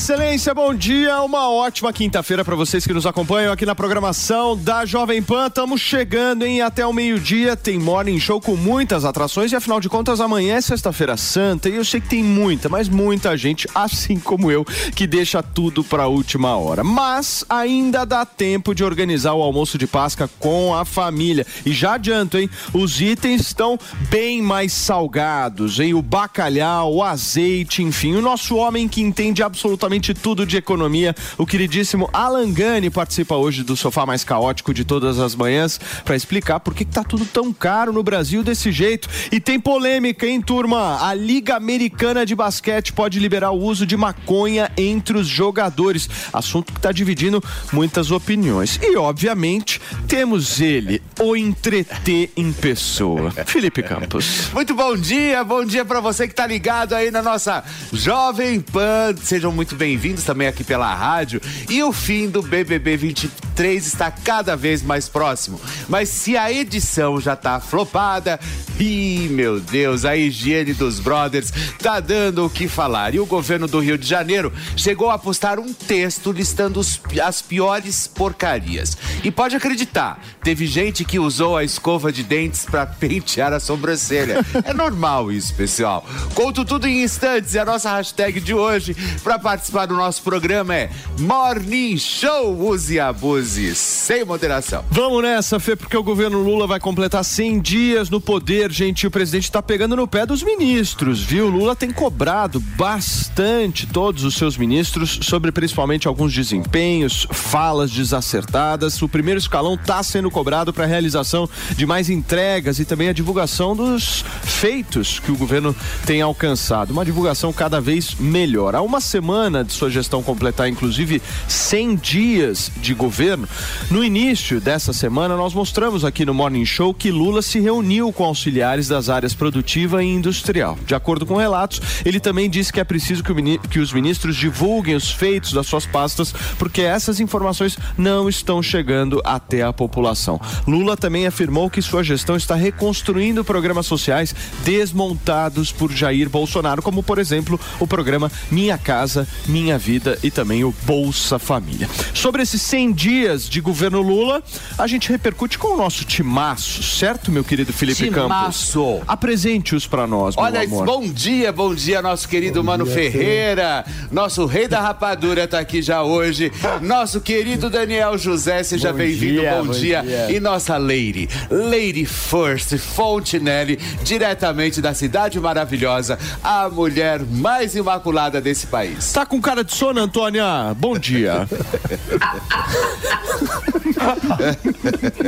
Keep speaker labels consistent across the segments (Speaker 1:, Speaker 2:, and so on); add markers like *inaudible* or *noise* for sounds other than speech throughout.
Speaker 1: Excelência, bom dia. Uma ótima quinta-feira para vocês que nos acompanham aqui na programação da Jovem Pan. Estamos chegando, hein? Até o meio-dia. Tem Morning Show com muitas atrações e, afinal de contas, amanhã é Sexta-feira Santa e eu sei que tem muita, mas muita gente, *laughs* assim como eu, que deixa tudo para última hora. Mas ainda dá tempo de organizar o almoço de Páscoa com a família. E já adianto, hein? Os itens estão bem mais salgados, hein? O bacalhau, o azeite, enfim. O nosso homem que entende absolutamente tudo de economia. O queridíssimo Alan Gani participa hoje do sofá mais caótico de todas as manhãs para explicar por que, que tá tudo tão caro no Brasil desse jeito. E tem polêmica, hein, turma? A Liga Americana de Basquete pode liberar o uso de maconha entre os jogadores. Assunto que está dividindo muitas opiniões. E, obviamente, temos ele, o entreter em pessoa. Felipe Campos.
Speaker 2: Muito bom dia, bom dia para você que tá ligado aí na nossa Jovem Pan sejam muito bem-vindos também aqui pela rádio. E o fim do BBB 23 está cada vez mais próximo. Mas se a edição já tá flopada, e meu Deus, a higiene dos brothers tá dando o que falar. E o governo do Rio de Janeiro chegou a postar um texto listando os, as piores porcarias. E pode acreditar, teve gente que usou a escova de dentes para pentear a sobrancelha. É normal isso, pessoal. Conto tudo em instantes e a nossa hashtag de hoje para participar do nosso programa é Morning Show Use e Abuse, sem moderação.
Speaker 1: Vamos nessa, Fê, porque o governo Lula vai completar 100 dias no poder, gente. O presidente está pegando no pé dos ministros, viu? Lula tem cobrado bastante todos os seus ministros sobre principalmente alguns desempenhos, falas desacertadas. O primeiro escalão está sendo cobrado para a realização de mais entregas e também a divulgação dos feitos que o governo tem alcançado. Uma divulgação cada vez melhor. Há uma semana de sua gestão completar, inclusive, 100 dias de governo. No início dessa semana, nós mostramos aqui no Morning Show que Lula se reuniu com auxiliares das áreas produtiva e industrial. De acordo com relatos, ele também disse que é preciso que, que os ministros divulguem os feitos das suas pastas, porque essas informações não estão chegando até a população. Lula também afirmou que sua gestão está reconstruindo programas sociais desmontados por Jair Bolsonaro, como, por exemplo, o programa Minha Casa, Minha Vida e também o Bolsa Família. Sobre esses 100 dias de governo Lula, a gente repercute com o nosso timaço, certo, meu querido Felipe
Speaker 2: timaço.
Speaker 1: Campos? Apresente-os para nós,
Speaker 2: Olha,
Speaker 1: amor.
Speaker 2: bom dia, bom dia, nosso querido bom Mano dia, Ferreira. Nosso rei da rapadura tá aqui já hoje. Nosso querido Daniel José, seja bem-vindo, bom, bom dia. dia. E nossa Lady, Lady First Fontenelle, diretamente da cidade maravilhosa, a mulher mais imaculada desse país.
Speaker 1: Tá com cara de sono, Antônia? Bom dia. *laughs*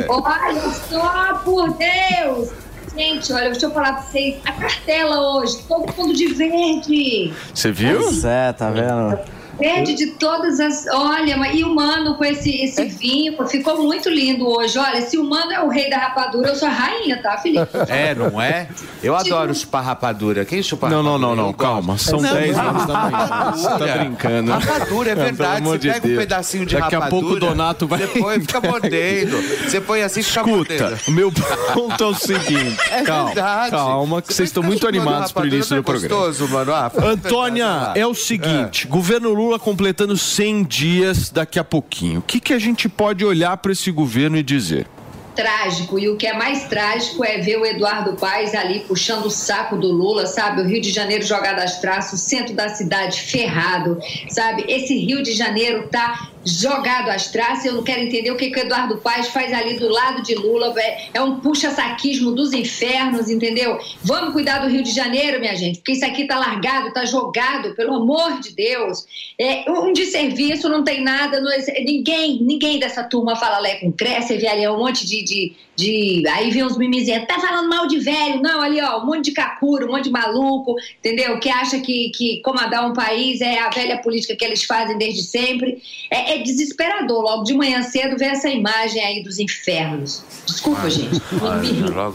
Speaker 3: olha só, por Deus! Gente, olha, deixa eu falar pra vocês. A cartela hoje, todo mundo de verde.
Speaker 1: Você viu?
Speaker 4: Pois é, tá vendo?
Speaker 3: Verde de todas as. Olha, e o mano com esse, esse vinho, ficou muito lindo hoje. Olha, se o mano é o rei da rapadura, eu sou a rainha, tá, Felipe? *laughs*
Speaker 2: É, não é? Eu adoro chupar rapadura. Quem chupa
Speaker 1: não,
Speaker 2: rapadura?
Speaker 1: Não, não, não, calma. São 10 anos da manhã. *laughs* Você tá brincando.
Speaker 2: Rapadura, é verdade. Você pega um pedacinho de
Speaker 1: Daqui
Speaker 2: rapadura.
Speaker 1: Daqui a pouco o Donato vai.
Speaker 2: Você põe, fica mordendo. Você põe assim, fica
Speaker 1: Escuta,
Speaker 2: mordendo.
Speaker 1: o meu ponto é o seguinte. *laughs*
Speaker 2: É
Speaker 1: calma,
Speaker 2: verdade.
Speaker 1: calma, que vocês estão muito animados pro início do programa.
Speaker 2: gostoso, mano. Ah,
Speaker 1: Antônia, é o seguinte: governo Lula completando 100 dias daqui a pouquinho. O que, que a gente pode olhar para esse governo e dizer?
Speaker 3: trágico. E o que é mais trágico é ver o Eduardo Paes ali puxando o saco do Lula, sabe? O Rio de Janeiro jogado às traças, o centro da cidade ferrado, sabe? Esse Rio de Janeiro tá jogado às traças. Eu não quero entender o que, que o Eduardo Paes faz ali do lado de Lula. É, é um puxa-saquismo dos infernos, entendeu? Vamos cuidar do Rio de Janeiro, minha gente, porque isso aqui tá largado, tá jogado, pelo amor de Deus. É, um de serviço não tem nada, não, ninguém, ninguém dessa turma fala Lé com Cresce, vê ali um monte de, de, de. Aí vem uns mimizentos, tá falando mal de velho. Não, ali, ó, um monte de cacuro, um monte de maluco, entendeu? Que acha que, que comandar um país é a velha política que eles fazem desde sempre. É, é, é, desesperador. Logo de manhã cedo ver essa imagem aí dos infernos. Desculpa, gente.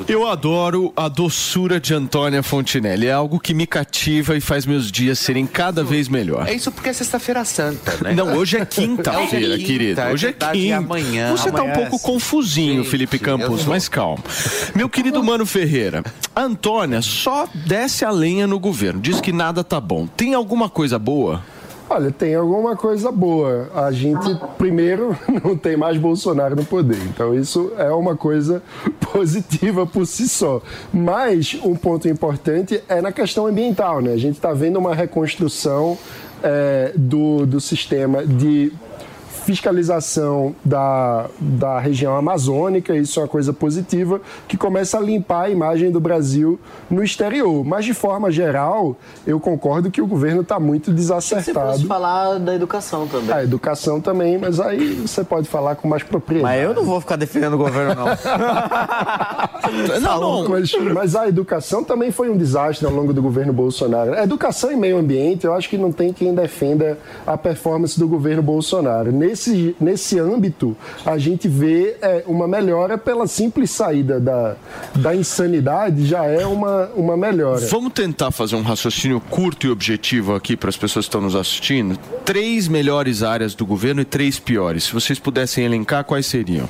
Speaker 1: Eu adoro a doçura de Antônia Fontinelli. É algo que me cativa e faz meus dias serem cada vez melhor.
Speaker 2: É isso porque é sexta-feira santa, né?
Speaker 1: Não, hoje é quinta-feira, *laughs* é querida. Hoje é quinta.
Speaker 2: Amanhã.
Speaker 1: Você
Speaker 2: amanhã
Speaker 1: tá um pouco
Speaker 2: é...
Speaker 1: confusinho, Gente, Felipe Campos, mas calma. Meu querido Mano Ferreira, a Antônia só desce a lenha no governo. Diz que nada tá bom. Tem alguma coisa boa?
Speaker 4: Olha, tem alguma coisa boa. A gente, primeiro, *laughs* não tem mais Bolsonaro no poder. Então, isso é uma coisa *laughs* positiva por si só. Mas um ponto importante é na questão ambiental, né? A gente está vendo uma reconstrução é, do, do sistema de fiscalização da, da região amazônica, isso é uma coisa positiva, que começa a limpar a imagem do Brasil no exterior. Mas, de forma geral, eu concordo que o governo está muito desacertado. Você
Speaker 5: falar da educação também.
Speaker 4: A educação também, mas aí você pode falar com mais propriedade.
Speaker 5: Mas eu não vou ficar defendendo o governo, não. *laughs*
Speaker 4: não, não. Mas, mas, a educação também foi um desastre ao longo do governo Bolsonaro. A educação e meio ambiente, eu acho que não tem quem defenda a performance do governo Bolsonaro. Nesse nesse, nesse âmbito, a gente vê é, uma melhora pela simples saída da, da insanidade, já é uma, uma melhora.
Speaker 1: Vamos tentar fazer um raciocínio curto e objetivo aqui para as pessoas que estão nos assistindo. Três melhores áreas do governo e três piores. Se vocês pudessem elencar, quais seriam?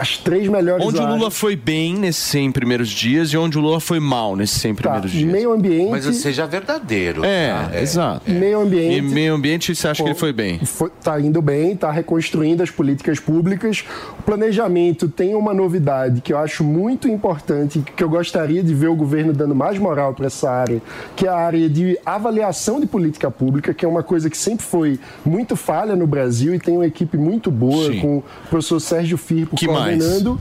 Speaker 4: As três melhores
Speaker 1: Onde
Speaker 4: áreas.
Speaker 1: o Lula foi bem nesses 100 primeiros dias e onde o Lula foi mal nesses 100 tá, primeiros dias.
Speaker 4: Meio ambiente.
Speaker 2: Mas seja verdadeiro.
Speaker 1: É, tá? é. exato.
Speaker 4: É. Meio ambiente. E
Speaker 1: meio ambiente, você acha Pô, que ele foi bem?
Speaker 4: Está indo bem, está reconstruindo as políticas públicas. O planejamento tem uma novidade que eu acho muito importante, que eu gostaria de ver o governo dando mais moral para essa área, que é a área de avaliação de política pública, que é uma coisa que sempre foi muito falha no Brasil e tem uma equipe muito boa, Sim. com o professor Sérgio Firpo
Speaker 1: que coordenando.
Speaker 4: Mais?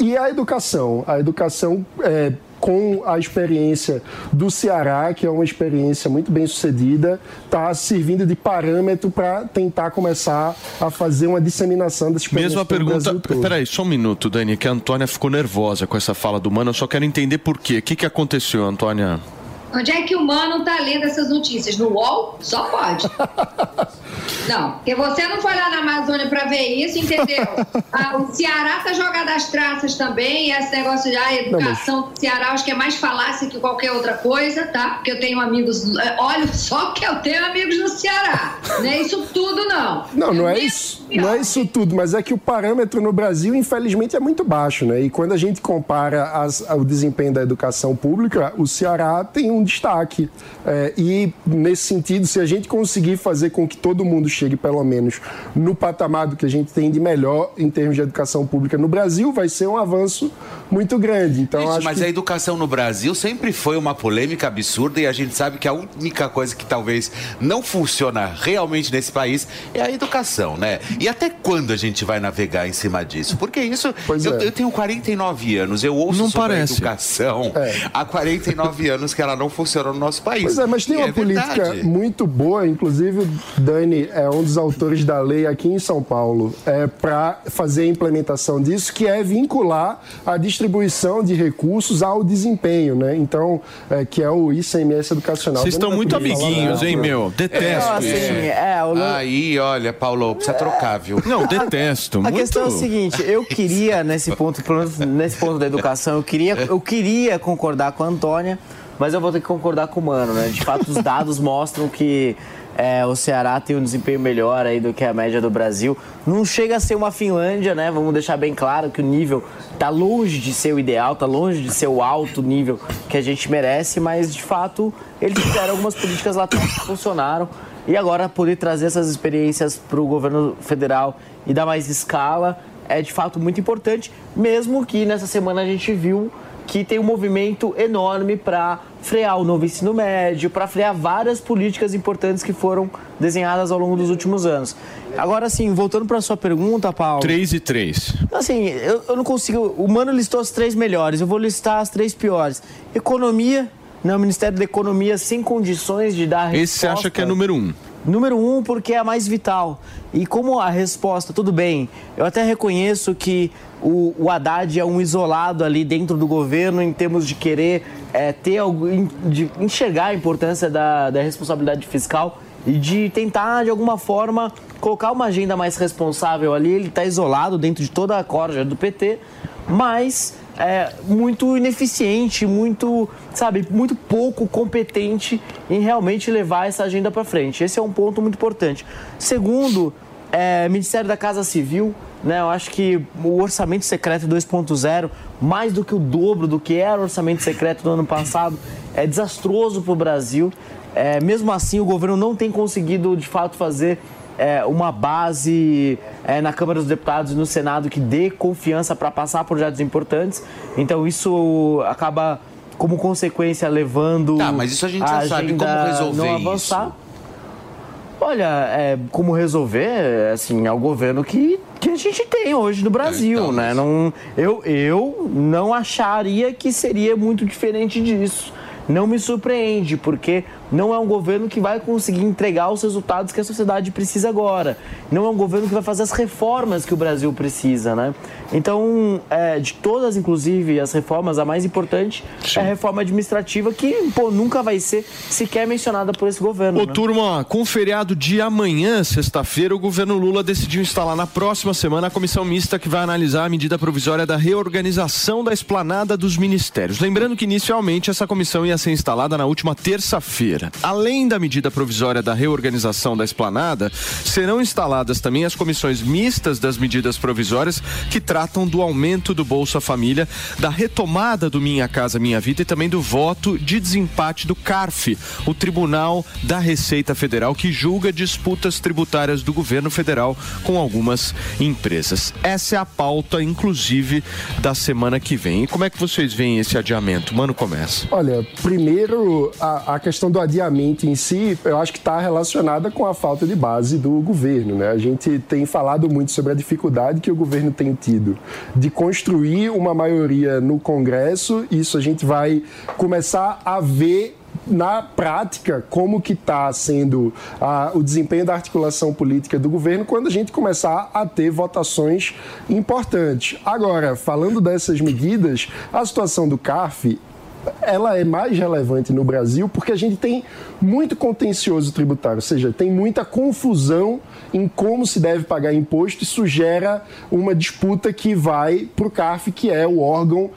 Speaker 4: E a educação. A educação é, com a experiência do Ceará, que é uma experiência muito bem sucedida, está servindo de parâmetro para tentar começar a fazer uma disseminação das experiência
Speaker 1: Mesma pergunta. Peraí, só um minuto, Dani, que a Antônia ficou nervosa com essa fala do Mano. Eu só quero entender por quê. O que, que aconteceu, Antônia?
Speaker 3: Onde é que o Mano tá lendo essas notícias? No UOL? Só pode. *laughs* Não, porque você não foi lá na Amazônia para ver isso, entendeu? *laughs* Ah, o Ceará tá jogado às traças também, e esse negócio de ah, educação não, mas... do Ceará, acho que é mais falácia que qualquer outra coisa, tá? Porque eu tenho amigos, eh, olha só que eu tenho amigos no Ceará. *laughs* Não é isso tudo, não.
Speaker 4: Não, não é isso, não é isso tudo, mas é que o parâmetro no Brasil, infelizmente, é muito baixo, né? E quando a gente compara as, o desempenho da educação pública, o Ceará tem um destaque. É, e, nesse sentido, se a gente conseguir fazer com que todo mundo chegue, pelo menos, no patamar do que a gente tem de melhor em termos de educação pública no Brasil, vai ser um avanço muito grande. Então,
Speaker 2: Isso,
Speaker 4: acho
Speaker 2: mas
Speaker 4: que...
Speaker 2: a educação no Brasil sempre foi uma polêmica absurda e a gente sabe que a única coisa que talvez não funciona realmente nesse país é a educação, né? E até quando a gente vai navegar em cima disso? Porque isso, eu, é. eu, tenho 49 anos, eu ouço
Speaker 1: não
Speaker 2: sobre
Speaker 1: parece.
Speaker 2: a educação é. há 49 anos que ela não funciona no nosso país.
Speaker 4: Pois é, mas tem uma é política verdade. muito boa, inclusive Dani é um dos autores da lei aqui em São Paulo, é, para fazer a implementação disso, que é vincular a distribuição de recursos ao desempenho, né? Então, é, que é o ICMS educacional.
Speaker 1: Vocês estão muito amiguinhos, hein, meu? Detesto. É,
Speaker 2: assim, é, o... Aí, olha, Paulo, precisa trocar, viu? *laughs*
Speaker 1: Não, detesto.
Speaker 5: A,
Speaker 1: muito...
Speaker 5: questão é o seguinte, eu queria, nesse ponto, nesse ponto da educação, eu queria, eu queria concordar com a Antônia, mas eu vou ter que concordar com o Mano, né? De fato, os dados mostram que é, o Ceará tem um desempenho melhor aí do que a média do Brasil. Não chega a ser uma Finlândia, né? Vamos deixar bem claro que o nível está longe de ser o ideal, está longe de ser o alto nível que a gente merece, mas de fato eles fizeram algumas políticas lá atrás que funcionaram. E agora poder trazer essas experiências para o governo federal e dar mais escala é de fato muito importante, mesmo que nessa semana a gente viu que tem um movimento enorme para frear o novo ensino médio, para frear várias políticas importantes que foram desenhadas ao longo dos últimos anos. Agora, assim, voltando para a sua pergunta, Paulo.
Speaker 1: Três e três.
Speaker 5: Assim, eu, eu não consigo. O Mano listou as três melhores, eu vou listar as três piores. Economia, não, o Ministério da Economia sem condições de dar resposta.
Speaker 1: Esse você acha que é número um?
Speaker 5: Número um, porque é a mais vital. E como a resposta, tudo bem, eu até reconheço que o, o Haddad é um isolado ali dentro do governo em termos de querer é, ter algo, de enxergar a importância da, da responsabilidade fiscal e de tentar, de alguma forma, colocar uma agenda mais responsável ali. Ele está isolado dentro de toda a corja do PT, mas é, muito ineficiente, muito, sabe, muito pouco competente em realmente levar essa agenda para frente. Esse é um ponto muito importante. Segundo, é, Ministério da Casa Civil, né? Eu acho que o orçamento secreto 2.0, mais do que o dobro do que era o orçamento secreto do ano passado, é desastroso para o Brasil. É, mesmo assim, o governo não tem conseguido, de fato, fazer é, uma base é, na Câmara dos Deputados e no Senado que dê confiança para passar projetos importantes. Então, isso acaba, como consequência, levando.
Speaker 2: Tá, mas isso a gente já sabe como resolver
Speaker 5: não avançar.
Speaker 2: isso.
Speaker 5: Olha, é, como resolver, assim, é o governo que, que a gente tem hoje no Brasil, então, né? Não, eu, eu não acharia que seria muito diferente disso. Não me surpreende, porque não é um governo que vai conseguir entregar os resultados que a sociedade precisa agora. Não é um governo que vai fazer as reformas que o Brasil precisa, né? Então, é, de todas, inclusive, as reformas, a mais importante Sim. é a reforma administrativa, que pô, nunca vai ser sequer mencionada por esse governo.
Speaker 1: Ô, né? turma, com o feriado de amanhã, sexta-feira, o governo Lula decidiu instalar na próxima semana a comissão mista que vai analisar a medida provisória da reorganização da esplanada dos ministérios. Lembrando que, inicialmente, essa comissão ia ser instalada na última terça-feira. Além da medida provisória da reorganização da esplanada, serão instaladas também as comissões mistas das medidas provisórias que tratam do aumento do Bolsa Família, da retomada do Minha Casa Minha Vida e também do voto de desempate do CARF, o Tribunal da Receita Federal que julga disputas tributárias do governo federal com algumas empresas. Essa é a pauta, inclusive, da semana que vem. E como é que vocês veem esse adiamento? Mano, começa.
Speaker 4: Olha, primeiro a, a questão do adiamento em si, eu acho que está relacionada com a falta de base do governo. Né? A gente tem falado muito sobre a dificuldade que o governo tem tido de construir uma maioria no Congresso. Isso a gente vai começar a ver na prática como que está sendo ah, o desempenho da articulação política do governo quando a gente começar a ter votações importantes. Agora, falando dessas medidas, a situação do CARF ela é mais relevante no Brasil porque a gente tem muito contencioso tributário, ou seja, tem muita confusão em como se deve pagar imposto. Isso gera uma disputa que vai para o CARF, que é o órgão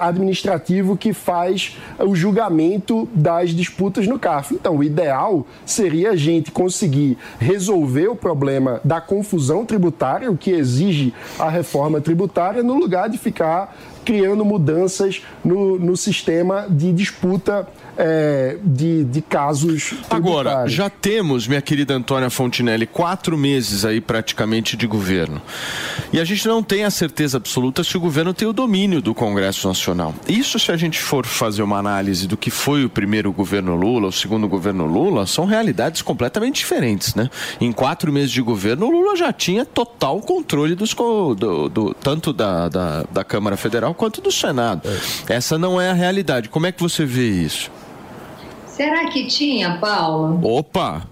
Speaker 4: administrativo que faz o julgamento das disputas no CARF. Então, o ideal seria a gente conseguir resolver o problema da confusão tributária, o que exige a reforma tributária, no lugar de ficar criando mudanças no, no sistema de disputa é, de, de casos.
Speaker 1: Agora, já temos, minha querida Antônia Fontinelli, quatro meses aí praticamente de governo. E a gente não tem a certeza absoluta se o governo tem o domínio do Congresso Nacional. Isso, se a gente for fazer uma análise do que foi o primeiro governo Lula, o segundo governo Lula, são realidades completamente diferentes, né? Em quatro meses de governo, o Lula já tinha total controle dos, do, do tanto da, da, da Câmara Federal quanto do Senado. Essa não é a realidade. Como é que você vê isso?
Speaker 3: Será que tinha, Paulo?
Speaker 1: Opa!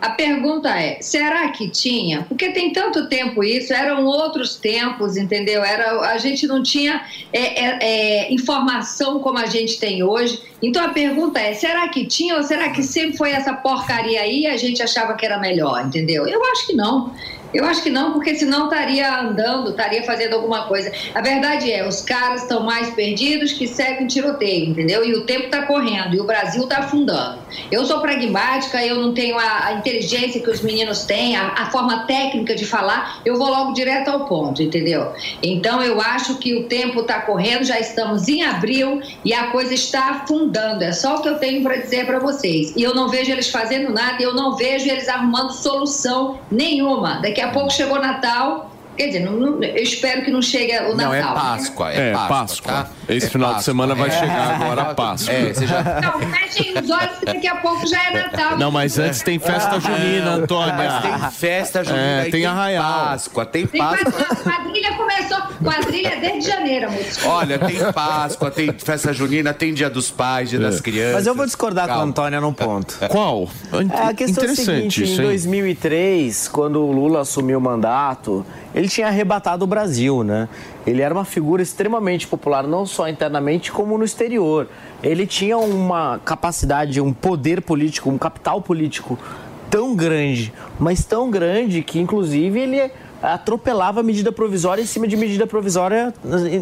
Speaker 3: A pergunta é: será que tinha? Porque tem tanto tempo isso, eram outros tempos, entendeu? Era, a gente não tinha é, é, é, informação como a gente tem hoje. Então a pergunta é: será que tinha ou será que sempre foi essa porcaria aí e a gente achava que era melhor, entendeu? Eu acho que não. Eu acho que não, porque senão estaria andando, estaria fazendo alguma coisa. A verdade é, os caras estão mais perdidos que seguem tiroteio, entendeu? E o tempo está correndo e o Brasil está afundando. Eu sou pragmática, eu não tenho a, a inteligência que os meninos têm, a, a, forma técnica de falar, eu vou logo direto ao ponto, entendeu? Então eu acho que o tempo está correndo, já estamos em abril e a coisa está afundando. É só o que eu tenho para dizer para vocês. E eu não vejo eles fazendo nada, eu não vejo eles arrumando solução nenhuma. Daqui a pouco chegou Natal, Quer dizer, não, não, eu espero que não chegue o Natal. Não,
Speaker 2: é Páscoa. É, é Páscoa. Páscoa. Tá?
Speaker 1: Esse
Speaker 2: é
Speaker 1: final
Speaker 2: Páscoa.
Speaker 1: de semana vai é. chegar agora a Páscoa. É,
Speaker 3: você já... Não, fechem os olhos que daqui a pouco já é Natal.
Speaker 1: Não, mas antes tem festa ah, junina, Antônia.
Speaker 2: Mas tem festa junina. É,
Speaker 1: tem, tem arraial.
Speaker 2: Páscoa, tem Páscoa.
Speaker 3: Tem quadrilha começou, quadrilha desde janeiro, amor.
Speaker 2: Olha, tem Páscoa, tem festa junina, tem dia dos pais, dia é. das crianças.
Speaker 5: Mas eu vou discordar Calma. com a Antônia num ponto.
Speaker 1: Qual?
Speaker 5: É, a questão é a seguinte, em 2003, quando o Lula assumiu o mandato, ele tinha arrebatado o Brasil, né? Ele era uma figura extremamente popular, não só internamente, como no exterior. Ele tinha uma capacidade, um poder político, um capital político tão grande, mas tão grande que inclusive ele atropelava medida provisória em cima de medida provisória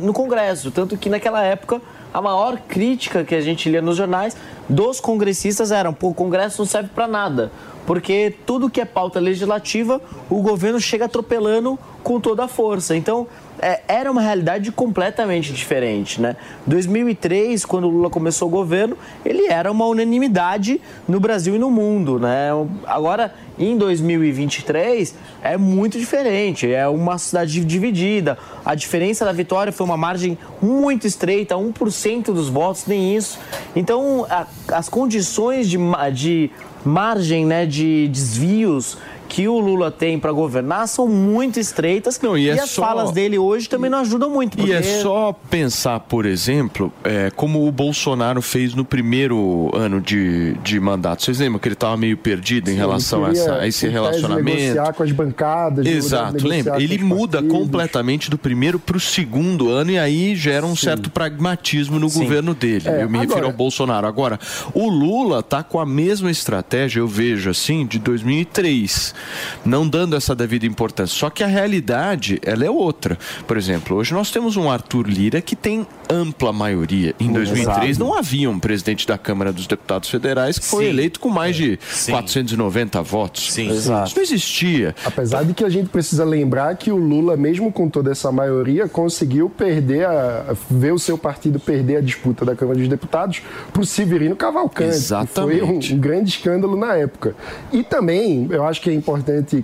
Speaker 5: no Congresso. Tanto que naquela época a maior crítica que a gente lia nos jornais dos congressistas era: o Congresso não serve para nada. Porque tudo que é pauta legislativa, o governo chega atropelando com toda a força. Então, é, era uma realidade completamente diferente, né? 2003, quando o Lula começou o governo, ele era uma unanimidade no Brasil e no mundo, né? Agora, em 2023, é muito diferente, é uma cidade dividida. A diferença da vitória foi uma margem muito estreita, 1% dos votos, nem isso. Então, a, as condições de, de margem né, de desvios que o Lula tem para governar são muito estreitas não, e, e é as só... falas dele hoje também não ajudam muito.
Speaker 1: Porque... E é só pensar, por exemplo, é, como o Bolsonaro fez no primeiro ano de, de mandato. Vocês lembram que ele estava meio perdido em Sim, relação a, essa, a, esse relacionamento?
Speaker 4: negociar com as bancadas.
Speaker 1: Exato, lembra? Ele muda
Speaker 4: partidos.
Speaker 1: completamente do primeiro para o segundo ano e aí gera um Sim. certo pragmatismo no Sim. governo dele. É, eu me agora... refiro ao Bolsonaro. Agora, o Lula está com a mesma estratégia, eu vejo assim, de 2003 não dando essa devida importância. Só que a realidade, ela é outra. Por exemplo, hoje nós temos um Arthur Lira que tem ampla maioria. Em 2003 Exato. não havia um presidente da Câmara dos Deputados Federais que foi Sim. eleito com mais de Sim. 490 votos.
Speaker 2: Sim.
Speaker 1: Exato. Isso não existia.
Speaker 4: Apesar de que a gente precisa lembrar que o Lula, mesmo com toda essa maioria, conseguiu perder a, ver o seu partido perder a disputa da Câmara dos Deputados para o Severino Cavalcante.
Speaker 1: Exatamente.
Speaker 4: Que foi um, um grande escândalo na época. E também, eu acho que é importante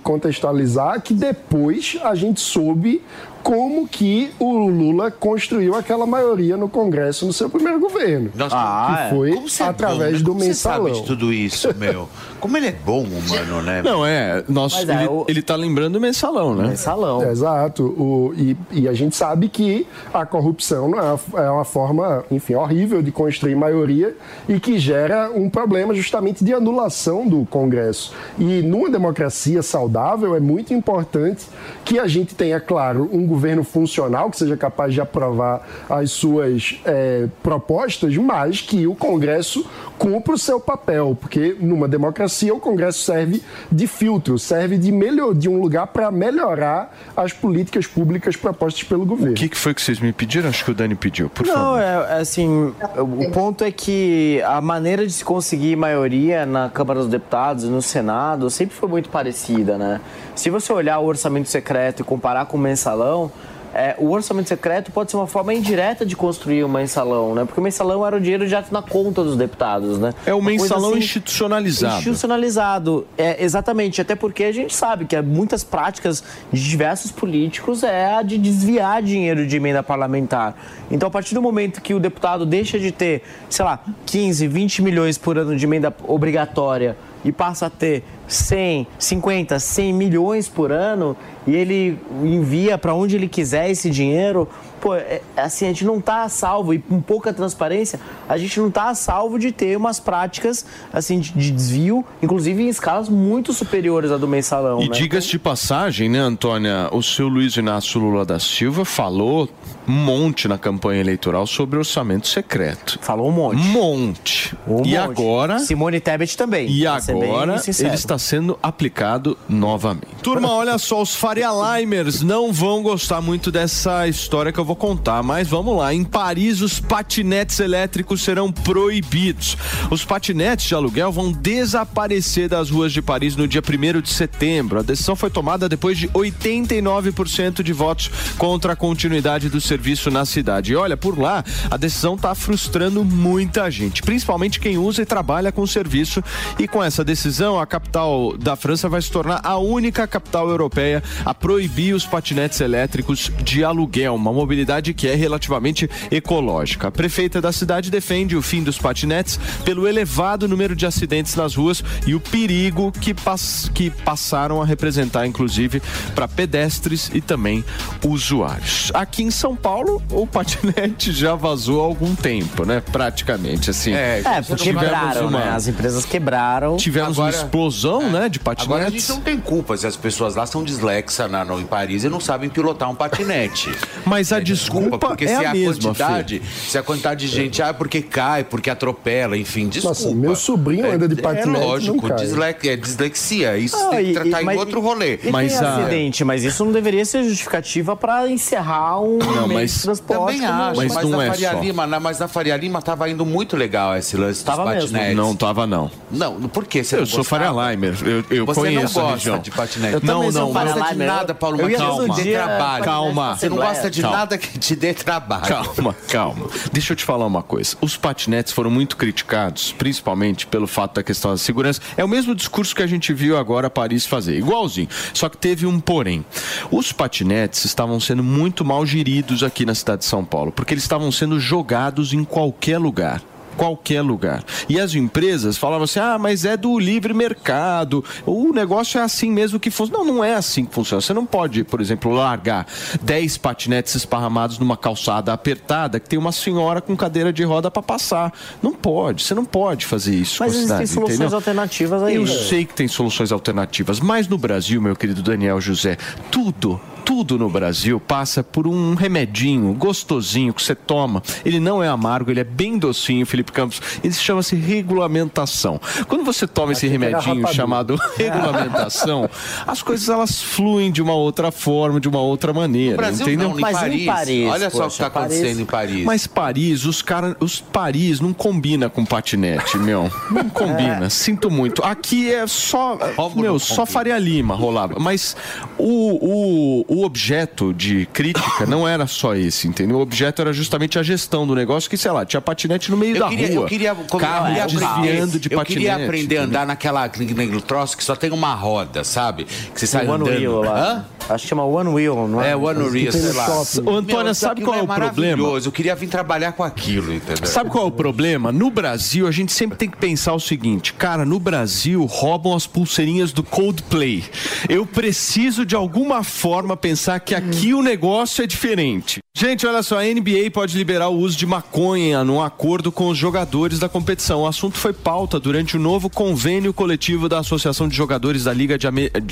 Speaker 4: contextualizar que depois a gente soube como que o Lula construiu aquela maioria no Congresso no seu primeiro governo.
Speaker 2: Nossa, ah,
Speaker 4: que foi é através bom, né? do
Speaker 2: Como
Speaker 4: mensalão.
Speaker 2: Você sabe de tudo isso, *laughs* meu? Como ele é bom, humano, né?
Speaker 1: Não, é. Nossa, é, ele, o... ele tá lembrando do mensalão, né?
Speaker 5: Mensalão.
Speaker 4: É, exato. O, e, e, a gente sabe que a corrupção não é, é uma forma, enfim, horrível de construir maioria e que gera um problema justamente de anulação do Congresso. E numa democracia saudável é muito importante que a gente tenha, claro, um governo funcional, que seja capaz de aprovar as suas é, propostas, mas que o Congresso cumpra o seu papel, porque numa democracia o Congresso serve de filtro, serve de, melhor, de um lugar para melhorar as políticas públicas propostas pelo governo. O
Speaker 1: que, que, foi que vocês me pediram? Acho que o Dani pediu, por
Speaker 5: Não,
Speaker 1: favor.
Speaker 5: Não, é, assim, o ponto é que a maneira de se conseguir maioria na Câmara dos Deputados e no Senado sempre foi muito parecida, né? Se você olhar o orçamento secreto e comparar com o mensalão, é, o orçamento secreto pode ser uma forma indireta de construir o mensalão, né? Porque o mensalão era o dinheiro direto na conta dos deputados, né?
Speaker 1: É o
Speaker 5: uma
Speaker 1: mensalão assim, institucionalizado.
Speaker 5: Institucionalizado, é, exatamente. Até porque a gente sabe que muitas práticas de diversos políticos é a de desviar dinheiro de emenda parlamentar. Então, a partir do momento que o deputado deixa de ter, sei lá, 15, 20 milhões por ano de emenda obrigatória e passa a ter 100, 50, 100 milhões por ano e ele envia para onde ele quiser esse dinheiro, pô, é, assim, a gente não está a salvo e com pouca transparência, a gente não está a salvo de ter umas práticas assim de, de, desvio, inclusive em escalas muito superiores à do mensalão.
Speaker 1: E
Speaker 5: né?
Speaker 1: diga-se de passagem, né, Antônia, o seu Luiz Inácio Lula da Silva falou um monte na campanha eleitoral sobre orçamento secreto.
Speaker 5: Falou um monte.
Speaker 1: Um monte. Um e monte. agora.
Speaker 5: Simone Tebet também.
Speaker 1: E agora ele está sendo aplicado novamente. Turma, olha só, os Faria Limers não vão gostar muito dessa história que eu vou contar, mas vamos lá. Em Paris, os patinetes elétricos serão proibidos. Os patinetes de aluguel vão desaparecer das ruas de Paris no dia 1 de setembro. A decisão foi tomada depois de 89% de votos contra a continuidade do serviço na cidade. E olha, por lá, a decisão está frustrando muita gente, principalmente quem usa e trabalha com o serviço. E com essa decisão, a capital da França vai se tornar a única capital europeia a proibir os patinetes elétricos de aluguel, uma mobilidade que é relativamente ecológica. A prefeita da cidade defende o fim dos patinetes pelo elevado número de acidentes nas ruas e o perigo que, pass que passaram a representar, inclusive, para pedestres e também usuários. Aqui em São Paulo, o patinete já vazou há algum tempo, né? Praticamente, assim.
Speaker 5: É, é porque quebraram, uma... né? As empresas quebraram.
Speaker 1: Tivemos Agora, uma explosão, é. né, de patinetes.
Speaker 2: Agora a gente não tem culpa se as pessoas lá são dislexas na, no, em Paris e não sabem pilotar um patinete.
Speaker 1: Mas a? Desculpa,
Speaker 2: porque
Speaker 1: é
Speaker 2: se
Speaker 1: a,
Speaker 2: a,
Speaker 1: mesma,
Speaker 2: quantidade, se a quantidade de gente, ah, porque cai, porque atropela, enfim, desculpa.
Speaker 4: Nossa, meu sobrinho anda de patinete,
Speaker 2: É lógico, dislex- é dislexia, isso
Speaker 5: Ah,
Speaker 2: tem que tratar
Speaker 5: e-
Speaker 2: em
Speaker 5: mas-
Speaker 2: outro rolê.
Speaker 5: E
Speaker 1: Mas
Speaker 5: tem
Speaker 1: a-
Speaker 5: acidente, mas isso não deveria ser justificativa para encerrar um
Speaker 1: Não,
Speaker 5: meio
Speaker 1: mas
Speaker 5: de transporte.
Speaker 2: Também acho,
Speaker 1: mas
Speaker 2: mas,
Speaker 1: não
Speaker 2: na
Speaker 1: é
Speaker 2: Faria
Speaker 1: só.
Speaker 2: Lima, na- mas na Faria Lima tava indo muito legal esse lance dos
Speaker 5: Tava mesmo.
Speaker 2: patinetes.
Speaker 1: Não tava, não.
Speaker 2: Não, por que você
Speaker 1: Eu
Speaker 2: não
Speaker 1: sou Faria? Limer, eu, eu
Speaker 2: Você
Speaker 1: conheço
Speaker 2: não
Speaker 1: a região.
Speaker 2: de patinete.
Speaker 1: Eu não, não,
Speaker 2: Não gosta de nada, Paulo trabalho.
Speaker 1: Calma.
Speaker 2: Você não gosta de
Speaker 1: Calma.
Speaker 2: Nada que te dê trabalho.
Speaker 1: Calma, calma. Deixa eu te falar uma coisa. Os patinetes foram muito criticados, principalmente pelo fato da questão da segurança. É o mesmo discurso que a gente viu agora Paris fazer, igualzinho. Só que teve um porém. Os patinetes estavam sendo muito mal geridos aqui na cidade de São Paulo, porque eles estavam sendo jogados em qualquer lugar qualquer lugar. E as empresas falavam assim: ah, mas é do livre mercado, o negócio é assim mesmo que funciona. Não, não é assim que funciona. Você não pode, por exemplo, largar 10 patinetes esparramados numa calçada apertada que tem uma senhora com cadeira de roda para passar. Não pode, você não pode fazer isso.
Speaker 5: Mas existem
Speaker 1: cidade,
Speaker 5: soluções
Speaker 1: entendeu?
Speaker 5: alternativas aí.
Speaker 1: Eu
Speaker 5: né?
Speaker 1: sei que tem soluções alternativas, mas no Brasil, meu querido Daniel José, tudo, tudo no Brasil passa por um remedinho gostosinho que você toma. Ele não é amargo, ele é bem docinho, Felipe Campos. Ele chama-se regulamentação. Quando você toma esse remedinho chamado *laughs* regulamentação, as coisas elas fluem de uma outra forma, de uma outra maneira,
Speaker 2: Brasil
Speaker 1: entendeu?
Speaker 2: não, em
Speaker 5: Mas em
Speaker 2: Paris.
Speaker 5: Paris,
Speaker 2: Olha só o que
Speaker 5: poxa,
Speaker 2: está acontecendo
Speaker 5: Paris-
Speaker 2: em Paris.
Speaker 1: Mas Paris, os caras, os Paris não combina com patinete, meu. Não combina. *laughs* Sinto muito. Aqui é só,
Speaker 2: Como
Speaker 1: meu, só? Faria Lima rolava. Mas o, o, o objeto de crítica não era só esse, entendeu? O objeto era justamente a gestão do negócio, que sei lá, tinha patinete no meio
Speaker 2: eu
Speaker 1: da
Speaker 2: queria,
Speaker 1: rua.
Speaker 2: eu queria, como-
Speaker 1: carro
Speaker 2: eu queria
Speaker 1: desviando de
Speaker 2: eu
Speaker 1: patinete.
Speaker 2: queria aprender a andar naquela naquele troço que só tem uma roda, sabe? Que você sai
Speaker 5: One
Speaker 2: andando.
Speaker 5: Wheel lá.
Speaker 2: Hã?
Speaker 5: Acho que chama One Wheel, não é?
Speaker 2: É, One Wheel, sei lá.
Speaker 4: shopping.
Speaker 1: Ô, Antônia,
Speaker 2: Meu,
Speaker 1: sabe qual é o problema?
Speaker 2: maravilhoso. Eu queria vir trabalhar com aquilo, entendeu?
Speaker 1: Sabe qual é o problema? No Brasil, a gente sempre tem que pensar o seguinte: cara, no Brasil roubam as pulseirinhas do Coldplay. Eu preciso de alguma forma pensar que aqui o negócio é diferente. Gente, olha só, a NBA pode liberar o uso de maconha num acordo com os jogadores da competição. O assunto foi pauta durante o novo convênio coletivo da Associação de Jogadores da Liga, de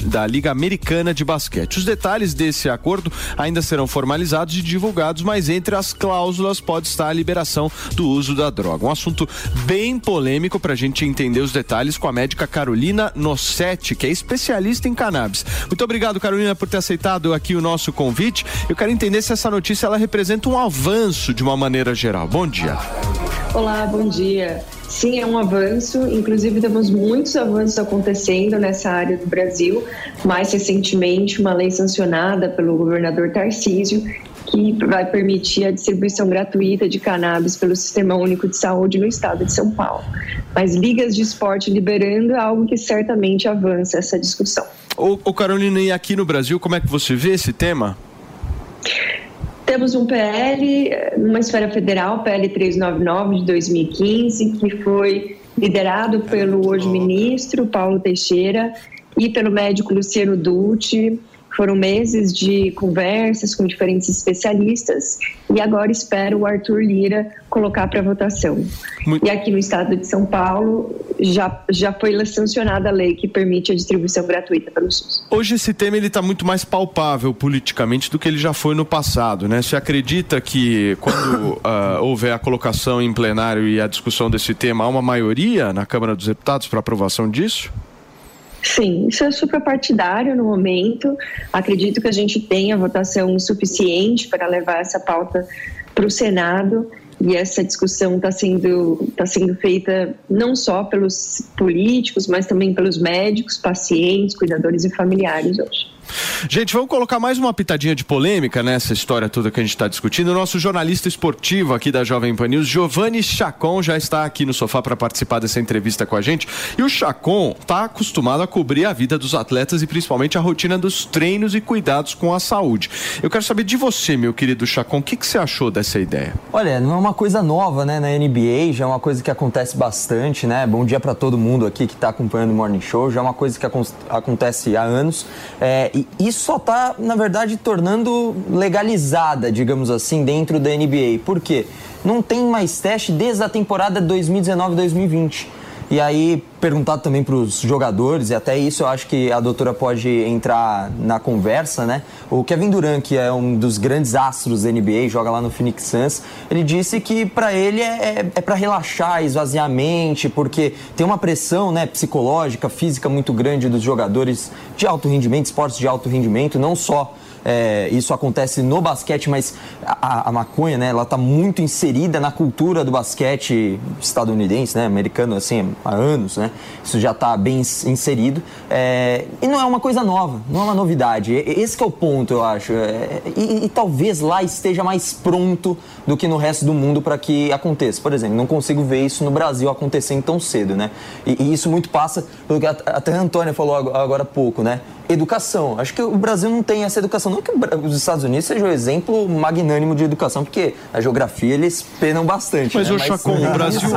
Speaker 1: da Liga Americana de Basquete. Os detalhes desse acordo ainda serão formalizados e divulgados, mas entre as cláusulas pode estar a liberação do uso da droga. Um assunto bem polêmico para a gente entender os detalhes com a médica Carolina Nossetti, que é especialista em cannabis. Muito obrigado, Carolina, por ter aceitado aqui o nosso convite. Eu quero entender se essa notícia ela representa um avanço de uma maneira geral. Bom dia.
Speaker 6: Olá, bom dia. Sim, é um avanço. Inclusive, temos muitos avanços acontecendo nessa área do Brasil. Mais recentemente, uma lei sancionada pelo governador Tarcísio que vai permitir a distribuição gratuita de cannabis pelo Sistema Único de Saúde no estado de São Paulo. Mas ligas de esporte liberando é algo que certamente avança essa discussão.
Speaker 1: Ô, ô Carolina, e aqui no Brasil, como é que você vê esse tema?
Speaker 6: Temos um PL numa esfera federal, PL 399 de 2015, que foi liderado pelo hoje ministro Paulo Teixeira e pelo médico Luciano Dutti. Foram meses de conversas com diferentes especialistas e agora espero o Arthur Lira colocar para votação.
Speaker 1: Muito-
Speaker 6: E aqui no estado de São Paulo já, já foi sancionada a lei que permite a distribuição gratuita pelo SUS.
Speaker 1: Hoje esse tema ele está muito mais palpável politicamente do que ele já foi no passado, né? Você acredita que quando *coughs* ah, houver a colocação em plenário e a discussão desse tema, há uma maioria na Câmara dos Deputados para aprovação disso?
Speaker 6: Sim, isso é suprapartidário no momento. Acredito que a gente tenha votação suficiente para levar essa pauta para o Senado e essa discussão está sendo, tá sendo feita não só pelos políticos, mas também pelos médicos, pacientes, cuidadores e familiares hoje.
Speaker 1: Gente, vamos colocar mais uma pitadinha de polêmica nessa história toda que a gente está discutindo. O nosso jornalista esportivo aqui da Jovem Pan News, Giovanni Chacon, já está aqui no sofá para participar dessa entrevista com a gente. E o Chacon está acostumado a cobrir a vida dos atletas e principalmente a rotina dos treinos e cuidados com a saúde. Eu quero saber de você, meu querido Chacon, o que, que você achou dessa ideia?
Speaker 7: Olha, não é uma coisa nova, né, na NBA, já é uma coisa que acontece bastante, né? Bom dia para todo mundo aqui que está acompanhando o Morning Show, já é uma coisa que acon- acontece há anos. É, e isso só está, na verdade, tornando legalizada, digamos assim, dentro da NBA. Por quê? Não tem mais teste desde a temporada 2019-2020. E aí, perguntado também para os jogadores, e até isso eu acho que a doutora pode entrar na conversa, né? O Kevin Durant, que é um dos grandes astros da NBA, joga lá no Phoenix Suns, ele disse que para ele é, é, é para relaxar, esvaziar a mente, porque tem uma pressão né, psicológica, física muito grande dos jogadores de alto rendimento, esportes de alto rendimento, não só é, isso acontece no basquete, mas a, a maconha, né, ela está muito inserida na cultura do basquete estadunidense, né, americano, assim, há anos, né? Isso já está bem inserido. É, e não é uma coisa nova, não é uma novidade. Esse é o ponto, eu acho. É, e, e, talvez lá esteja mais pronto do que no resto do mundo para que aconteça. Por exemplo, não consigo ver isso no Brasil acontecendo tão cedo, né? E, e isso muito passa pelo que até a Antônia falou agora há pouco, né? educação. Acho que o Brasil não tem essa educação. Não que os Estados Unidos sejam um exemplo magnânimo de educação, porque a geografia eles penam bastante.
Speaker 1: Mas,
Speaker 7: né?
Speaker 1: o Chacon, o Brasil,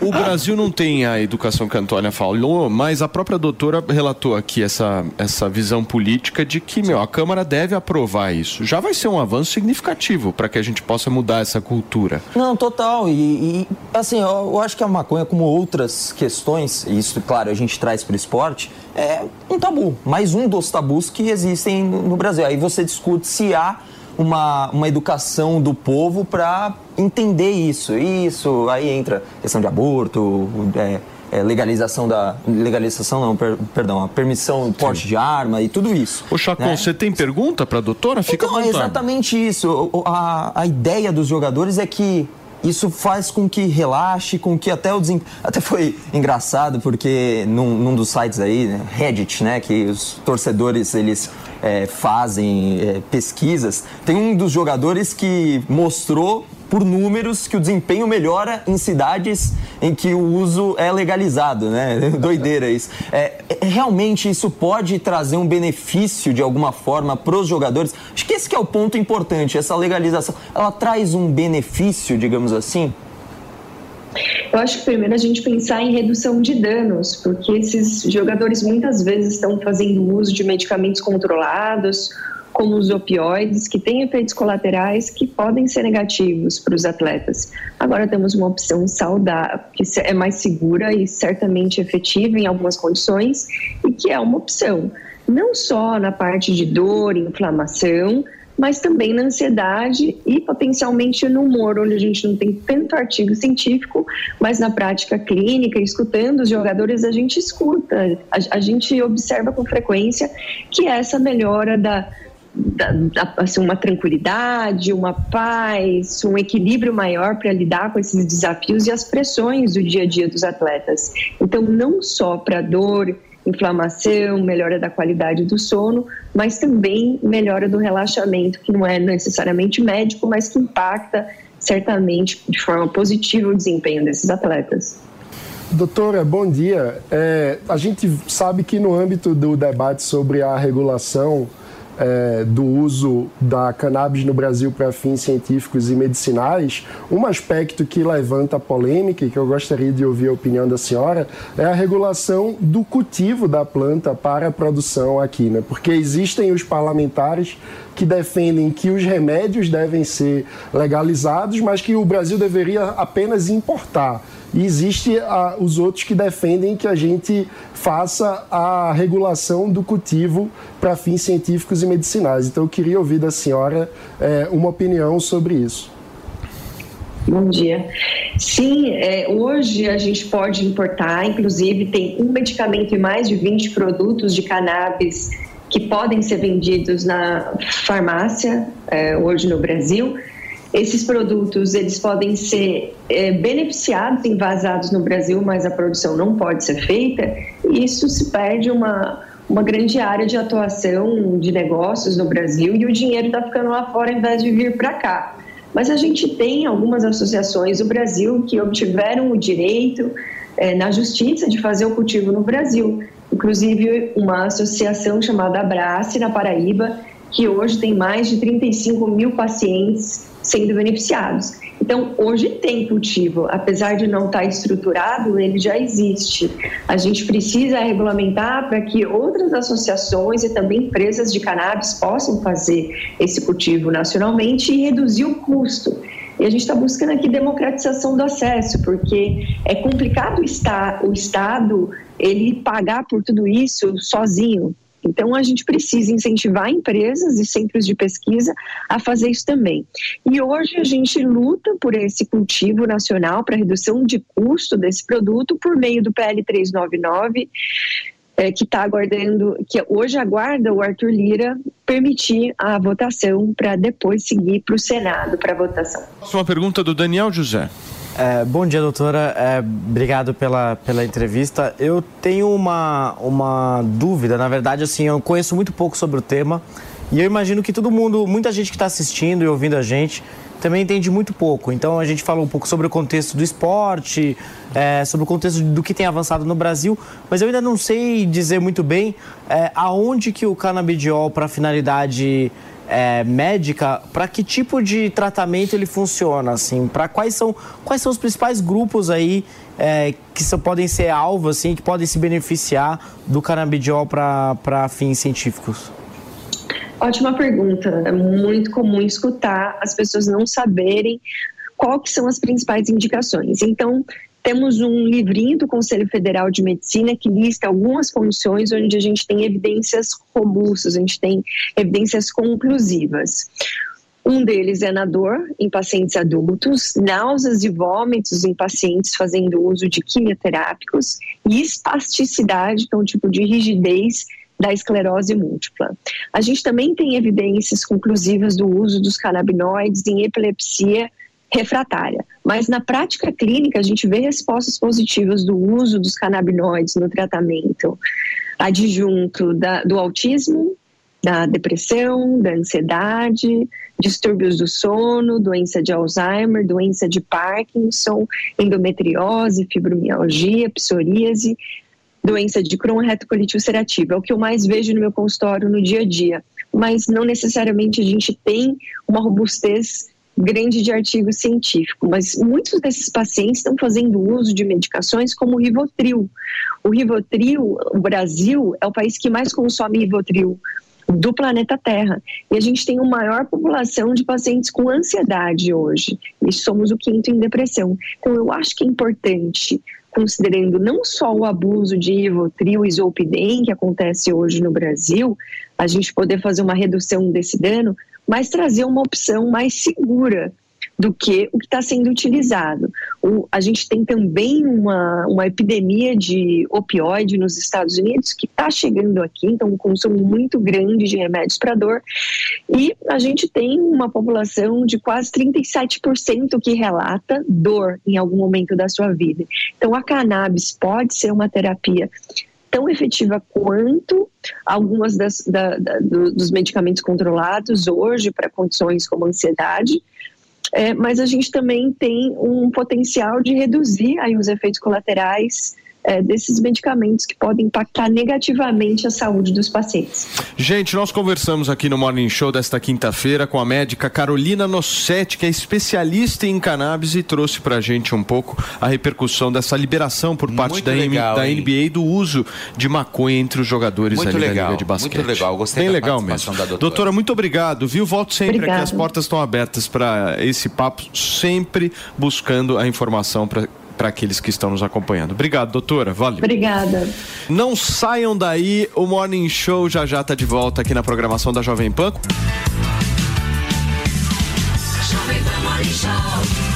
Speaker 1: o Brasil não tem a educação que a Antônia falou, mas a própria doutora relatou aqui essa, essa visão política de que, meu, a Câmara deve aprovar isso. Já vai ser um avanço significativo para que a gente possa mudar essa cultura.
Speaker 7: Não, total. E, e assim, eu, eu acho que a maconha, como outras questões, e isso, claro, a gente traz para o esporte, é um tabu, mais um dos tabus que existem no Brasil. Aí você discute se há uma, uma educação do povo para entender isso. Isso, aí entra questão de aborto, é, é, legalização da. Legalização não, per, perdão, a permissão de porte de arma e tudo isso.
Speaker 1: Ô Chacon, né? você tem pergunta para a doutora? Fica
Speaker 7: então. É exatamente isso. A, a ideia dos jogadores é que isso faz com que relaxe, com que até o desempenho. Até foi engraçado, porque num, num dos sites aí, né, Reddit, né, que os torcedores eles é, fazem é, pesquisas, tem um dos jogadores que mostrou por números que o desempenho melhora em cidades em que o uso é legalizado, né? *laughs* Doideira isso. É, é, realmente isso pode trazer um benefício de alguma forma para os jogadores. Acho que esse que é o ponto importante. Essa legalização, ela traz um benefício, digamos assim.
Speaker 6: Eu acho que primeiro a gente pensar em redução de danos, porque esses jogadores muitas vezes estão fazendo uso de medicamentos controlados como os opioides, que têm efeitos colaterais que podem ser negativos para os atletas. Agora temos uma opção saudável, que é mais segura e certamente efetiva em algumas condições, e que é uma opção, não só na parte de dor, inflamação, mas também na ansiedade e potencialmente no humor, onde a gente não tem tanto artigo científico, mas na prática clínica, escutando os jogadores, a gente escuta, a, a gente observa com frequência que essa melhora da assim, uma tranquilidade, uma paz, um equilíbrio maior para lidar com esses desafios e as pressões do dia a dia dos atletas. Então, não só para dor, inflamação, melhora da qualidade do sono, mas também melhora do relaxamento, que não é necessariamente médico, mas que impacta certamente de forma positiva o desempenho desses atletas.
Speaker 4: Doutora, bom dia. É, a gente sabe que no âmbito do debate sobre a regulação é, do uso da cannabis no Brasil para fins científicos e medicinais, um aspecto que levanta polêmica e que eu gostaria de ouvir a opinião da senhora é a regulação do cultivo da planta para a produção aqui, né? Porque existem os parlamentares que defendem que os remédios devem ser legalizados, mas que o Brasil deveria apenas importar. E existe a, os outros que defendem que a gente faça a regulação do cultivo para fins científicos e medicinais. Então eu queria ouvir da senhora é, uma opinião sobre isso.
Speaker 6: Bom dia. Sim, é, hoje a gente pode importar, inclusive tem um medicamento e mais de 20 produtos de cannabis que podem ser vendidos na farmácia é, hoje no Brasil esses produtos eles podem ser é, beneficiados, envasados no Brasil, mas a produção não pode ser feita. E isso se perde uma, uma grande área de atuação de negócios no Brasil e o dinheiro está ficando lá fora em vez de vir para cá. Mas a gente tem algumas associações do Brasil que obtiveram o direito é, na justiça de fazer o cultivo no Brasil. Inclusive, uma associação chamada Abrace, na Paraíba, que hoje tem mais de 35 mil pacientes sendo beneficiados. Então, hoje tem cultivo, apesar de não estar estruturado, ele já existe. A gente precisa regulamentar para que outras associações e também empresas de cannabis possam fazer esse cultivo nacionalmente e reduzir o custo. E a gente está buscando aqui democratização do acesso, porque é complicado o Estado ele pagar por tudo isso sozinho. Então, a gente precisa incentivar empresas e centros de pesquisa a fazer isso também. E hoje a gente luta por esse cultivo nacional para redução de custo desse produto por meio do PL 399 é, que está aguardando, que hoje aguarda o Arthur Lira permitir a votação para depois seguir para o Senado para votação.
Speaker 1: Uma pergunta do Daniel José.
Speaker 5: É, bom dia, doutora. É, obrigado pela, pela entrevista. Eu tenho uma, uma dúvida. Na verdade, assim, eu conheço muito pouco sobre o tema e eu imagino que todo mundo, muita gente que está assistindo e ouvindo a gente, também entende muito pouco. Então a gente falou um pouco sobre o contexto do esporte, é, sobre o contexto do que tem avançado no Brasil, mas eu ainda não sei dizer muito bem é, aonde que o canabidiol para finalidade é, médica, para que tipo de tratamento ele funciona, assim, para quais são quais são os principais grupos aí é, que só podem ser alvo, assim, que podem se beneficiar do canabidiol para fins científicos.
Speaker 6: Ótima pergunta. É muito comum escutar as pessoas não saberem quais são as principais indicações. Então, temos um livrinho do Conselho Federal de Medicina que lista algumas condições onde a gente tem evidências robustas, a gente tem evidências conclusivas. Um deles é na dor em pacientes adultos, náuseas e vômitos em pacientes fazendo uso de quimioterápicos e espasticidade, que é um tipo de rigidez da esclerose múltipla. A gente também tem evidências conclusivas do uso dos canabinoides em epilepsia refratária. Mas na prática clínica, a gente vê respostas positivas do uso dos canabinoides no tratamento adjunto da, do autismo, da depressão, da ansiedade, distúrbios do sono, doença de Alzheimer, doença de Parkinson, endometriose, fibromialgia, psoríase, doença de Crohn retocolite ulcerativa. É o que eu mais vejo no meu consultório no dia a dia. Mas não necessariamente a gente tem uma robustez grande de artigo científico, mas muitos desses pacientes estão fazendo uso de medicações como o Rivotril. O Rivotril, o Brasil é o país que mais consome Rivotril do planeta Terra. E a gente tem uma maior população de pacientes com ansiedade hoje. E somos o quinto em depressão. Então, eu acho que é importante considerando não só o abuso de Rivotril e Zolpidem que acontece hoje no Brasil, a gente poder fazer uma redução desse dano, mas trazer uma opção mais segura do que o que está sendo utilizado. O, a gente tem também uma, uma epidemia de opioide nos Estados Unidos que está chegando aqui, então um consumo muito grande de remédios para dor. E a gente tem uma população de quase 37% que relata dor em algum momento da sua vida. Então a cannabis pode ser uma terapia tão efetiva quanto algumas das, da, da, dos medicamentos controlados hoje para condições como ansiedade, é, mas a gente também tem um potencial de reduzir aí os efeitos colaterais é, desses medicamentos que podem impactar negativamente a saúde dos pacientes.
Speaker 1: Gente, nós conversamos aqui no Morning Show desta quinta-feira com a médica Carolina Nossetti, que é especialista em cannabis e trouxe pra gente um pouco a repercussão dessa liberação por parte da, legal, da NBA do uso de maconha entre os jogadores
Speaker 2: muito
Speaker 1: ali
Speaker 2: legal,
Speaker 1: da Liga de Basquete.
Speaker 2: Muito legal, gostei
Speaker 1: Bem
Speaker 2: da
Speaker 1: legal mesmo. Da doutora. doutora. muito obrigado, viu? Volto sempre Obrigado. aqui, as portas estão abertas para esse papo, sempre buscando a informação para para aqueles que estão nos acompanhando. Obrigado, doutora. Valeu.
Speaker 6: Obrigada.
Speaker 1: Não saiam daí, o Morning Show já já está de volta aqui na programação da Jovem Pan.
Speaker 8: Jovem Pan Morning Show.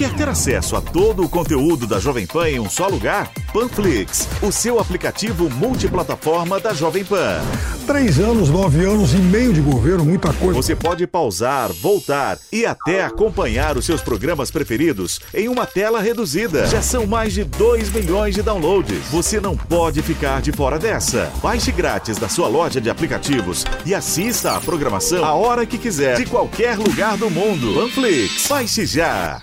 Speaker 8: Quer ter acesso a todo o conteúdo da Jovem Pan em um só lugar? Panflix, o seu aplicativo multiplataforma da Jovem Pan.
Speaker 9: Três anos, nove anos e meio de governo, muita coisa.
Speaker 8: Você pode pausar, voltar e até acompanhar os seus programas preferidos em uma tela reduzida. Já são mais de 2 milhões de downloads. Você não pode ficar de fora dessa. Baixe grátis da sua loja de aplicativos e assista a programação a hora que quiser, de qualquer lugar do mundo. Panflix, baixe já!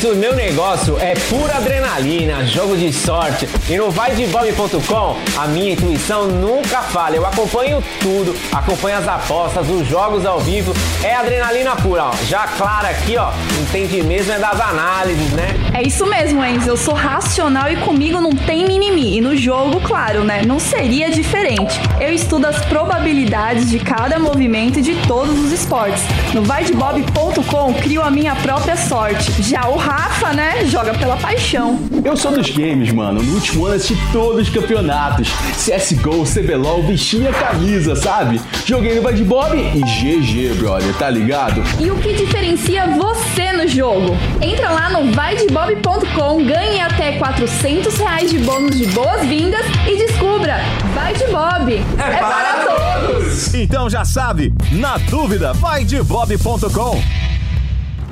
Speaker 5: Sou o
Speaker 10: meu negócio é pura adrenalina, jogo de sorte. E no vaidebob.com, a minha intuição nunca falha. Eu acompanho tudo, acompanho as apostas, os jogos ao vivo. É adrenalina pura, ó. Já claro aqui, ó, entende mesmo é das análises, né?
Speaker 11: É isso mesmo, Enzo. Eu sou racional e comigo não tem mimimi. E no jogo, claro, né? Não seria diferente. Eu estudo as probabilidades de cada movimento e de todos os esportes. No vaidebob.com, crio a minha própria sorte. Já o Rafa, né, joga pela paixão.
Speaker 12: Eu sou dos games, mano. No último ano assisti todos os campeonatos. CSGO, CBLOL, vestia camisa, sabe? Joguei no Vai de Bob e GG, brother, tá ligado?
Speaker 11: E o que diferencia você no jogo? Entra lá no vaidebob.com, ganhe até 400 reais de bônus de boas-vindas e descubra. Vai de Bob. É, para todos.
Speaker 8: Então já sabe, na dúvida, vai de bob.com.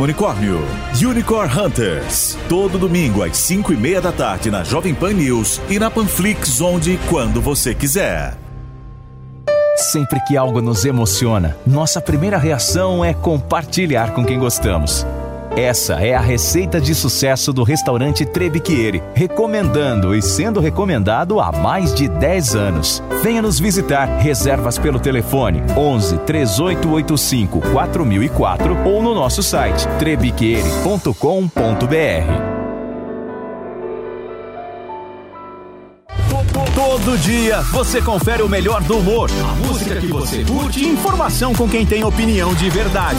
Speaker 8: unicórnio. Unicorn Hunters. Todo domingo às 5 e meia da tarde na Jovem Pan News e na Panflix, onde e quando você quiser.
Speaker 13: Sempre que algo nos emociona, nossa primeira reação é compartilhar com quem gostamos. Essa é a receita de sucesso do restaurante Trebiquieri, recomendando e sendo recomendado há mais de 10 anos. Venha nos visitar. Reservas pelo telefone 11 3885 4004 ou no nosso site trebiquieri.com.br.
Speaker 14: Todo dia você confere o melhor do humor, a música que você curte e informação com quem tem opinião de verdade.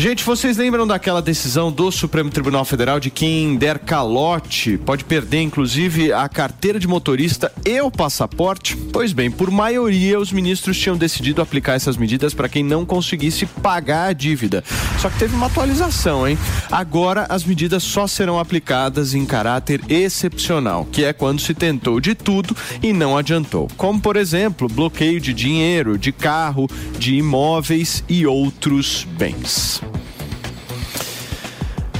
Speaker 1: Gente, vocês lembram daquela decisão do Supremo Tribunal Federal de quem der calote pode perder, inclusive, a carteira de motorista e o passaporte? Pois bem, por maioria, os ministros tinham decidido aplicar essas medidas para quem não conseguisse pagar a dívida. Só que teve uma atualização, hein? Agora as medidas só serão aplicadas em caráter excepcional, que é quando se tentou de tudo e não adiantou. Como, por exemplo, bloqueio de dinheiro, de carro, de imóveis e outros bens.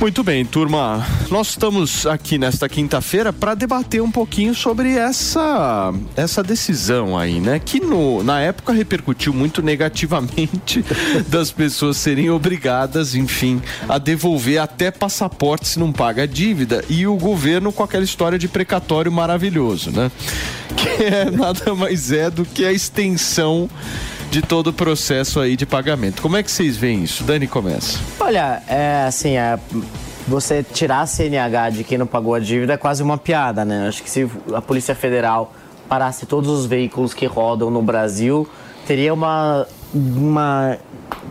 Speaker 1: Muito bem, turma. Nós estamos aqui nesta quinta-feira para debater um pouquinho sobre essa essa decisão aí, né? Que no, na época repercutiu muito negativamente *laughs* das pessoas serem obrigadas, enfim, a devolver até passaporte se não paga a dívida e o governo com aquela história de precatório maravilhoso, né? *laughs* Que é nada mais é do que a extensão de todo o processo aí de pagamento. Como é que vocês veem isso? Dani começa.
Speaker 5: Olha, é assim, é, você tirar a CNH de quem não pagou a dívida é quase uma piada, né? Acho que se a Polícia Federal parasse todos os veículos que rodam no Brasil, teria uma, uma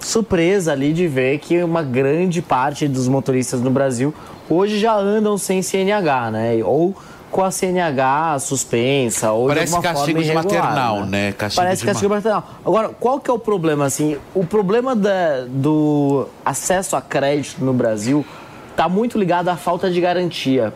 Speaker 5: surpresa ali de ver que uma grande parte dos motoristas no Brasil hoje já andam sem CNH, né? Ou com a CNH suspensa ou
Speaker 2: Parece
Speaker 5: de alguma
Speaker 2: castigo
Speaker 5: forma irregular,
Speaker 2: maternal, né? Castigo
Speaker 5: Parece
Speaker 2: de
Speaker 5: castigo
Speaker 2: ma-
Speaker 5: maternal. Agora, qual que é o problema, assim? O problema da- do acesso a crédito no Brasil está muito ligado à falta de garantia.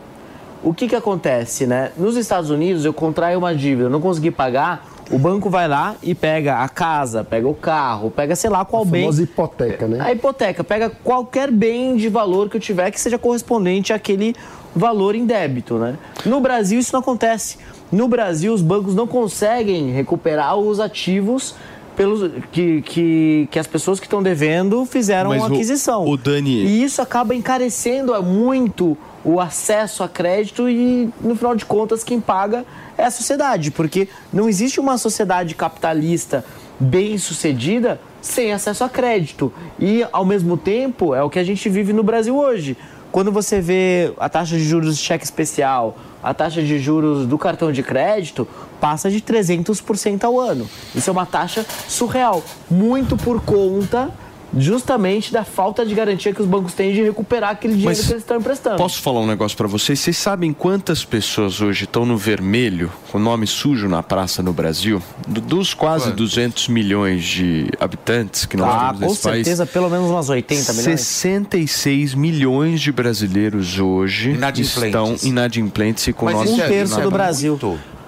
Speaker 5: O que que acontece, né? Nos Estados Unidos, eu contraio uma dívida, eu não consegui pagar, o banco vai lá e pega a casa, pega o carro, pega sei lá qual
Speaker 4: A
Speaker 5: bem.
Speaker 4: hipoteca, né?
Speaker 5: A hipoteca pega qualquer bem de valor que eu tiver que seja correspondente àquele valor em débito, né? No Brasil isso não acontece. No Brasil os bancos não conseguem recuperar os ativos pelos que, que, que as pessoas que estão devendo fizeram
Speaker 1: Mas
Speaker 5: uma
Speaker 1: o-
Speaker 5: aquisição.
Speaker 1: o Dani-
Speaker 5: E isso acaba encarecendo muito o acesso a crédito e, no final de contas, quem paga é a sociedade, porque não existe uma sociedade capitalista bem sucedida sem acesso a crédito. E, ao mesmo tempo, é o que a gente vive no Brasil hoje. Quando você vê a taxa de juros de cheque especial, a taxa de juros do cartão de crédito passa de 300% ao ano. Isso é uma taxa surreal, muito por conta justamente da falta de garantia que os bancos têm de recuperar aquele dinheiro
Speaker 1: Mas
Speaker 5: que eles estão emprestando.
Speaker 1: Posso falar um negócio pra vocês? Vocês sabem quantas pessoas hoje estão no vermelho, com nome sujo na praça no Brasil? Do- dos quase 200 milhões de habitantes que nós
Speaker 5: Ah,
Speaker 1: temos
Speaker 5: com
Speaker 1: nesse país.
Speaker 5: certeza, pelo menos umas 80 milhões.
Speaker 1: 66 milhões de brasileiros hoje
Speaker 2: Inadimplentes.
Speaker 1: estão inadimplentes e com
Speaker 2: Mas isso é- Um terço
Speaker 5: do Brasil.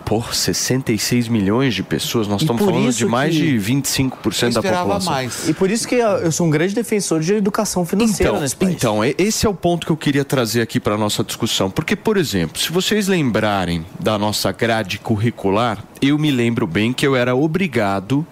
Speaker 1: Por 66 milhões de pessoas, nós
Speaker 5: E
Speaker 1: estamos falando de mais de 25% da população.
Speaker 5: E por isso que eu sou um grande defensor de educação financeira
Speaker 1: Então,
Speaker 5: nesse país.
Speaker 1: então, e- esse é o ponto que eu queria trazer aqui para nossa discussão. Porque, por exemplo, se vocês lembrarem da nossa grade curricular, eu me lembro bem que eu era obrigado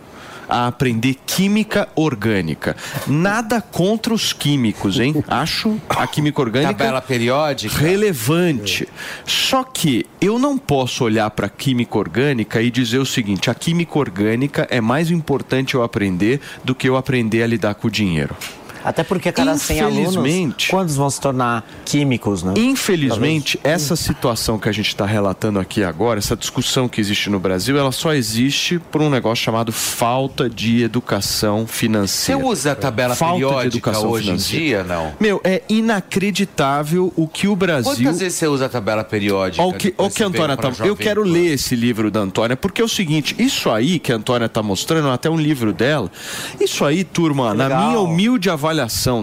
Speaker 1: a aprender química orgânica. Nada contra os químicos, hein? *laughs* Acho a química orgânica
Speaker 2: Tabela periódica.
Speaker 1: relevante. Só que eu não posso olhar para a química orgânica e dizer o seguinte: a química orgânica é mais importante eu aprender do que eu aprender a lidar com o dinheiro.
Speaker 5: Até porque a cada 100 alunos,
Speaker 1: Infelizmente-
Speaker 5: quantos vão se tornar químicos, né?
Speaker 1: Infelizmente, essa situação que a gente está relatando aqui agora, essa discussão que existe no Brasil, ela só existe por um negócio chamado falta de educação
Speaker 2: Você
Speaker 1: financeira.
Speaker 2: usa a tabela
Speaker 1: Falta de
Speaker 2: periódica
Speaker 1: educação
Speaker 2: hoje em
Speaker 1: financeira.
Speaker 2: dia, não?
Speaker 1: Meu, é inacreditável o que o Brasil.
Speaker 2: Quantas vezes você usa a tabela periódica?
Speaker 1: O que, o que
Speaker 2: você
Speaker 1: Antônia tá, eu quero ler esse livro da Antônia, porque é o seguinte, isso aí que a Antônia tá mostrando, até um livro dela, isso aí, turma, na minha humilde avaliação,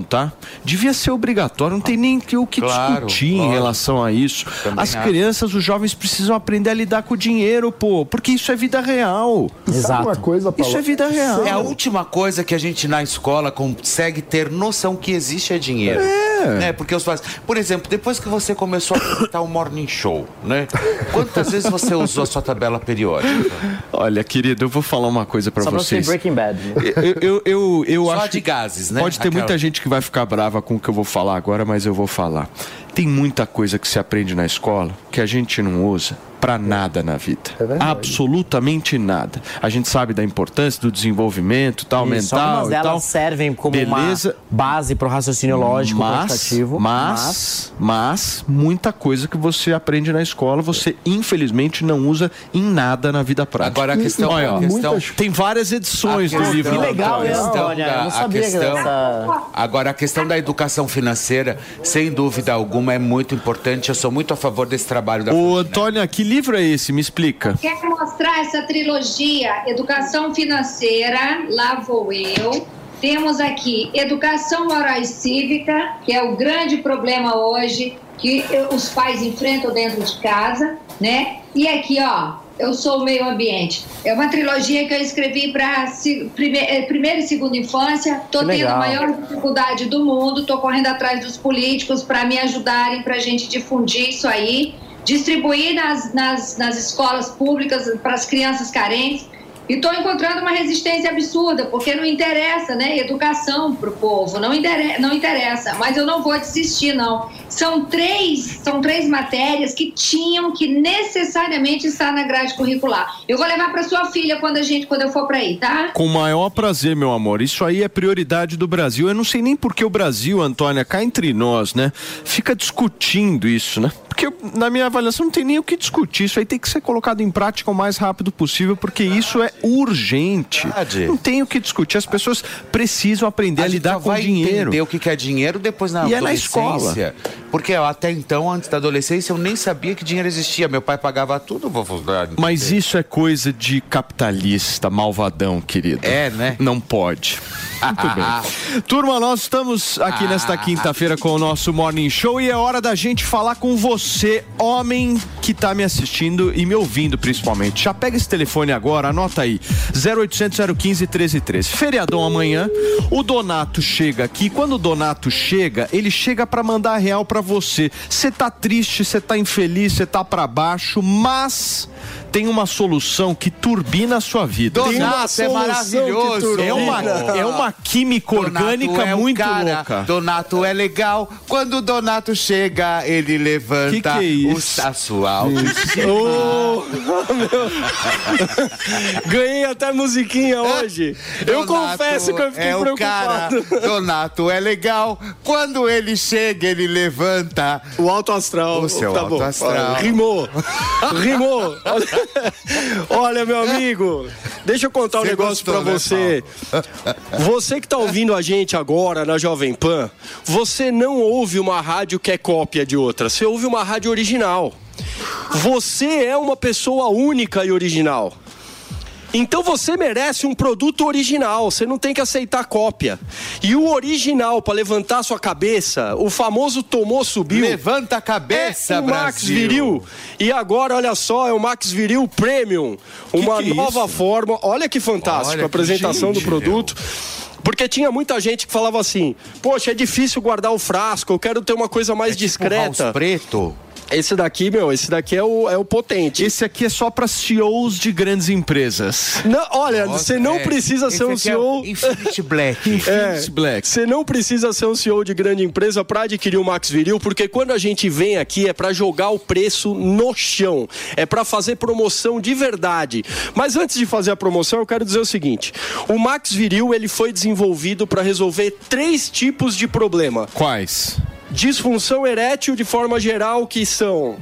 Speaker 1: tá? Devia ser obrigatório, não tem nem que o que
Speaker 2: Claro,
Speaker 1: discutir em
Speaker 2: lógico.
Speaker 1: relação a isso.
Speaker 2: Também
Speaker 1: As
Speaker 2: acho.
Speaker 1: crianças, os jovens precisam aprender a lidar com o dinheiro, pô, porque isso é vida real.
Speaker 4: Uma coisa, Paulo?
Speaker 1: Isso é vida real.
Speaker 2: É a última coisa que a gente na escola consegue ter noção que existe é dinheiro.
Speaker 1: É.
Speaker 2: Né? Porque os pais. Por exemplo, depois que você começou a apresentar o morning show, né? Quantas vezes você usou a sua tabela periódica?
Speaker 1: Olha, querido, eu vou falar uma coisa pra
Speaker 5: Só pra
Speaker 1: vocês.
Speaker 5: ser Breaking Bad. né?
Speaker 1: Eu, eu, eu, eu
Speaker 2: Só
Speaker 1: acho
Speaker 2: de
Speaker 1: que
Speaker 2: gases, né?
Speaker 1: Pode ter
Speaker 2: Aquela-
Speaker 1: muita gente que vai ficar brava com o que eu vou falar agora, mas eu vou falar. Tem muita coisa que se aprende na escola que a gente não usa pra nada na vida.
Speaker 4: É verdade.
Speaker 1: Absolutamente nada. A gente sabe da importância do desenvolvimento tal,
Speaker 5: Isso,
Speaker 1: mental
Speaker 5: algumas
Speaker 1: e
Speaker 5: delas
Speaker 1: tal.
Speaker 5: servem como
Speaker 1: Beleza.
Speaker 5: uma base para o raciocínio lógico
Speaker 1: mas,
Speaker 5: quantitativo.
Speaker 1: mas, mas, muita coisa que você aprende na escola, você infelizmente não usa em nada na vida prática.
Speaker 2: Agora a questão.
Speaker 1: Olha,
Speaker 2: a questão
Speaker 1: tem várias edições
Speaker 2: A
Speaker 1: do
Speaker 2: questão-
Speaker 1: livro.
Speaker 5: Que legal, hein,
Speaker 2: questão da-
Speaker 5: não
Speaker 2: a
Speaker 5: sabia
Speaker 2: questão-
Speaker 5: dessa...
Speaker 2: Agora, a questão da educação financeira, sem dúvida alguma, é muito importante. Eu sou muito a favor desse trabalho da Fontenelle.
Speaker 1: Antônia, que livro é esse? Me explica.
Speaker 3: Quero mostrar essa trilogia: Educação Financeira, lá vou eu. Temos aqui Educação Moral e Cívica, que é o grande problema hoje que os pais enfrentam dentro de casa, né? E aqui, ó, Eu Sou o Meio Ambiente. É uma trilogia que eu escrevi para primeira e segunda infância.
Speaker 5: Que
Speaker 3: tendo a maior dificuldade do mundo, estou correndo atrás dos políticos para me ajudarem para a gente difundir isso aí, distribuir nas, nas, nas escolas públicas para as crianças carentes. E estou encontrando uma resistência absurda, porque não interessa, né? Educação para o povo, não, intere- não interessa. Mas eu não vou desistir, não. São três, são três matérias que tinham que necessariamente estar na grade curricular. Eu vou levar para sua filha quando a gente, quando eu for para aí, tá?
Speaker 1: Com o maior prazer, meu amor. Isso aí é prioridade do Brasil. Eu não sei nem por que o Brasil, Antônia, cá entre nós, né? Fica discutindo isso, né? Porque na minha avaliação não tem nem o que discutir. Isso aí tem que ser colocado em prática o mais rápido possível, porque isso é urgente.
Speaker 2: Verdade.
Speaker 1: Não tem o que discutir. As pessoas precisam aprender a,
Speaker 2: gente
Speaker 1: lidar com
Speaker 2: vai
Speaker 1: dinheiro.
Speaker 2: entender o que é dinheiro depois na
Speaker 1: E é na
Speaker 2: adolescência. Porque até então, antes da adolescência, eu nem sabia que dinheiro existia. Meu pai pagava tudo, vou
Speaker 1: Mas isso é coisa de capitalista, malvadão, querido.
Speaker 2: É, né?
Speaker 1: Não pode. Muito *laughs* bem. Turma, nós estamos aqui nesta quinta-feira com o nosso Morning Show e é hora da gente falar com você, homem que tá me assistindo e me ouvindo principalmente. Já pega esse telefone agora, anota aí: 0800 015 1313. Feriadão amanhã, o Donato chega aqui. Quando o Donato chega, ele chega pra mandar real pra você. Você tá triste, você tá infeliz, você tá pra baixo, mas tem uma solução que turbina a sua vida.
Speaker 2: Donato,
Speaker 1: Tem uma
Speaker 2: é
Speaker 1: solução
Speaker 2: maravilhoso.
Speaker 1: que turbina. É uma, é uma química orgânica
Speaker 2: Donato é o
Speaker 1: muito
Speaker 2: cara,
Speaker 1: louca.
Speaker 2: Donato é legal. Quando o Donato chega, ele levanta
Speaker 1: Que que é isso?
Speaker 2: o- a sua autoestima. *laughs*
Speaker 15: Meu. Ganhei até musiquinha hoje. Eu
Speaker 2: Donato
Speaker 15: confesso que eu fiquei
Speaker 2: é o cara.
Speaker 15: preocupado.
Speaker 2: Donato é legal. Quando ele chega, ele levanta
Speaker 15: o alto astral.
Speaker 2: O seu
Speaker 15: Tá
Speaker 2: alto
Speaker 15: bom.
Speaker 2: astral.
Speaker 15: Rimou. Rimou. *laughs* Olha, meu amigo, deixa eu contar um
Speaker 2: Você
Speaker 15: negócio pra
Speaker 2: né,
Speaker 15: você. Você que tá ouvindo a gente agora na Jovem Pan, você não ouve uma rádio que é cópia de outra, você ouve uma rádio original. Você é uma pessoa única e original. Então você merece um produto original, você não tem que aceitar cópia. E o original para levantar sua cabeça, o famoso tomou subiu.
Speaker 2: Levanta a cabeça,
Speaker 15: é o Max
Speaker 2: Brasil.
Speaker 15: Viril. E agora, olha só, é o Max Viril Premium, uma
Speaker 1: que é
Speaker 15: nova forma. Olha que fantástico
Speaker 2: Olha
Speaker 15: a apresentação
Speaker 2: que
Speaker 15: do produto. Porque tinha muita gente que falava assim: Poxa, é difícil guardar o frasco, eu quero ter uma coisa mais discreta.
Speaker 2: House preto.
Speaker 15: Esse daqui, meu, esse daqui é o, é o potente.
Speaker 1: Esse aqui é só para CEOs de grandes empresas.
Speaker 15: Não, olha,
Speaker 2: Nossa,
Speaker 15: você não
Speaker 2: é.
Speaker 15: precisa
Speaker 2: Esse
Speaker 15: ser um
Speaker 2: é
Speaker 15: CEO.
Speaker 2: o Infinity Black. *laughs*
Speaker 15: É,
Speaker 1: Black.
Speaker 15: Você não precisa ser um CEO de grande empresa para adquirir o Max Viril, porque quando a gente vem aqui é para jogar o preço no chão, é para fazer promoção de verdade. Mas antes de fazer a promoção, eu quero dizer o seguinte: o Max Viril ele foi desenvolvido para resolver três tipos de problema.
Speaker 1: Quais?
Speaker 15: Disfunção erétil de forma geral, que são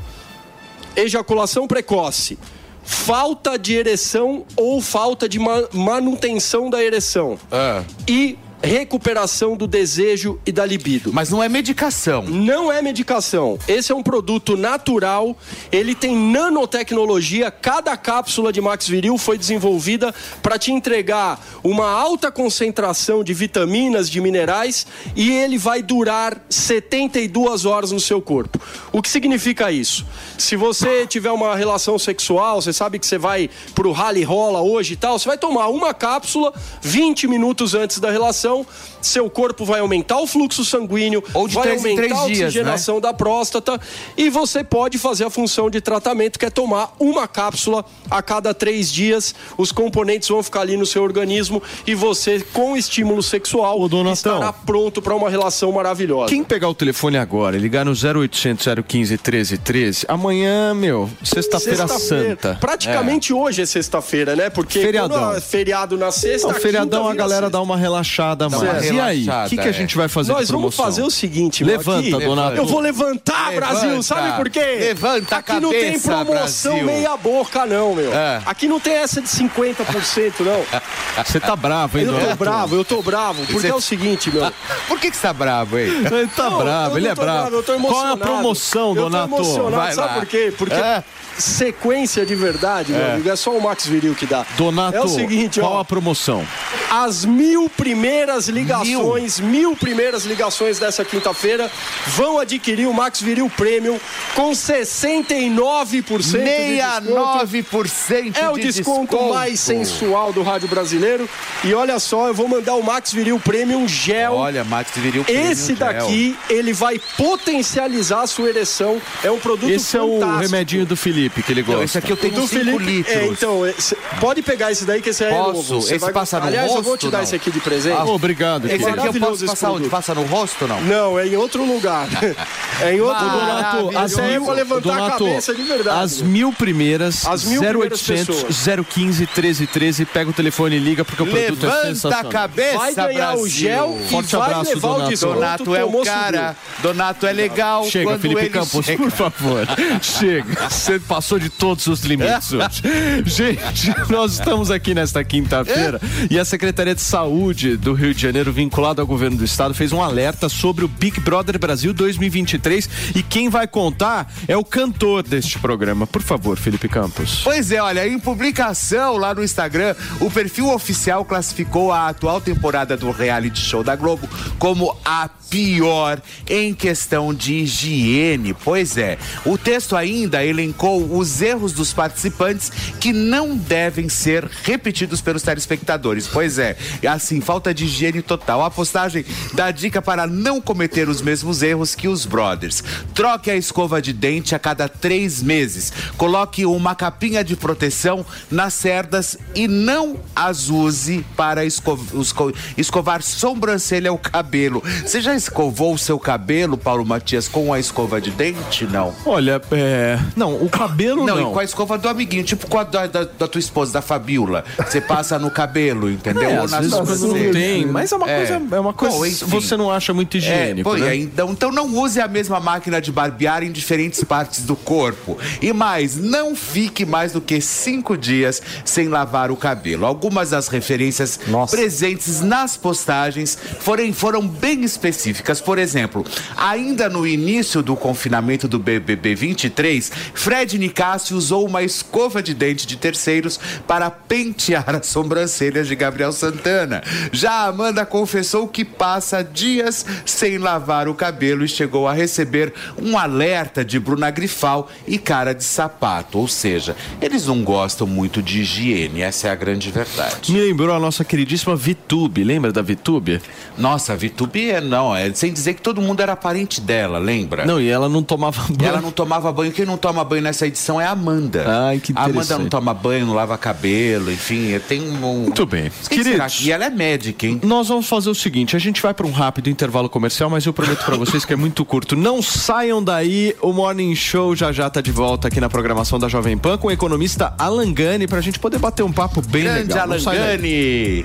Speaker 15: ejaculação precoce, falta de ereção ou falta de ma- manutenção da ereção
Speaker 2: Ah.
Speaker 15: e recuperação do desejo e da libido.
Speaker 2: Mas não é medicação.
Speaker 15: Não é medicação. Esse é um produto natural. Ele tem nanotecnologia. Cada cápsula de Max Viril foi desenvolvida para te entregar uma alta concentração de vitaminas, de minerais e ele vai durar 72 horas no seu corpo. O que significa isso? Se você tiver uma relação sexual, você sabe que você vai pro rally rola hoje e tal, você vai tomar uma cápsula 20 minutos antes da relação, seu corpo vai aumentar o fluxo sanguíneo,
Speaker 2: Ou de
Speaker 15: vai
Speaker 2: três em
Speaker 15: aumentar
Speaker 2: três
Speaker 15: a
Speaker 2: dias, né?
Speaker 15: oxigenação da próstata e você pode fazer a função de tratamento que é tomar uma cápsula a cada três dias. Os componentes vão ficar ali no seu organismo e você, com estímulo sexual, estará pronto para uma relação maravilhosa.
Speaker 1: Quem pegar o telefone agora e ligar no 0800 015 1313, amanhã, meu, sexta-feira
Speaker 15: Sexta-feira.
Speaker 1: santa.
Speaker 15: Praticamente hoje é sexta-feira, né? Porque
Speaker 1: Feriadão.
Speaker 15: quando é feriado na sexta.
Speaker 1: Não, feriadão a galera
Speaker 15: sexta.
Speaker 1: dá uma relaxada
Speaker 2: Dá
Speaker 1: mais. e aí, o
Speaker 2: relaxada,
Speaker 1: que, que a
Speaker 2: é.
Speaker 1: gente vai fazer
Speaker 15: Nós vamos fazer o seguinte, meu,
Speaker 1: Levanta,
Speaker 15: aqui,
Speaker 1: Donato.
Speaker 15: Eu vou levantar,
Speaker 2: Levanta.
Speaker 15: Brasil, sabe por quê?
Speaker 2: Levanta a
Speaker 15: Aqui não tem
Speaker 2: cabeça,
Speaker 15: promoção
Speaker 2: Brasil.
Speaker 15: meia boca, não, meu.
Speaker 2: É.
Speaker 15: Aqui não tem essa de 50%, não. *laughs*
Speaker 1: Você tá bravo, hein,
Speaker 15: Eu tô bravo, eu tô bravo. Porque é o seguinte, meu. *laughs*
Speaker 2: Por que, que você tá bravo aí?
Speaker 1: Ele tá
Speaker 15: Não,
Speaker 1: bravo, ele é
Speaker 15: tô
Speaker 1: bravo.
Speaker 15: eu tô
Speaker 1: Qual é a
Speaker 15: emocionado.
Speaker 1: promoção, Donato?
Speaker 15: Eu tô emocionado,
Speaker 2: Vai
Speaker 15: sabe
Speaker 2: lá.
Speaker 15: por quê? Porque
Speaker 2: É.
Speaker 15: sequência de verdade, meu
Speaker 1: É.
Speaker 15: amigo, é só o Max Viril que dá.
Speaker 1: Donato,
Speaker 15: é o seguinte,
Speaker 1: qual
Speaker 15: ó.
Speaker 1: a promoção?
Speaker 15: As mil primeiras ligações, mil, primeiras ligações dessa quinta-feira vão adquirir o Max Viril Premium com 69% de desconto.
Speaker 2: 69%
Speaker 15: É o
Speaker 2: de
Speaker 15: desconto,
Speaker 2: desconto.
Speaker 15: mais sensual do rádio brasileiro. E olha só, eu vou mandar o Max Viril Premium Gel.
Speaker 2: Olha, Max Viril Premium
Speaker 15: Esse
Speaker 2: Gel.
Speaker 15: daqui, ele vai potencializar a sua ereção. É um produto
Speaker 1: Esse é o
Speaker 15: fantástico.
Speaker 1: remedinho do Felipe que ele gosta.
Speaker 2: Não, esse aqui eu tenho
Speaker 15: do
Speaker 2: 5
Speaker 15: Felipe,
Speaker 2: litros.
Speaker 15: é, então, esse- pode pegar esse daí que esse aí é
Speaker 2: Posso?
Speaker 15: novo. Você
Speaker 2: Esse
Speaker 15: vai
Speaker 2: passa no
Speaker 15: Aliás, eu vou
Speaker 2: rosto,
Speaker 15: te dar
Speaker 2: não?
Speaker 15: esse aqui de presente.
Speaker 1: Ah, obrigado,
Speaker 2: Esse
Speaker 1: querido.
Speaker 2: aqui eu posso
Speaker 15: esse
Speaker 2: passar onde? Passa no rosto ou não?
Speaker 15: Não, é em outro lugar. *laughs* É em outro lugar. Essa aí é pra levantar a
Speaker 1: Donato,
Speaker 15: cabeça de verdade.
Speaker 1: As mil primeiras,
Speaker 15: As mil primeiras
Speaker 1: 0800 015 1313, pega o telefone e liga porque o produto é
Speaker 2: Levanta a
Speaker 1: sensacional.
Speaker 2: cabeça,
Speaker 15: Vai ganhar
Speaker 2: Brasil.
Speaker 15: o gel
Speaker 1: Forte
Speaker 15: e vai
Speaker 1: abraço,
Speaker 15: levar
Speaker 1: Donato.
Speaker 15: o desconto.
Speaker 2: Donato é o cara. Donato é legal.
Speaker 1: Chega, Felipe Campos, por favor. *laughs* Chega. Você passou de todos os limites hoje. *laughs* Gente, nós estamos aqui nesta quinta-feira e a Secretaria de Saúde do Rio de Janeiro, vinculada ao governo do estado, fez um alerta sobre o Big Brother Brasil 2023 e quem vai contar é o cantor deste programa. Por favor, Felipe Campos.
Speaker 2: Pois é, olha, em publicação lá no Instagram, o perfil oficial classificou a atual temporada do reality show da Globo como a pior em questão de higiene. Pois é, o texto ainda elencou os erros dos participantes que não devem ser repetidos pelos telespectadores. Pois Pois é, assim, falta de higiene total. A postagem dá dica para não cometer os mesmos erros que os brothers. Troque a escova de dente a cada três meses. Coloque uma capinha de proteção nas cerdas e não as use para esco- esco- escovar sobrancelha ou cabelo. Você já escovou o seu cabelo, Paulo Matias, com a escova de dente? Não.
Speaker 1: Olha, é. Não, o cabelo não.
Speaker 2: Não, e com a escova do amiguinho, tipo com a da, da- da tua esposa, da Fabiola. Você passa no cabelo, entendeu?
Speaker 1: É,
Speaker 2: Ou
Speaker 1: às
Speaker 2: na
Speaker 1: vezes não tem, mas é uma coisa, é uma coisa
Speaker 2: Bom, enfim.
Speaker 1: você não acha muito higiênico,
Speaker 2: É, pô,
Speaker 1: né?
Speaker 2: e aí, então, então não use a mesma máquina de barbear em diferentes partes do corpo. E mais, não fique mais do que cinco dias sem lavar o cabelo. Algumas das referências presentes nas postagens foram, foram bem específicas. Por exemplo, ainda no início do confinamento do BBB 23, Fred Nicásio usou uma escova de dente de terceiros para pentear as sobrancelhas de Gabriel Santana. Já Amanda confessou que passa dias sem lavar o cabelo e chegou a receber um alerta de Bruna Grifal e cara de sapato. Ou seja, eles não gostam muito de higiene, essa é a grande verdade.
Speaker 1: Me lembrou a nossa queridíssima Vitube, lembra da Vitube?
Speaker 2: Nossa, a Vitube é não, é sem dizer que todo mundo era parente dela, lembra?
Speaker 1: Não, e ela não tomava banho.
Speaker 2: Ela não tomava banho. Quem não toma banho nessa edição é a Amanda.
Speaker 1: Ai, que
Speaker 2: A Amanda
Speaker 1: interessante.
Speaker 2: não toma banho, não lava cabelo, enfim, tem um.
Speaker 1: Muito bem. Queridos,
Speaker 2: que- E ela é médica, hein?
Speaker 1: Nós vamos fazer o seguinte: a gente vai para um rápido intervalo comercial, mas eu prometo para vocês que é muito curto. Não saiam daí, o Morning Show já já tá de volta aqui na programação da Jovem Pan com o economista Alan Gani pra gente poder bater um papo bem
Speaker 2: Grande
Speaker 1: legal.
Speaker 2: Alan. Gani.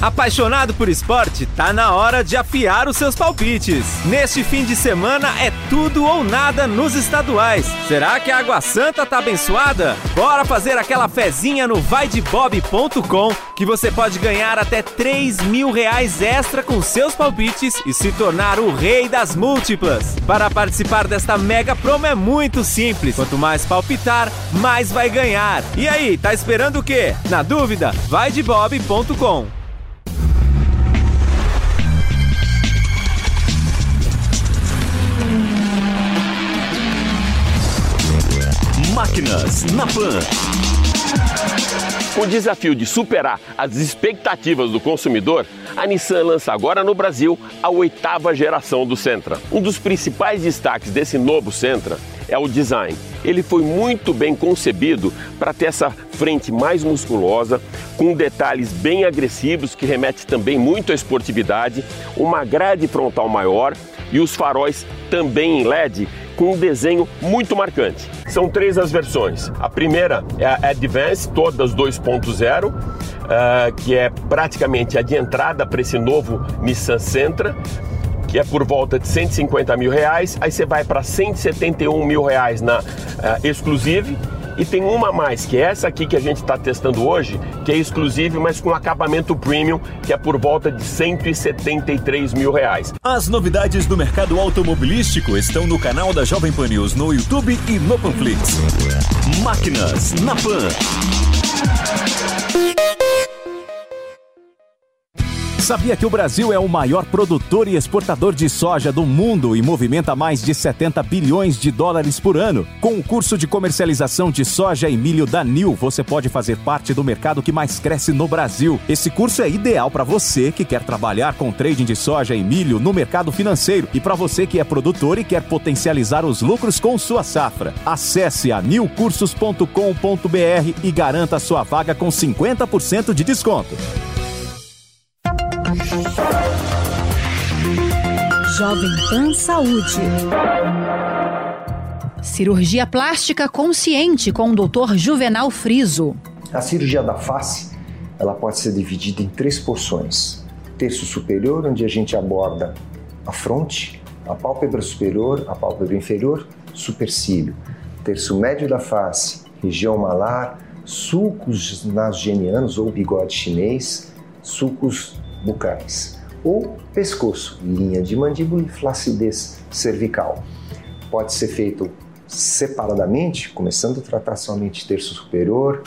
Speaker 10: Apaixonado por esporte? Tá na hora de afiar os seus palpites. Neste fim de semana é tudo ou nada nos estaduais. Será que a Água Santa tá abençoada? Bora fazer aquela fezinha no vaidebob.com que você pode ganhar até 3 mil reais extra com seus palpites e se tornar o rei das múltiplas. Para participar desta mega promo é muito simples. Quanto mais palpitar, mais vai ganhar. E aí, tá esperando o quê? Na dúvida? Vaidebob.com.
Speaker 16: Máquinas na Pan. Com o desafio de superar as expectativas do consumidor, a Nissan lança agora no Brasil a oitava geração do Sentra. Um dos principais destaques desse novo Sentra é o design. Ele foi muito bem concebido para ter essa frente mais musculosa, com detalhes bem agressivos que remete também muito à esportividade, uma grade frontal maior e os faróis também em LED com um desenho muito marcante. São três as versões. A primeira é a Advance, todas 2.0, ah, que é praticamente a de entrada para esse novo Nissan Sentra, que é por volta de 150 mil reais. Aí você vai para 171 mil reais na ah, Exclusive. E tem uma a mais, que é essa aqui que a gente está testando hoje, que é exclusive, mas com acabamento premium, que é por volta de 173 mil reais.
Speaker 14: As novidades do mercado automobilístico estão no canal da Jovem Pan News no YouTube e no Panflix. Máquinas na Pan. Sabia que o Brasil é o maior produtor e exportador de soja do mundo e movimenta mais de 70 bilhões de dólares por ano? Com o curso de comercialização de soja e milho da NIL, você pode fazer parte do mercado que mais cresce no Brasil. Esse curso é ideal para você que quer trabalhar com trading de soja e milho no mercado financeiro e para você que é produtor e quer potencializar os lucros com sua safra. Acesse a nilcursos.com.br e garanta sua vaga com 50% de desconto.
Speaker 17: Jovem Pan Saúde. Cirurgia plástica consciente com o Dr. Juvenal Friso.
Speaker 18: A cirurgia da face, ela pode ser dividida em três porções. Terço superior, onde a gente aborda a fronte, a pálpebra superior, a pálpebra inferior, supercílio. Terço médio da face, região malar, sulcos nasogenianos ou bigode chinês, sulcos bucais. Ou pescoço, linha de mandíbula e flacidez cervical. Pode ser feito separadamente, começando a tratar somente terço superior,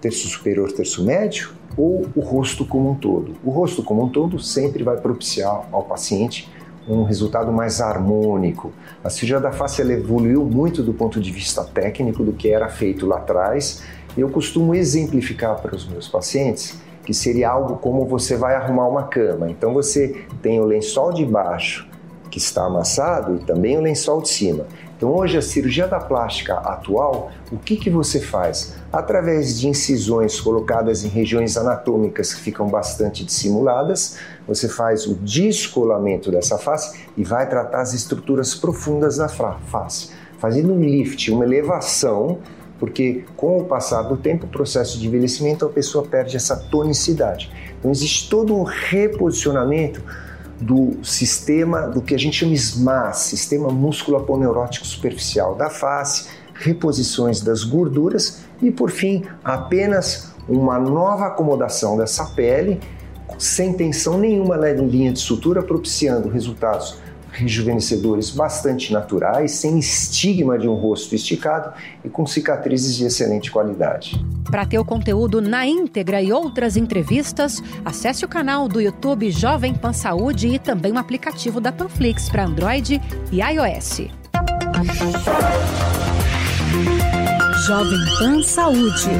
Speaker 18: terço superior, terço médio, ou o rosto como um todo. O rosto como um todo sempre vai propiciar ao paciente um resultado mais harmônico. A cirurgia da face evoluiu muito do ponto de vista técnico do que era feito lá atrás. Eu costumo exemplificar para os meus pacientes que seria algo como você vai arrumar uma cama. Então você tem o lençol de baixo que está amassado e também o lençol de cima. Então hoje a cirurgia da plástica atual, o que, que você faz? Através de incisões colocadas em regiões anatômicas que ficam bastante dissimuladas, você faz o descolamento dessa face e vai tratar as estruturas profundas da face, fazendo um lift, uma elevação, porque com o passar do tempo, o processo de envelhecimento, a pessoa perde essa tonicidade. Então existe todo um reposicionamento do sistema, do que a gente chama SMAS, Sistema Músculo-Aponeurótico Superficial da face, reposições das gorduras e, por fim, apenas uma nova acomodação dessa pele sem tensão nenhuma na linha de sutura, propiciando resultados rejuvenescedores bastante naturais, sem estigma de um rosto esticado e com cicatrizes de excelente qualidade.
Speaker 17: Para ter o conteúdo na íntegra e outras entrevistas, acesse o canal do YouTube Jovem Pan Saúde e também o aplicativo da Panflix para Android e iOS. Jovem Pan Saúde.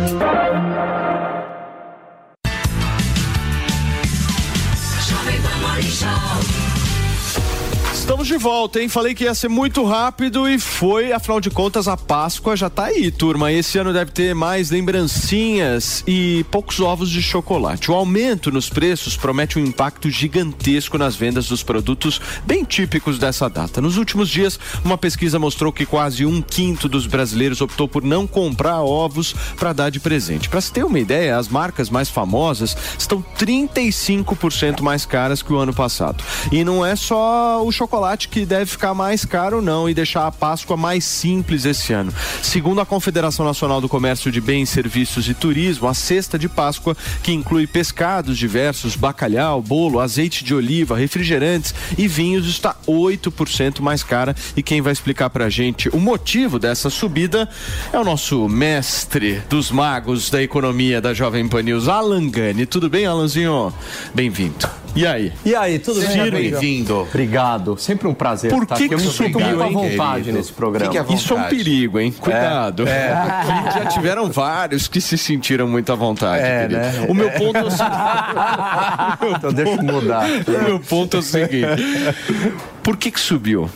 Speaker 1: Estamos de volta, hein? Falei que ia ser muito rápido e foi, afinal de contas, a Páscoa já tá aí, turma. Esse ano deve ter mais lembrancinhas e poucos ovos de chocolate. O aumento nos preços promete um impacto gigantesco nas vendas dos produtos bem típicos dessa data. Nos últimos dias, uma pesquisa mostrou que quase um quinto dos brasileiros optou por não comprar ovos para dar de presente. Para se ter uma ideia, as marcas mais famosas estão 35% mais caras que o ano passado. E não é só o chocolate chocolate que deve ficar mais caro não e deixar a Páscoa mais simples esse ano. Segundo a Confederação Nacional do Comércio de Bens, Serviços e Turismo, a cesta de Páscoa, que inclui pescados diversos, bacalhau, bolo, azeite de oliva, refrigerantes e vinhos, está 8% mais cara. E quem vai explicar pra gente o motivo dessa subida é o nosso mestre dos magos da economia da Jovem Pan News, Alan Gani. Tudo bem, Alanzinho? Bem-vindo. E aí?
Speaker 19: E aí, tudo
Speaker 1: Seja
Speaker 19: bem?
Speaker 1: bem-vindo.
Speaker 19: Obrigado. Sempre um prazer
Speaker 1: Por
Speaker 19: estar
Speaker 1: que
Speaker 19: aqui. Eu
Speaker 1: que
Speaker 19: me sinto
Speaker 1: subiu,
Speaker 19: muito à
Speaker 1: hein,
Speaker 19: vontade
Speaker 1: querido?
Speaker 19: nesse programa.
Speaker 1: À Isso é um perigo, hein? Cuidado.
Speaker 19: É, *laughs* é.
Speaker 1: Aqui já tiveram vários que se sentiram muito à vontade,
Speaker 19: É,
Speaker 1: querido.
Speaker 19: né?
Speaker 1: O meu ponto é o seguinte. *laughs*
Speaker 19: Então deixa eu mudar.
Speaker 1: O meu ponto é o seguinte. Por que que subiu?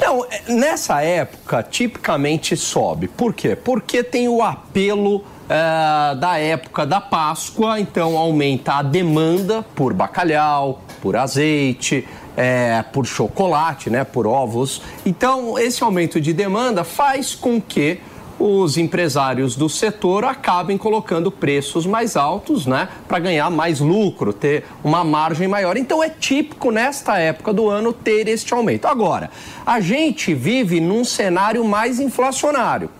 Speaker 19: Não, é, nessa época, tipicamente sobe. Por quê? Porque tem o apelo eh, da época da Páscoa, então aumenta a demanda por bacalhau, por azeite, eh, por chocolate, né, por ovos. Então, esse aumento de demanda faz com que os empresários do setor acabem colocando preços mais altos, né, para ganhar mais lucro, ter uma margem maior. Então é típico nesta época do ano ter este aumento. Agora, a gente vive num cenário mais inflacionário.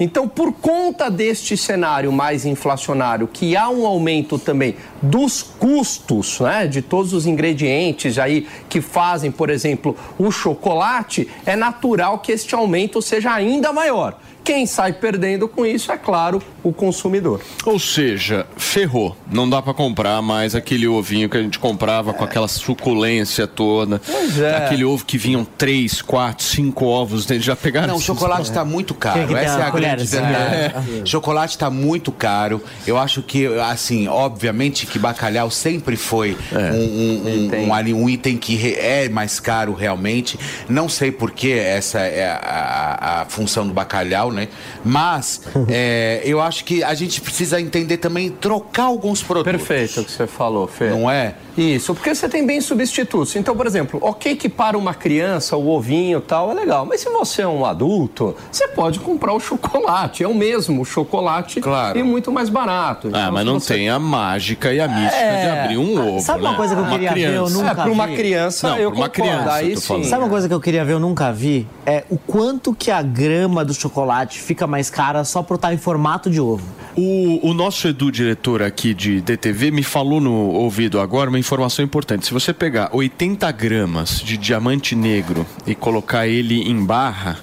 Speaker 19: Então, por conta deste cenário mais inflacionário, que há um aumento também dos custos, né, de todos os ingredientes aí que fazem, por exemplo, o chocolate, é natural que este aumento seja ainda maior. Quem sai perdendo com isso é, claro, o consumidor.
Speaker 1: Ou seja, ferrou. Não dá pra comprar mais aquele ovinho que a gente comprava com aquela suculência toda.
Speaker 19: Pois é.
Speaker 1: Aquele ovo que vinham três, quatro, cinco ovos dentro. Já pegaram
Speaker 2: Não, o chocolate está muito caro. Essa é a grande
Speaker 1: colherzinha?
Speaker 2: verdade.
Speaker 1: É.
Speaker 2: Chocolate está muito caro. Eu acho que, assim, obviamente que bacalhau sempre foi um, um- um- um um item que é mais caro realmente. Não sei por que essa é a, a- a função do bacalhau, né? Mas *laughs* é, eu acho que a gente precisa entender também trocar alguns produtos.
Speaker 19: Perfeito o que você falou, Fê.
Speaker 2: Não é?
Speaker 19: Isso, porque você tem bem substitutos. Então, por exemplo, ok que para uma criança o ovinho e tal é legal, mas se você é um adulto, você pode comprar o chocolate, é o mesmo chocolate e muito mais barato.
Speaker 1: Ah,
Speaker 19: Então,
Speaker 1: mas
Speaker 19: se
Speaker 1: não
Speaker 19: você-
Speaker 1: tem a mágica e a mística de
Speaker 19: É.
Speaker 1: abrir um ovo.
Speaker 5: Sabe uma
Speaker 1: né?
Speaker 5: coisa que eu queria ver? Eu nunca
Speaker 19: É, para uma
Speaker 5: vi.
Speaker 19: criança,
Speaker 1: Não,
Speaker 19: eu
Speaker 1: uma
Speaker 19: concordo.
Speaker 1: criança,
Speaker 19: Aí sim.
Speaker 5: Sabe uma coisa que eu queria ver, eu nunca vi? É o quanto que a grama do chocolate fica mais cara só por estar em formato de ovo.
Speaker 1: O, o nosso Edu, diretor aqui de DTV, me falou no ouvido agora uma informação importante. Se você pegar 80 gramas de diamante negro e colocar ele em barra,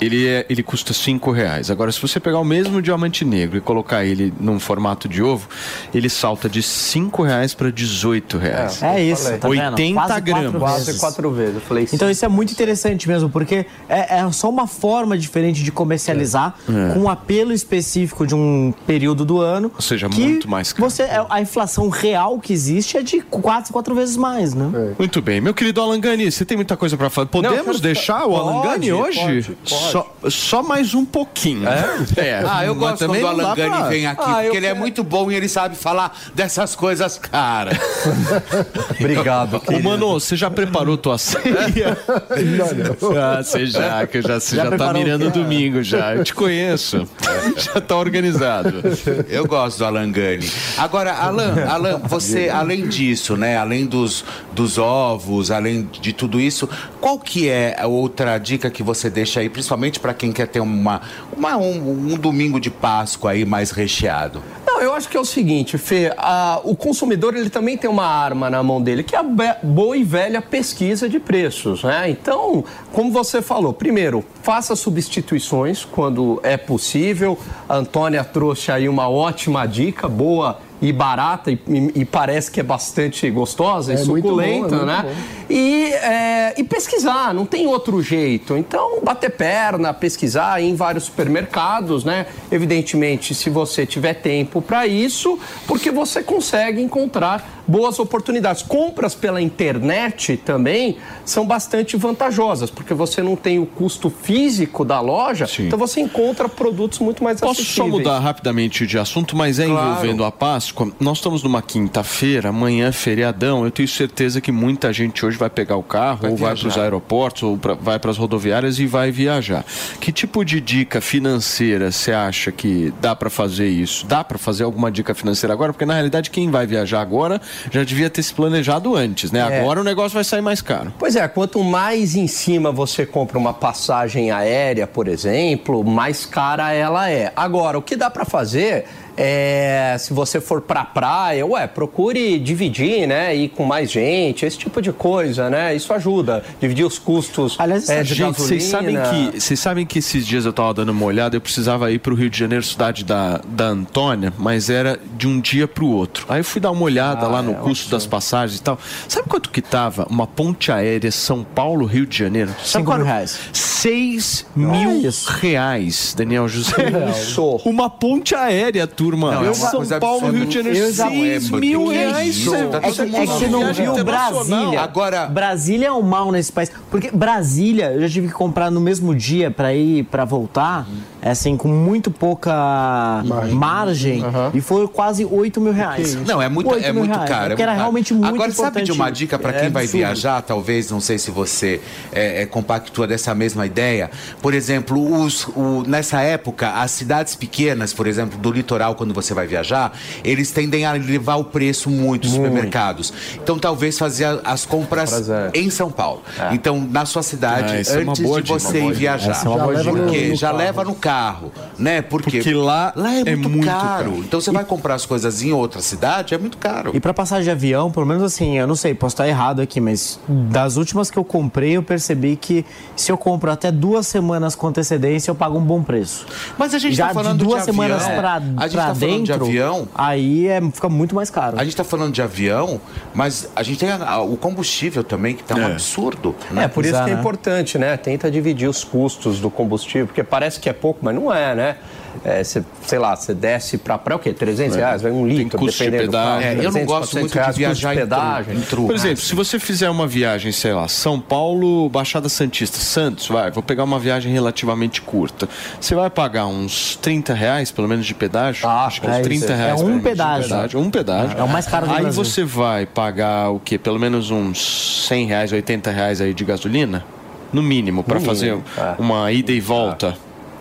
Speaker 1: ele, é, ele custa 5 reais. Agora, se você pegar o mesmo diamante negro e colocar ele num formato de ovo, ele salta de 5 reais para 18 reais.
Speaker 5: É isso, tá vendo?
Speaker 1: 80
Speaker 5: Quase quatro
Speaker 1: gramas.
Speaker 19: Quase quatro vezes. Eu falei
Speaker 5: Então isso é muito interessante mesmo, porque é, é só uma forma diferente de comercializar
Speaker 1: É.
Speaker 5: com um apelo específico de um período do ano.
Speaker 1: Ou seja,
Speaker 5: que
Speaker 1: muito mais caro.
Speaker 5: Você, é, a inflação real que existe é de quatro, quatro vezes mais, né?
Speaker 1: Muito bem. Meu querido Alan Gani, você tem muita coisa para falar. Podemos
Speaker 5: Não,
Speaker 1: deixar o Alan
Speaker 5: Pode,
Speaker 1: Gani hoje?
Speaker 5: pode, pode.
Speaker 1: Só, só mais um pouquinho. É?
Speaker 2: Ah, eu gosto
Speaker 1: também
Speaker 2: quando o
Speaker 1: não
Speaker 2: Alan
Speaker 1: pra-
Speaker 2: vem aqui,
Speaker 1: Ah,
Speaker 2: porque ele é
Speaker 1: quero-
Speaker 2: muito bom e ele sabe falar dessas coisas caras. *laughs*
Speaker 19: Obrigado,
Speaker 1: Ô, Mano, você já preparou tua ceia? *laughs* Ah, você já, que já, você
Speaker 2: Já
Speaker 1: já, tá mirando o domingo já. Eu te conheço. *laughs* já tá organizado.
Speaker 2: Eu gosto do Alan Gani. Agora, Alan, Alan, você, além disso, né? Além dos, dos ovos, além de tudo isso, qual que é a outra dica que você deixa aí, principalmente para quem quer ter uma, uma- um, um domingo de Páscoa aí mais recheado?
Speaker 19: Não, eu acho que é o seguinte, Fê, a- o consumidor ele também tem uma arma na mão dele, que é a boa e velha pesquisa de preços, né? Então, como você falou, primeiro, faça substituições quando é possível. A Antônia trouxe aí uma ótima dica, boa e barata, e, e- parece que é bastante gostosa
Speaker 4: É
Speaker 19: e
Speaker 4: muito bom, é
Speaker 19: suculenta, né? E, é, e pesquisar, não tem outro jeito. Então, bater perna, pesquisar em vários supermercados, né? Evidentemente, se você tiver tempo para isso, porque você consegue encontrar boas oportunidades. Compras pela internet também são bastante vantajosas, porque você não tem o custo físico da loja, então você encontra produtos muito mais
Speaker 1: Posso só
Speaker 19: acessíveis.
Speaker 1: mudar rapidamente de assunto, mas é
Speaker 19: Claro.
Speaker 1: envolvendo a Páscoa. Nós estamos numa quinta-feira, amanhã é feriadão. Eu tenho certeza que muita gente hoje vai pegar o carro, ou vai
Speaker 2: viajar.
Speaker 1: para os aeroportos, ou pra- vai para as rodoviárias e vai viajar. Que tipo de dica financeira você acha que dá para fazer isso? Dá para fazer alguma dica financeira agora? Porque na realidade quem vai viajar agora já devia ter se planejado antes, né?
Speaker 19: É.
Speaker 1: Agora o negócio vai sair mais caro.
Speaker 19: Pois é, quanto mais em cima você compra uma passagem aérea, por exemplo, mais cara ela é. Agora, o que dá para fazer é, se você for pra praia, ué, procure dividir, né? Ir com mais gente, esse tipo de coisa, né? Isso ajuda. Dividir os custos é, de
Speaker 1: Gente, vocês sabem,
Speaker 19: gasolina.
Speaker 1: que, vocês sabem que esses dias eu tava dando uma olhada, eu precisava ir pro Rio de Janeiro, cidade da, da Antônia, mas era de um dia pro outro. Aí eu fui dar uma olhada
Speaker 19: Ah,
Speaker 1: lá no
Speaker 19: é,
Speaker 1: custo das passagens e tal. Sabe quanto que tava uma ponte aérea São Paulo-Rio de Janeiro? Sabe
Speaker 5: Cinco mil reais.
Speaker 1: Seis mil reais, Daniel José. *laughs*
Speaker 19: Isso.
Speaker 1: Uma ponte aérea, turma.
Speaker 2: Não, é uma
Speaker 1: São
Speaker 2: coisa
Speaker 1: Paulo,
Speaker 2: absurda.
Speaker 1: Rio de Janeiro,
Speaker 5: Eu já-
Speaker 1: seis
Speaker 2: É,
Speaker 1: mil
Speaker 2: que
Speaker 1: reais.
Speaker 5: É que, é você não viu. Brasília.
Speaker 2: Agora-
Speaker 5: Brasília é o mal nesse país. Porque Brasília, eu já tive que comprar no mesmo dia pra ir, pra voltar, é assim, com muito pouca margem, e foi quase 8 mil reais.
Speaker 2: Não, é muito,
Speaker 5: 8
Speaker 2: é muito
Speaker 5: reais,
Speaker 2: caro. é
Speaker 5: Porque era realmente muito
Speaker 2: Agora,
Speaker 5: importante.
Speaker 2: sabe de uma dica para quem
Speaker 5: É
Speaker 2: vai
Speaker 5: absurdo.
Speaker 2: viajar? Talvez, não sei se você é, é, compactua dessa mesma ideia. Por exemplo, os, o- nessa época, as cidades pequenas, por exemplo, do litoral, quando você vai viajar, eles tendem a levar o preço muito nos supermercados. Então, talvez fazer as compras
Speaker 19: é.
Speaker 2: em São Paulo. Então, na sua cidade,
Speaker 1: é
Speaker 2: antes
Speaker 1: boa
Speaker 2: de você
Speaker 1: uma boa
Speaker 2: ir viajar.
Speaker 5: Essa é uma Já boa leva dica.
Speaker 2: Porque
Speaker 4: no- no
Speaker 2: já
Speaker 4: carro.
Speaker 2: leva no carro, né? Porque,
Speaker 1: Porque lá
Speaker 2: é
Speaker 1: é
Speaker 2: muito,
Speaker 1: muito
Speaker 2: caro.
Speaker 1: caro.
Speaker 2: Então, você vai comprar as coisas em outra cidade, é muito caro.
Speaker 5: E pra passagem de avião, pelo menos assim, eu não sei, posso estar errado aqui, mas das últimas que eu comprei, eu percebi que se eu compro até duas semanas com antecedência, eu pago um bom preço.
Speaker 2: Mas a gente
Speaker 5: Já
Speaker 2: tá falando
Speaker 5: de duas
Speaker 2: de avião.
Speaker 5: semanas pra,
Speaker 2: A gente
Speaker 5: pra
Speaker 2: tá falando de
Speaker 5: dentro,
Speaker 2: avião.
Speaker 5: aí é, fica muito mais caro.
Speaker 2: A gente tá falando de avião, mas a gente tem a- a- o combustível também, que tá um absurdo. né?
Speaker 19: É, por isso que é importante, né? Tenta dividir os custos do combustível, porque parece que é pouco, mas não é, né? É, cê, sei lá, você desce pra praia, o quê? 300
Speaker 1: É.
Speaker 19: reais? Vai um litro,
Speaker 1: custo de
Speaker 19: dependendo do carro.
Speaker 1: pedágio. É, eu não
Speaker 19: 300,
Speaker 1: gosto
Speaker 19: 400
Speaker 1: muito de
Speaker 19: reais, custo
Speaker 1: viajar em tru-
Speaker 19: pedágio.
Speaker 1: em tru. Por exemplo, se você fizer uma viagem, sei lá, São Paulo, Baixada Santista, Santos, vai, vou pegar uma viagem relativamente curta. Você vai pagar uns 30 reais, pelo menos, de pedágio? Acho que
Speaker 5: é
Speaker 1: uns
Speaker 5: isso.
Speaker 1: 30
Speaker 5: É
Speaker 1: reais.
Speaker 5: um
Speaker 1: pelo menos, de
Speaker 5: pedágio.
Speaker 1: Um pedágio.
Speaker 5: É o mais caro do
Speaker 1: Aí
Speaker 5: Brasil.
Speaker 1: você vai pagar o quê? Pelo menos uns 100 reais, 80 reais aí de gasolina? No mínimo, para fazer
Speaker 19: é.
Speaker 1: uma ida e volta.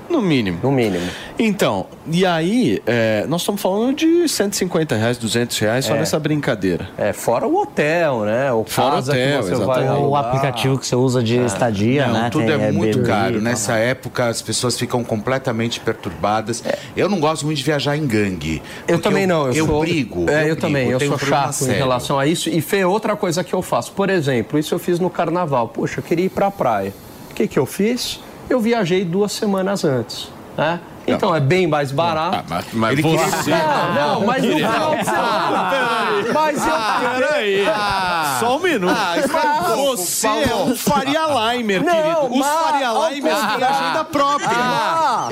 Speaker 1: No mínimo.
Speaker 19: No mínimo.
Speaker 1: Então, e aí, é, nós estamos falando de 150 reais, 200 reais só
Speaker 19: É.
Speaker 1: nessa brincadeira.
Speaker 19: É, fora o hotel, né? O
Speaker 1: Fora
Speaker 19: casa
Speaker 1: hotel,
Speaker 19: que você vai.
Speaker 5: O aplicativo que você usa de estadia,
Speaker 2: Não,
Speaker 5: né?
Speaker 2: tudo
Speaker 5: Tem
Speaker 2: é muito
Speaker 5: Airbnb
Speaker 2: caro. Nessa época, as pessoas ficam completamente perturbadas. Eu não gosto muito de viajar em gangue.
Speaker 19: Eu também não, eu,
Speaker 2: eu
Speaker 19: sou.
Speaker 2: brigo.
Speaker 19: É, eu,
Speaker 2: brigo,
Speaker 19: também, eu
Speaker 2: tenho
Speaker 19: sou
Speaker 2: um
Speaker 19: chato em
Speaker 2: sério.
Speaker 19: relação a isso. E Fê, outra coisa que eu faço, por exemplo, isso eu fiz no carnaval. Poxa, eu queria ir pra praia. O que, que eu fiz? Eu viajei duas semanas antes. Né? Então é bem mais barato.
Speaker 1: mas- mas
Speaker 19: Ele
Speaker 1: você-
Speaker 19: queria- Não, não, mas no final de semana. Mas eu.
Speaker 1: Peraí. Só um minuto.
Speaker 2: Ah, pouco,
Speaker 1: Você é um Faria Limer,
Speaker 19: Não,
Speaker 1: querido. Os Faria
Speaker 19: ao
Speaker 1: Limers têm agenda própria.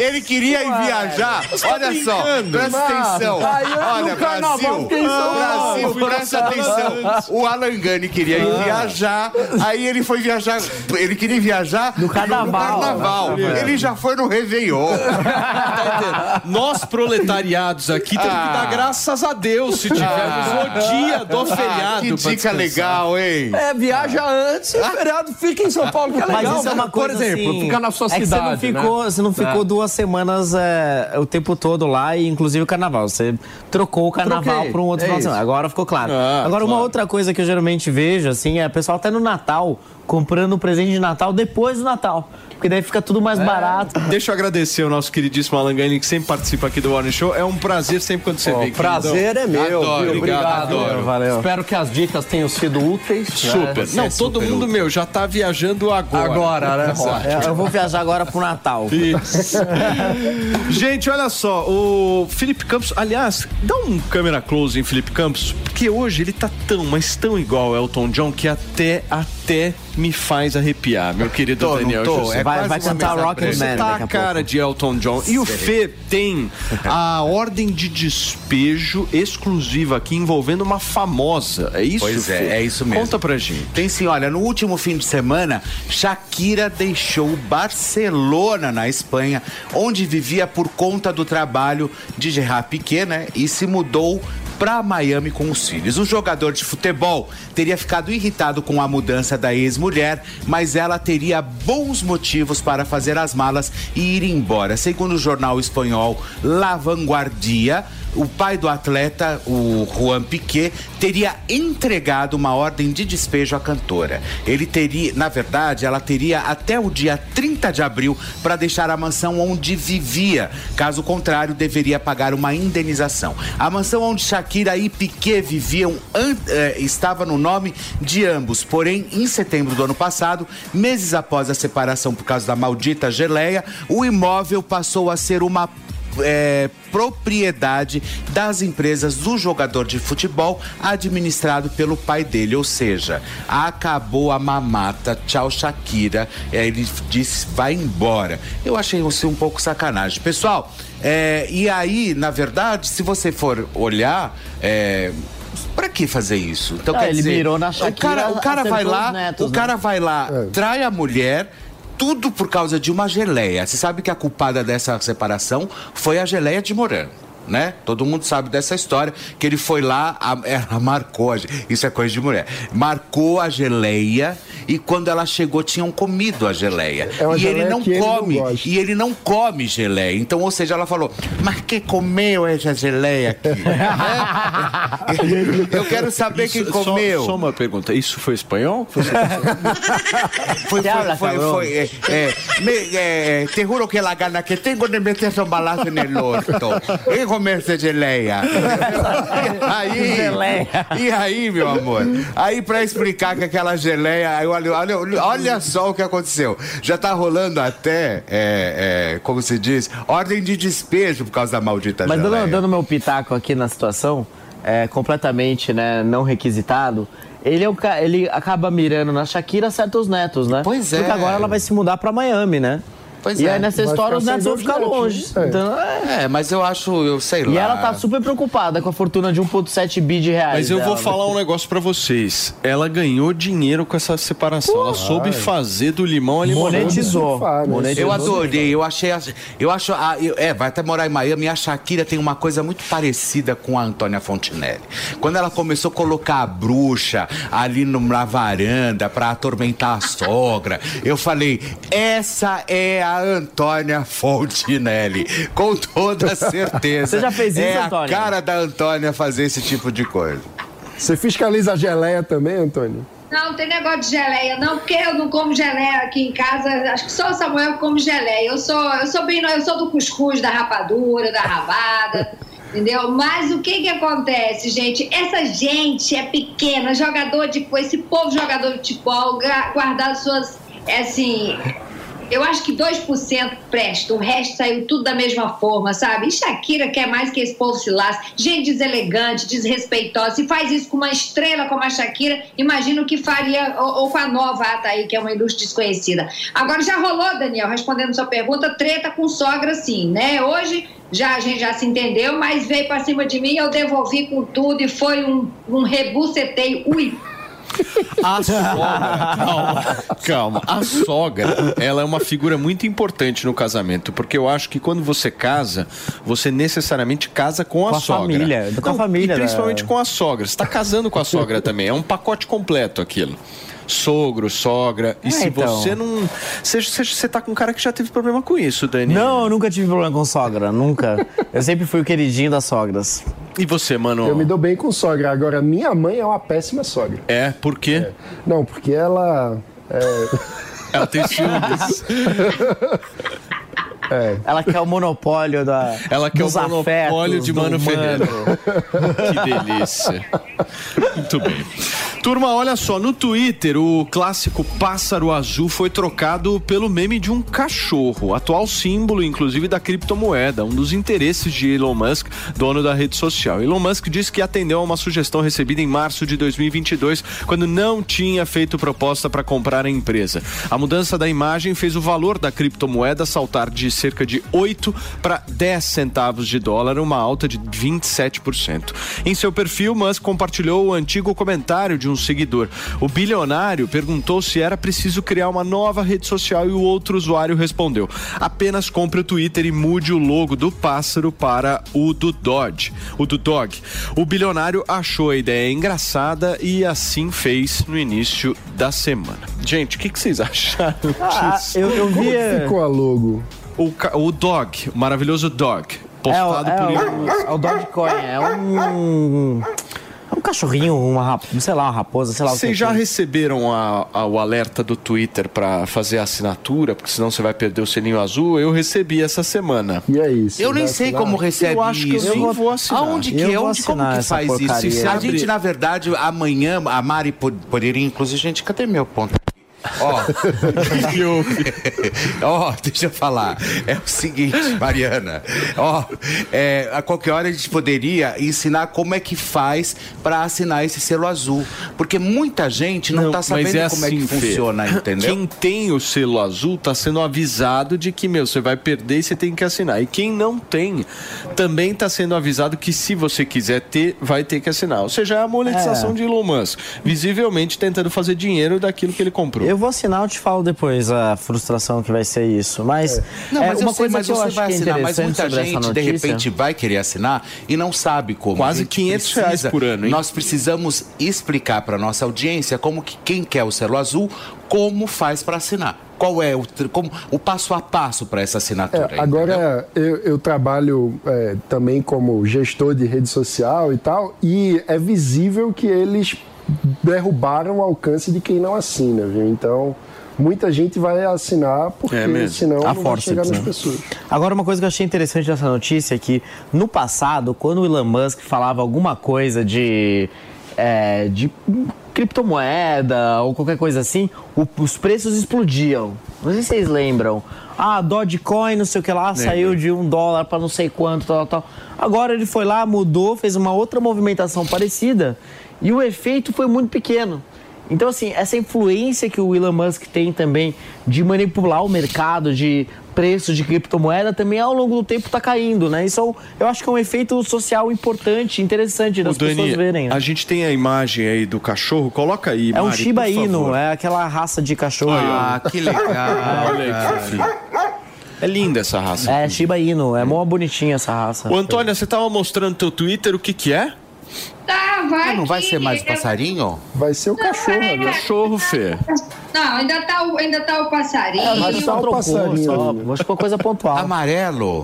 Speaker 2: Ah, ele queria ir viajar.
Speaker 1: Tá
Speaker 2: Olha só, presta atenção.
Speaker 19: Eu,
Speaker 2: Olha,
Speaker 19: no
Speaker 2: Brasil. Brasil, presta atenção. O Alan Gani queria ir viajar, aí ele foi viajar, ele queria viajar
Speaker 5: No carnaval.
Speaker 2: carnaval. Ele já foi no Réveillon. *laughs*
Speaker 1: Nós, proletariados aqui, temos que dar graças a Deus se tivermos o dia do feriado.
Speaker 2: Ah, que dica legal, hein?
Speaker 19: É, viaja antes e o feriado fica em São Paulo, que é legal.
Speaker 5: Mas isso é uma coisa
Speaker 19: Por exemplo,
Speaker 5: assim,
Speaker 19: fica na sua
Speaker 5: é que
Speaker 19: cidade.
Speaker 5: você não ficou,
Speaker 19: né?
Speaker 5: você não ficou
Speaker 19: É.
Speaker 5: duas semanas é, o tempo todo lá, e inclusive o carnaval. Você trocou o carnaval para um outro
Speaker 19: é
Speaker 5: final de semana. Agora ficou claro.
Speaker 1: Ah,
Speaker 5: Agora, uma
Speaker 1: claro.
Speaker 5: outra coisa que eu geralmente vejo, assim, é o pessoal até no Natal comprando o presente de Natal depois do Natal. Porque daí fica tudo
Speaker 19: É.
Speaker 5: mais barato.
Speaker 1: Deixa eu agradecer o nosso queridíssimo Alan Gani, que sempre participa aqui do Morning Show. É um prazer sempre quando você
Speaker 19: Ó,
Speaker 1: vem.
Speaker 19: prazer é meu.
Speaker 2: Adoro,
Speaker 1: obrigado,
Speaker 19: Obrigado.
Speaker 1: adoro.
Speaker 5: Valeu.
Speaker 19: Espero que as dicas tenham sido úteis.
Speaker 1: Super.
Speaker 19: Né?
Speaker 1: Não, todo
Speaker 2: super
Speaker 1: mundo,
Speaker 2: útil.
Speaker 1: meu, já tá viajando agora.
Speaker 19: Agora, né?
Speaker 1: Exato.
Speaker 5: É, eu vou viajar agora pro Natal.
Speaker 1: Isso. *laughs* Gente, olha só, o Felipe Campos, aliás, dá um câmera close em Felipe Campos, porque hoje ele tá tão, mas tão igual ao Elton John que até, até me faz arrepiar, meu querido
Speaker 2: Tô,
Speaker 1: Daniel
Speaker 2: tô,
Speaker 1: José.
Speaker 2: é
Speaker 5: vai
Speaker 2: quase
Speaker 5: vai cantar
Speaker 2: mesa
Speaker 5: Rocket
Speaker 2: branca.
Speaker 5: Man
Speaker 1: Tá a
Speaker 5: a
Speaker 1: cara de Elton John. E o Fê tem a ordem de despejo exclusiva aqui envolvendo uma famosa. É isso?
Speaker 2: Pois é,
Speaker 1: Fê?
Speaker 2: é isso mesmo.
Speaker 1: Conta pra gente.
Speaker 2: Tem sim, olha, no último fim de semana, Shakira deixou Barcelona, na Espanha, onde vivia por conta do trabalho de Gerard Piquet, né? E se mudou para Miami com os filhos. O jogador de futebol teria ficado irritado com a mudança da ex-mulher, mas ela teria bons motivos para fazer as malas e ir embora. Segundo o jornal espanhol La Vanguardia, o pai do atleta, o Juan Piquet, teria entregado uma ordem de despejo à cantora. Ele teria, na verdade, ela teria até o dia 30 de abril para deixar a mansão onde vivia. Caso contrário, deveria pagar uma indenização. A mansão onde Shakira e Piquet viviam eh, estava no nome de ambos. Porém, em setembro do ano passado, meses após a separação por causa da maldita geleia, o imóvel passou a ser uma é, propriedade das empresas do jogador de futebol administrado pelo pai dele, ou seja, acabou a mamata, tchau Shakira, É, ele disse vai embora. Eu achei isso um pouco sacanagem. Pessoal, é, e aí, na verdade, se você for olhar, é, Pra que fazer isso? Então,
Speaker 5: Ah,
Speaker 2: quer
Speaker 5: ele
Speaker 2: dizer,
Speaker 5: mirou na
Speaker 2: o
Speaker 5: Shakira,
Speaker 2: cara, o cara vai lá,
Speaker 5: os netos,
Speaker 2: o
Speaker 5: né?
Speaker 2: cara vai lá, trai a mulher, tudo por causa de uma geleia. Você sabe que a culpada dessa separação foi a geleia de morango. Né? Todo mundo sabe dessa história, que ele foi lá, a- ela marcou, isso é coisa de mulher, marcou a geleia e quando ela chegou tinham comido a geleia.
Speaker 4: É uma
Speaker 2: e ele
Speaker 4: geleia
Speaker 2: não
Speaker 4: que ele não
Speaker 2: come,
Speaker 4: gosta.
Speaker 2: e ele não come geleia. Então, ou seja, ela falou, mas quem comeu essa geleia aqui? *laughs* Eu quero saber quem
Speaker 1: Isso- só-
Speaker 2: comeu.
Speaker 1: Só, uma pergunta, isso foi espanhol? Foi- *laughs*
Speaker 2: Foi, foi, foi, eh, eh, me- eh, te juro que la gana que tengo de meter un balazo en el orto. *laughs* Comer essa geleia. *laughs* aí,
Speaker 5: Geleia.
Speaker 2: E aí, meu amor? Aí, pra explicar que aquela geleia. Olha, olha, olha só o que aconteceu. Já tá rolando até, é, é, como se diz, ordem de despejo por causa da maldita
Speaker 5: Mas
Speaker 2: geleia.
Speaker 5: dando, dando meu pitaco aqui na situação, é, completamente né, não requisitado, ele, é o ele acaba mirando na Shakira certos netos, né?
Speaker 2: Pois é.
Speaker 5: Porque agora ela vai se mudar pra Miami, né?
Speaker 2: Pois
Speaker 5: e
Speaker 2: é.
Speaker 5: aí nessa
Speaker 2: Vai
Speaker 5: história os netos vão ficar longe.
Speaker 2: É.
Speaker 5: Então, é.
Speaker 2: É, mas eu acho, eu sei lá.
Speaker 5: E ela tá super preocupada com a fortuna de 1,7 bi de reais.
Speaker 1: Mas eu vou
Speaker 5: dela,
Speaker 1: falar
Speaker 5: né?
Speaker 1: um negócio pra vocês. Ela ganhou dinheiro com essa separação. ela soube fazer do limão a limonada.
Speaker 2: Eu adorei, eu achei. Eu acho. eu- é, vai até morar em Miami. E a Shakira tem uma coisa muito parecida com a Antônia Fontinelli. Quando ela começou a colocar a bruxa ali no- na varanda pra atormentar a sogra, eu falei: essa é a Antônia Fontinelli. Com toda certeza. *laughs*
Speaker 4: Você já fez isso,
Speaker 2: é
Speaker 4: Antônia?
Speaker 2: a cara da Antônia fazer esse tipo de coisa.
Speaker 4: Você fiscaliza a geleia também, Antônio?
Speaker 3: Não, não tem negócio de geleia, não, porque eu não como geleia aqui em casa. Acho que só o Samuel come geleia. Eu sou, eu sou bem, eu sou do cuscuz, da rapadura, da rabada. *laughs* Entendeu? Mas o que que acontece, gente? Essa gente é pequena, jogador de. Esse povo jogador de futebol, guardar suas. É assim. Eu acho que 2% presta, o resto saiu tudo da mesma forma, sabe? E Shakira quer mais que esse povo. Gente deselegante, desrespeitosa. Se faz isso com uma estrela como a Shakira, imagino que faria, ou, ou com a nova Ataí, que é uma ilustre desconhecida. Agora já rolou, Daniel, respondendo sua pergunta, treta com sogra, sim, né? Hoje já a gente já se entendeu, mas veio pra cima de mim, eu devolvi com tudo e foi um, um rebuceteio. Ui!
Speaker 1: A sogra, *laughs* calma, calma. A sogra, ela é uma figura muito importante no casamento, porque eu acho que quando você casa, você necessariamente casa com a
Speaker 5: Com a
Speaker 1: sogra.
Speaker 5: família, com a família
Speaker 1: E principalmente
Speaker 5: da-
Speaker 1: com a sogra. Você está casando com a sogra também. É um pacote completo aquilo. Sogro, sogra. E
Speaker 5: É,
Speaker 1: se
Speaker 5: então.
Speaker 1: você não. Você, você, você tá com um cara que já teve problema com isso, Dani.
Speaker 5: Não, eu nunca tive problema com sogra, nunca. Eu sempre fui o queridinho das sogras.
Speaker 1: E você, mano?
Speaker 4: Eu me dou bem com sogra. Agora, minha mãe é uma péssima sogra.
Speaker 1: É, por quê?
Speaker 4: Não, porque ela. É...
Speaker 1: Ela tem ciúmes. *laughs*
Speaker 4: É.
Speaker 5: Ela quer o monopólio da.
Speaker 1: Ela quer
Speaker 5: dos
Speaker 1: o monopólio de
Speaker 5: do
Speaker 1: Mano Ferreira. *laughs* Que delícia. Muito bem. Turma, olha só, no Twitter, o clássico pássaro azul foi trocado pelo meme de um cachorro, atual símbolo, inclusive, da criptomoeda, um dos interesses de Elon Musk, dono da rede social. Elon Musk disse que atendeu a uma sugestão recebida em março de 2022, quando não tinha feito proposta para comprar a empresa. A mudança da imagem fez o valor da criptomoeda saltar de cerca de 8 para 10 centavos de dólar, uma alta de 27%. Em seu perfil, Musk compartilhou o antigo comentário de um seguidor. O bilionário perguntou se era preciso criar uma nova rede social e o outro usuário respondeu: apenas compre o Twitter e mude o logo do pássaro para o do Dodge, o do Dog. O bilionário achou a ideia engraçada e assim fez no início da semana. Gente, o que, que vocês acharam
Speaker 5: Ah,
Speaker 1: disso?
Speaker 5: eu- eu
Speaker 4: Como
Speaker 5: vi,
Speaker 4: que
Speaker 5: é-
Speaker 4: ficou a logo?
Speaker 1: O, o Dog, o maravilhoso Dog,
Speaker 5: É o,
Speaker 1: postado
Speaker 5: é,
Speaker 1: por
Speaker 5: o, é o Dogecoin, é um. É um cachorrinho, uma sei lá, uma raposa, sei lá o que.
Speaker 1: Vocês já
Speaker 5: é.
Speaker 1: receberam a- a- o alerta do Twitter pra fazer a assinatura? Porque senão você vai perder o selinho azul. Eu recebi essa semana.
Speaker 4: E é isso.
Speaker 2: Eu nem sei como recebe
Speaker 1: Eu acho que eu
Speaker 2: isso.
Speaker 1: vou assinar.
Speaker 2: Aonde que
Speaker 1: Eu
Speaker 2: é? Onde, como que faz isso?
Speaker 1: porcaria.
Speaker 2: Se a gente, na verdade, amanhã, a Mari po- poderia, inclusive, gente, cadê meu ponto? Ó, *laughs* ó, deixa eu falar. É o seguinte, Mariana. Ó, é, a qualquer hora a gente poderia ensinar como é que faz para assinar esse selo azul, porque muita gente não, tá sabendo como é que
Speaker 1: assim, Fê.
Speaker 2: funciona, entendeu?
Speaker 1: Quem tem o selo azul tá sendo avisado de que, meu, você vai perder e você tem que assinar. E quem não tem, também tá sendo avisado que se você quiser ter, vai ter que assinar. Ou seja, é a monetização
Speaker 5: É.
Speaker 1: de Elon Musk. Visivelmente tentando fazer dinheiro daquilo que ele comprou.
Speaker 5: Eu vou assinar, eu te falo depois a frustração que vai ser isso. Mas,
Speaker 2: Não,
Speaker 5: é,
Speaker 2: mas
Speaker 5: uma
Speaker 2: eu sei,
Speaker 5: coisa
Speaker 2: mas
Speaker 5: que eu
Speaker 2: você
Speaker 5: acho
Speaker 2: vai
Speaker 5: que é
Speaker 2: assinar, mas muita gente de repente vai querer assinar e não sabe como.
Speaker 1: Quase
Speaker 2: A gente
Speaker 1: 500 reais por ano, hein?
Speaker 2: Nós precisamos explicar para nossa audiência como que quem quer o selo azul, como faz para assinar. Qual é o, como, o passo a passo para essa assinatura?
Speaker 4: É, agora, eu, eu trabalho é, também como gestor de rede social e tal, e é visível que eles derrubaram o alcance de quem não assina, viu? Então, muita gente vai assinar porque
Speaker 5: É mesmo.
Speaker 4: senão
Speaker 5: A
Speaker 4: não vai
Speaker 5: força,
Speaker 4: chegar nas
Speaker 5: né?
Speaker 4: pessoas.
Speaker 5: Agora, uma coisa que eu achei interessante nessa notícia é que, no passado, quando o Elon Musk falava alguma coisa de, é, de criptomoeda ou qualquer coisa assim, o- os preços explodiam. Não sei se vocês lembram. Ah, Dogecoin, não sei o que lá, saiu de um dólar para não sei quanto, tal, tal. Agora ele foi lá, mudou, fez uma outra movimentação parecida e o efeito foi muito pequeno. Então, assim, essa influência que o Elon Musk tem também de manipular o mercado de preços de criptomoeda também ao longo do tempo está caindo, né? Isso é um- eu acho que é um efeito social importante, interessante das
Speaker 1: Dani,
Speaker 5: pessoas verem. né?
Speaker 1: a gente tem a imagem aí do cachorro, coloca aí,
Speaker 5: É um
Speaker 1: Mari,
Speaker 5: Shiba
Speaker 1: por
Speaker 5: Inu, é aquela raça de cachorro.
Speaker 1: Ah, que legal, *laughs* Olha aí, que. É linda essa raça.
Speaker 5: É Shiba Inu, é mó bonitinha essa raça.
Speaker 1: Ô, Antônia, você tava mostrando teu Twitter, o que que é?
Speaker 3: Tá, vai.
Speaker 2: não vai
Speaker 3: que-
Speaker 2: ser mais passarinho?
Speaker 4: Vai ser o cachorro
Speaker 3: é.
Speaker 4: agora.
Speaker 1: Cachorro, Fê.
Speaker 3: Não, ainda tá o, ainda tá o passarinho.
Speaker 5: É, mas só trocou, só, acho que uma coisa pontual.
Speaker 2: Amarelo.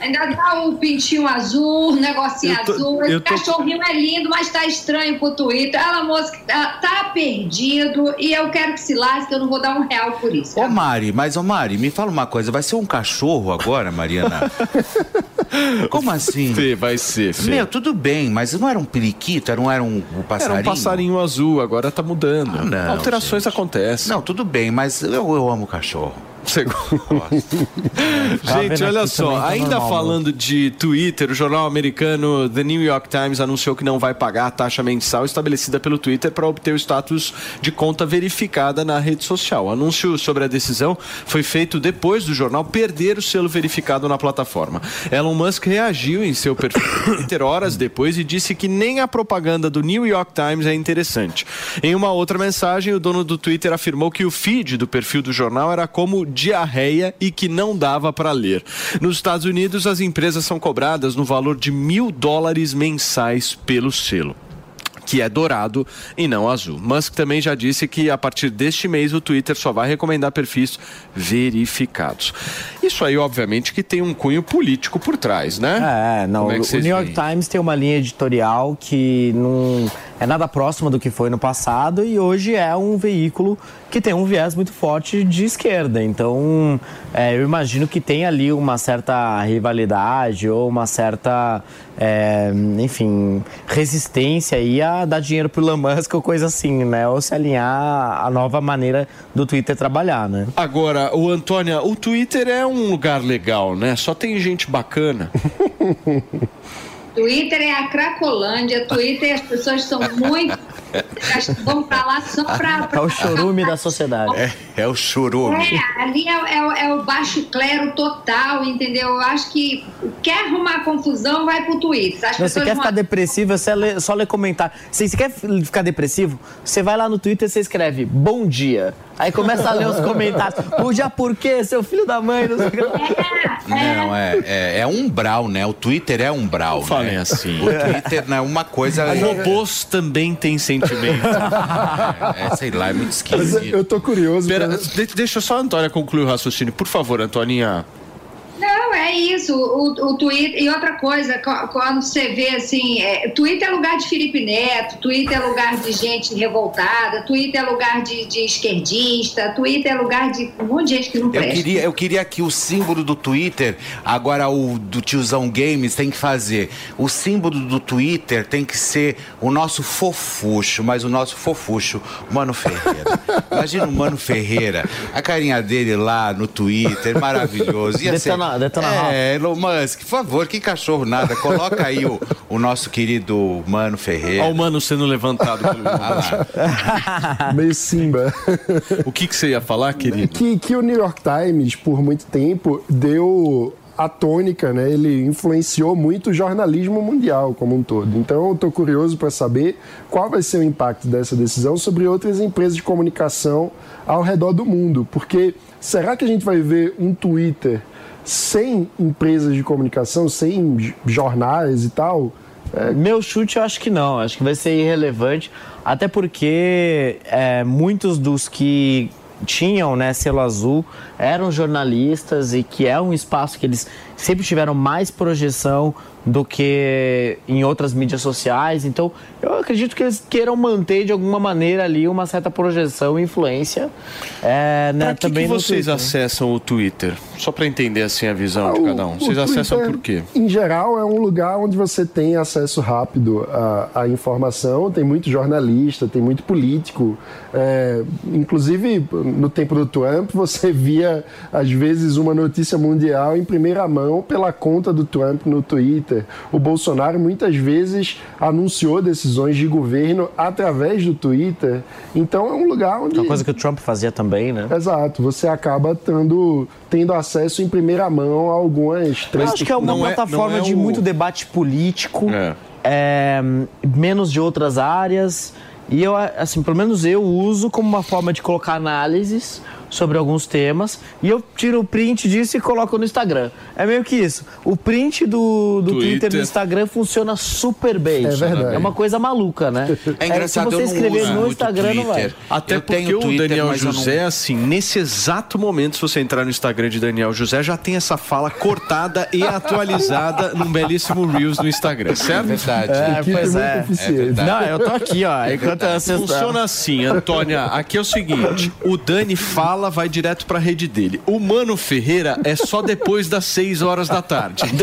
Speaker 3: Ainda tá o pintinho azul, o negocinho
Speaker 2: tô-
Speaker 3: azul. Esse
Speaker 2: tô-
Speaker 3: cachorrinho é lindo, mas tá estranho pro Twitter. Ela, moça, tá, tá perdido e eu quero que se lasque, eu não vou dar um real por isso.
Speaker 2: Ô Mari, mas ô Mari, me fala uma coisa, vai ser um cachorro agora, Mariana? *laughs* Como assim?
Speaker 1: Fê, vai ser, Fê.
Speaker 2: Meu, tudo bem, mas não era um periquito, era, não era um, um passarinho?
Speaker 1: Era um passarinho azul, agora tá mudando.
Speaker 2: Ah, não,
Speaker 1: Alterações acontecem.
Speaker 2: Não, tudo bem, mas eu, eu amo cachorro. Tá
Speaker 1: Gente,
Speaker 2: vendo
Speaker 1: olha só,
Speaker 2: tá
Speaker 1: ainda
Speaker 2: normal,
Speaker 1: falando de Twitter, o jornal americano The New York Times anunciou que não vai pagar a taxa mensal estabelecida pelo Twitter para obter o status de conta verificada na rede social. O anúncio sobre a decisão foi feito depois do jornal perder o selo verificado na plataforma. Elon Musk reagiu em seu perfil Twitter horas depois e disse que nem a propaganda do New York Times é interessante. Em uma outra mensagem, o dono do Twitter afirmou que o feed do perfil do jornal era como diarreia e que não dava para ler. Nos Estados Unidos, as empresas são cobradas no valor de mil dólares mensais pelo selo que é dourado e não azul. Musk também já disse que a partir deste mês o Twitter só vai recomendar perfis verificados. Isso aí, obviamente, que tem um cunho político por trás, né?
Speaker 5: É, não.
Speaker 1: É
Speaker 5: o New York
Speaker 1: veem?
Speaker 5: Times tem uma linha editorial que não é nada próxima do que foi no passado e hoje é um veículo que tem um viés muito forte de esquerda. Então, é, eu imagino que tem ali uma certa rivalidade ou uma certa, é, enfim, resistência aí a dar dinheiro pro Elon Musk ou coisa assim, né? Ou se alinhar à nova maneira do Twitter trabalhar, né?
Speaker 1: Agora, o Antônia, o Twitter é um lugar legal, né? Só tem gente bacana. *laughs*
Speaker 3: Twitter é a Cracolândia, Twitter as pessoas são muito. *laughs* vão pra lá só pra. pra
Speaker 5: É o chorume da sociedade.
Speaker 2: É, é o chorume.
Speaker 3: É, ali é, é o- é o baixo clero total, entendeu? Eu acho que quer arrumar confusão, vai pro Twitter. As
Speaker 5: Não, você
Speaker 3: pessoas
Speaker 5: quer
Speaker 3: vão-
Speaker 5: ficar depressivo, é só ler, só ler comentário. Se você quer ficar depressivo, você vai lá no Twitter e você escreve bom dia. Aí começa a ler os comentários. Bom dia por quê? Seu filho da mãe, não sei o que. lá.
Speaker 2: Não, é, é, é umbral, né? O Twitter é umbral. Não
Speaker 1: falem assim.
Speaker 2: O Twitter não é uma coisa.
Speaker 1: Robôs também têm sentimento.
Speaker 2: É, sei lá, é muito
Speaker 4: Mas
Speaker 2: esquisito.
Speaker 4: eu tô curioso.
Speaker 1: Pera,
Speaker 4: pra-
Speaker 1: de- deixa só a Antônia concluir o raciocínio. Por favor, Antoninha.
Speaker 3: É isso. O, o Twitter. E outra coisa, co- quando você vê assim, é, Twitter é lugar de Felipe Neto, Twitter é lugar de gente revoltada, Twitter é lugar de, de esquerdista, Twitter é lugar de um monte de gente que não
Speaker 2: Eu
Speaker 3: presta.
Speaker 2: queria, eu queria que o símbolo do Twitter, agora o do tiozão Games tem que fazer. O símbolo do Twitter tem que ser o nosso fofucho, mas o nosso fofucho, Mano Ferreira. *laughs* Imagina o Mano Ferreira, a carinha dele lá no Twitter, maravilhoso. Ia ser-
Speaker 5: Detona- detona
Speaker 2: é, Elon Musk, por favor, que cachorro nada. Coloca aí o, o nosso querido Mano Ferreira.
Speaker 1: Olha o mano sendo levantado pelo *laughs*
Speaker 4: Meio Simba.
Speaker 1: O que, que você ia falar, querido?
Speaker 4: Que, que o New York Times, por muito tempo, deu a tônica, né? Ele influenciou muito o jornalismo mundial como um todo. Então, eu tô curioso para saber qual vai ser o impacto dessa decisão sobre outras empresas de comunicação ao redor do mundo. Porque será que a gente vai ver um Twitter sem empresas de comunicação, sem jornais e tal?
Speaker 5: Meu chute eu acho que não, acho que vai ser irrelevante, até porque é, muitos dos que tinham né, selo azul eram jornalistas e que é um espaço que eles sempre tiveram mais projeção do que em outras mídias sociais. Então, eu acredito que eles queiram manter de alguma maneira ali uma certa projeção e influência. É, né,
Speaker 1: Pra que,
Speaker 5: também
Speaker 1: que vocês
Speaker 5: Twitter.
Speaker 1: acessam o Twitter? Só para entender assim a visão de
Speaker 4: Ah, o-
Speaker 1: cada um.
Speaker 4: o
Speaker 1: Vocês acessam
Speaker 4: Twitter,
Speaker 1: por quê?
Speaker 4: Em geral, é um lugar onde você tem acesso rápido à, à informação, tem muito jornalista, tem muito político. É, inclusive, no tempo do Trump, você *laughs* via, às vezes, uma notícia mundial em primeira mão pela conta do Trump no Twitter. O Bolsonaro, muitas vezes, anunciou decisões de governo através do Twitter. Então, é um lugar onde.
Speaker 5: Uma coisa que o Trump fazia também, né?
Speaker 4: Exato, você acaba tendo, tendo acesso em primeira mão a algumas
Speaker 5: Eu acho que é uma
Speaker 4: Não
Speaker 5: plataforma
Speaker 4: não é
Speaker 5: de
Speaker 4: o-
Speaker 5: muito debate político, é, menos de outras áreas. E eu, assim, pelo menos eu uso como uma forma de colocar análises sobre alguns temas. E eu tiro o print disso e coloco no Instagram. É meio que isso. O print do, do Twitter,
Speaker 2: Twitter.
Speaker 5: no Instagram funciona super bem.
Speaker 2: É verdade.
Speaker 5: É uma coisa maluca, né? *laughs*
Speaker 2: É engraçado,
Speaker 5: se você escrever no Instagram, não vai.
Speaker 1: Até
Speaker 2: Eu
Speaker 1: porque o
Speaker 2: Twitter,
Speaker 1: Daniel
Speaker 2: eu não-
Speaker 1: José, assim, nesse exato momento, se você entrar no Instagram de Daniel José, já tem essa fala cortada e atualizada *laughs* num belíssimo Reels no Instagram, certo?
Speaker 2: verdade.
Speaker 5: É, pois é.
Speaker 1: É verdade.
Speaker 5: Não, eu tô aqui, ó. Enquanto vocês
Speaker 1: Funciona assim, Antônia. Aqui é o seguinte: o Dani fala, vai direto pra rede dele. O Mano Ferreira é só depois das 6 horas da tarde. *laughs*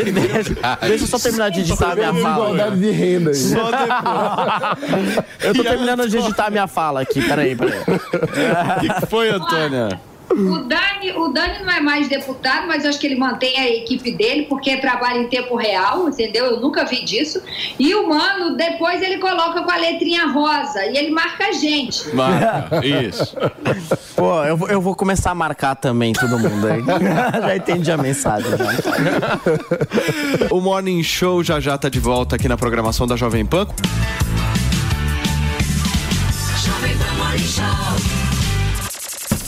Speaker 5: Deixa eu só terminar de editar a minha fala.
Speaker 4: Igualdade de renda aí.
Speaker 1: Só depois. *laughs*
Speaker 5: Eu tô terminando de editar a minha fala aqui, peraí, peraí. *laughs*
Speaker 1: O que foi, Antônia?
Speaker 3: O Dani, o Dani não é mais deputado, mas eu acho que ele mantém a equipe dele, porque trabalha em tempo real, entendeu? Eu nunca vi disso. E o Mano, depois ele coloca com a letrinha rosa e ele marca a gente.
Speaker 1: Marca, *laughs* isso.
Speaker 5: Pô, eu, vou- eu vou começar a marcar também todo mundo aí. *laughs* já entendi a mensagem. Já.
Speaker 1: O Morning Show já já tá de volta aqui na programação da Jovem Pan.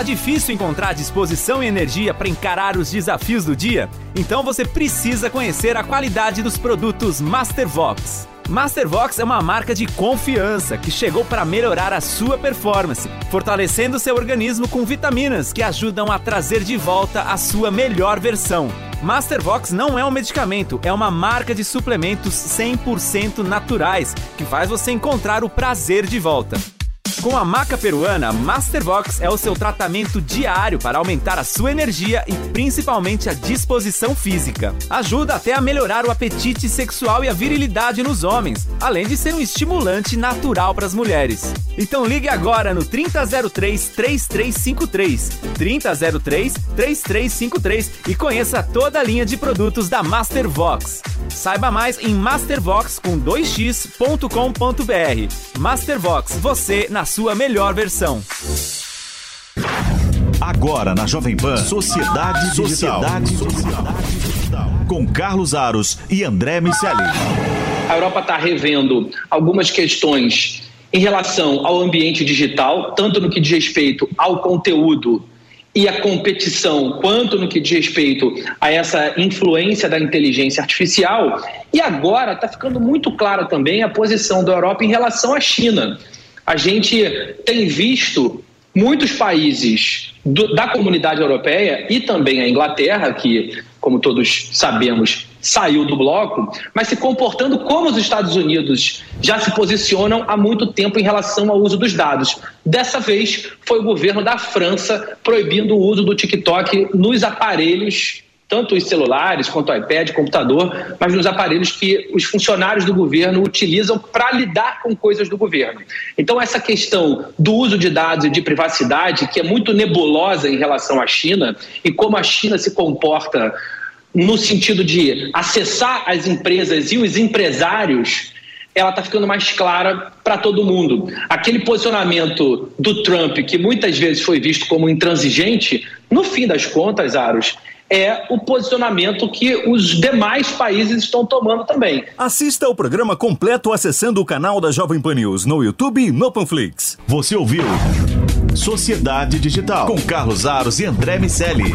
Speaker 14: Tá difícil encontrar disposição e energia para encarar os desafios do dia? Então você precisa conhecer a qualidade dos produtos Mastervox. Mastervox é uma marca de confiança que chegou para melhorar a sua performance, fortalecendo seu organismo com vitaminas que ajudam a trazer de volta a sua melhor versão. Mastervox não é um medicamento, é uma marca de suplementos 100% naturais que faz você encontrar o prazer de volta. Com a maca peruana, Mastervox é o seu tratamento diário para aumentar a sua energia e principalmente a disposição física. Ajuda até a melhorar o apetite sexual e a virilidade nos homens, além de ser um estimulante natural para as mulheres. Então ligue agora no 3003 3353, 3003 3353 e conheça toda a linha de produtos da Mastervox. Saiba mais em mastervox com 2x.com.br. Mastervox, você na sua melhor versão.
Speaker 8: Agora na Jovem Pan, Sociedade Digital. Sociedade. Com Carlos Aros e André Miceli.
Speaker 20: A Europa está revendo algumas questões em relação ao ambiente digital, tanto no que diz respeito ao conteúdo e à competição, quanto no que diz respeito a essa influência da inteligência artificial. E agora está ficando muito clara também a posição da Europa em relação à China. A gente tem visto muitos países do- da comunidade europeia e também a Inglaterra, que, como todos sabemos, saiu do bloco, mas se comportando como os Estados Unidos já se posicionam há muito tempo em relação ao uso dos dados. Dessa vez foi o governo da França proibindo o uso do TikTok nos aparelhos tanto os celulares quanto o iPad, computador, mas nos aparelhos que os funcionários do governo utilizam para lidar com coisas do governo. Então, essa questão do uso de dados e de privacidade, que é muito nebulosa em relação à China, e como a China se comporta no sentido de acessar as empresas e os empresários, ela está ficando mais clara para todo mundo. Aquele posicionamento do Trump, que muitas vezes foi visto como intransigente, no fim das contas, Aros, é o posicionamento que os demais países estão tomando também.
Speaker 14: Assista ao programa completo acessando o canal da Jovem Pan News no YouTube e no Panflix.
Speaker 8: Você ouviu Sociedade Digital com Carlos Aros e André Miceli.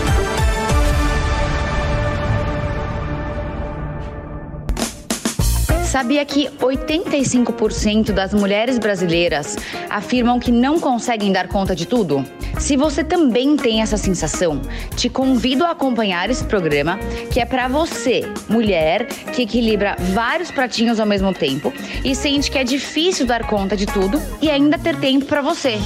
Speaker 21: Sabia que 85% das mulheres brasileiras afirmam que não conseguem dar conta de tudo? Se você também tem essa sensação, te convido a acompanhar esse programa, que é para você, mulher, que equilibra vários pratinhos ao mesmo tempo e sente que é difícil dar conta de tudo e ainda ter tempo para você.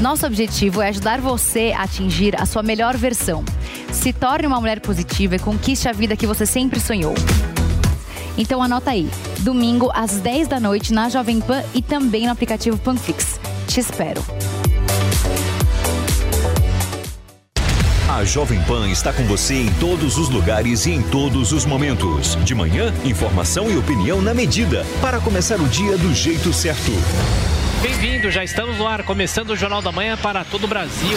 Speaker 22: Nosso objetivo é ajudar você a atingir a sua melhor versão. Se torne uma mulher positiva e conquiste a vida que você sempre sonhou. Então anota aí, domingo às 10 da noite na Jovem Pan e também no aplicativo Panflix. Te espero.
Speaker 8: A Jovem Pan está com você em todos os lugares e em todos os momentos. De manhã, informação e opinião na medida, para começar o dia do jeito certo.
Speaker 23: Bem-vindo, já estamos no ar, começando o Jornal da Manhã para todo o Brasil.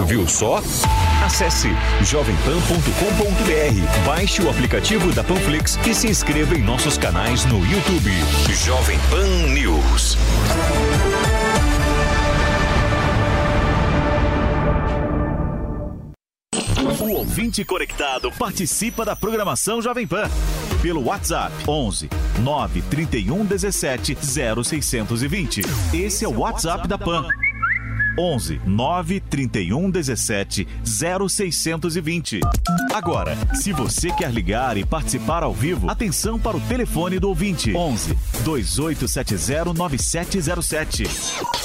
Speaker 8: Viu só? Acesse jovempan.com.br, baixe o aplicativo da Panflix e se inscreva em nossos canais no YouTube. Jovem Pan News. O ouvinte conectado participa da programação Jovem Pan pelo WhatsApp 11 931 17 0620. Esse é o WhatsApp da Pan. 11 931 17 0620. Agora, se você quer ligar e participar ao vivo, atenção para o telefone do ouvinte: 11 2870 9707.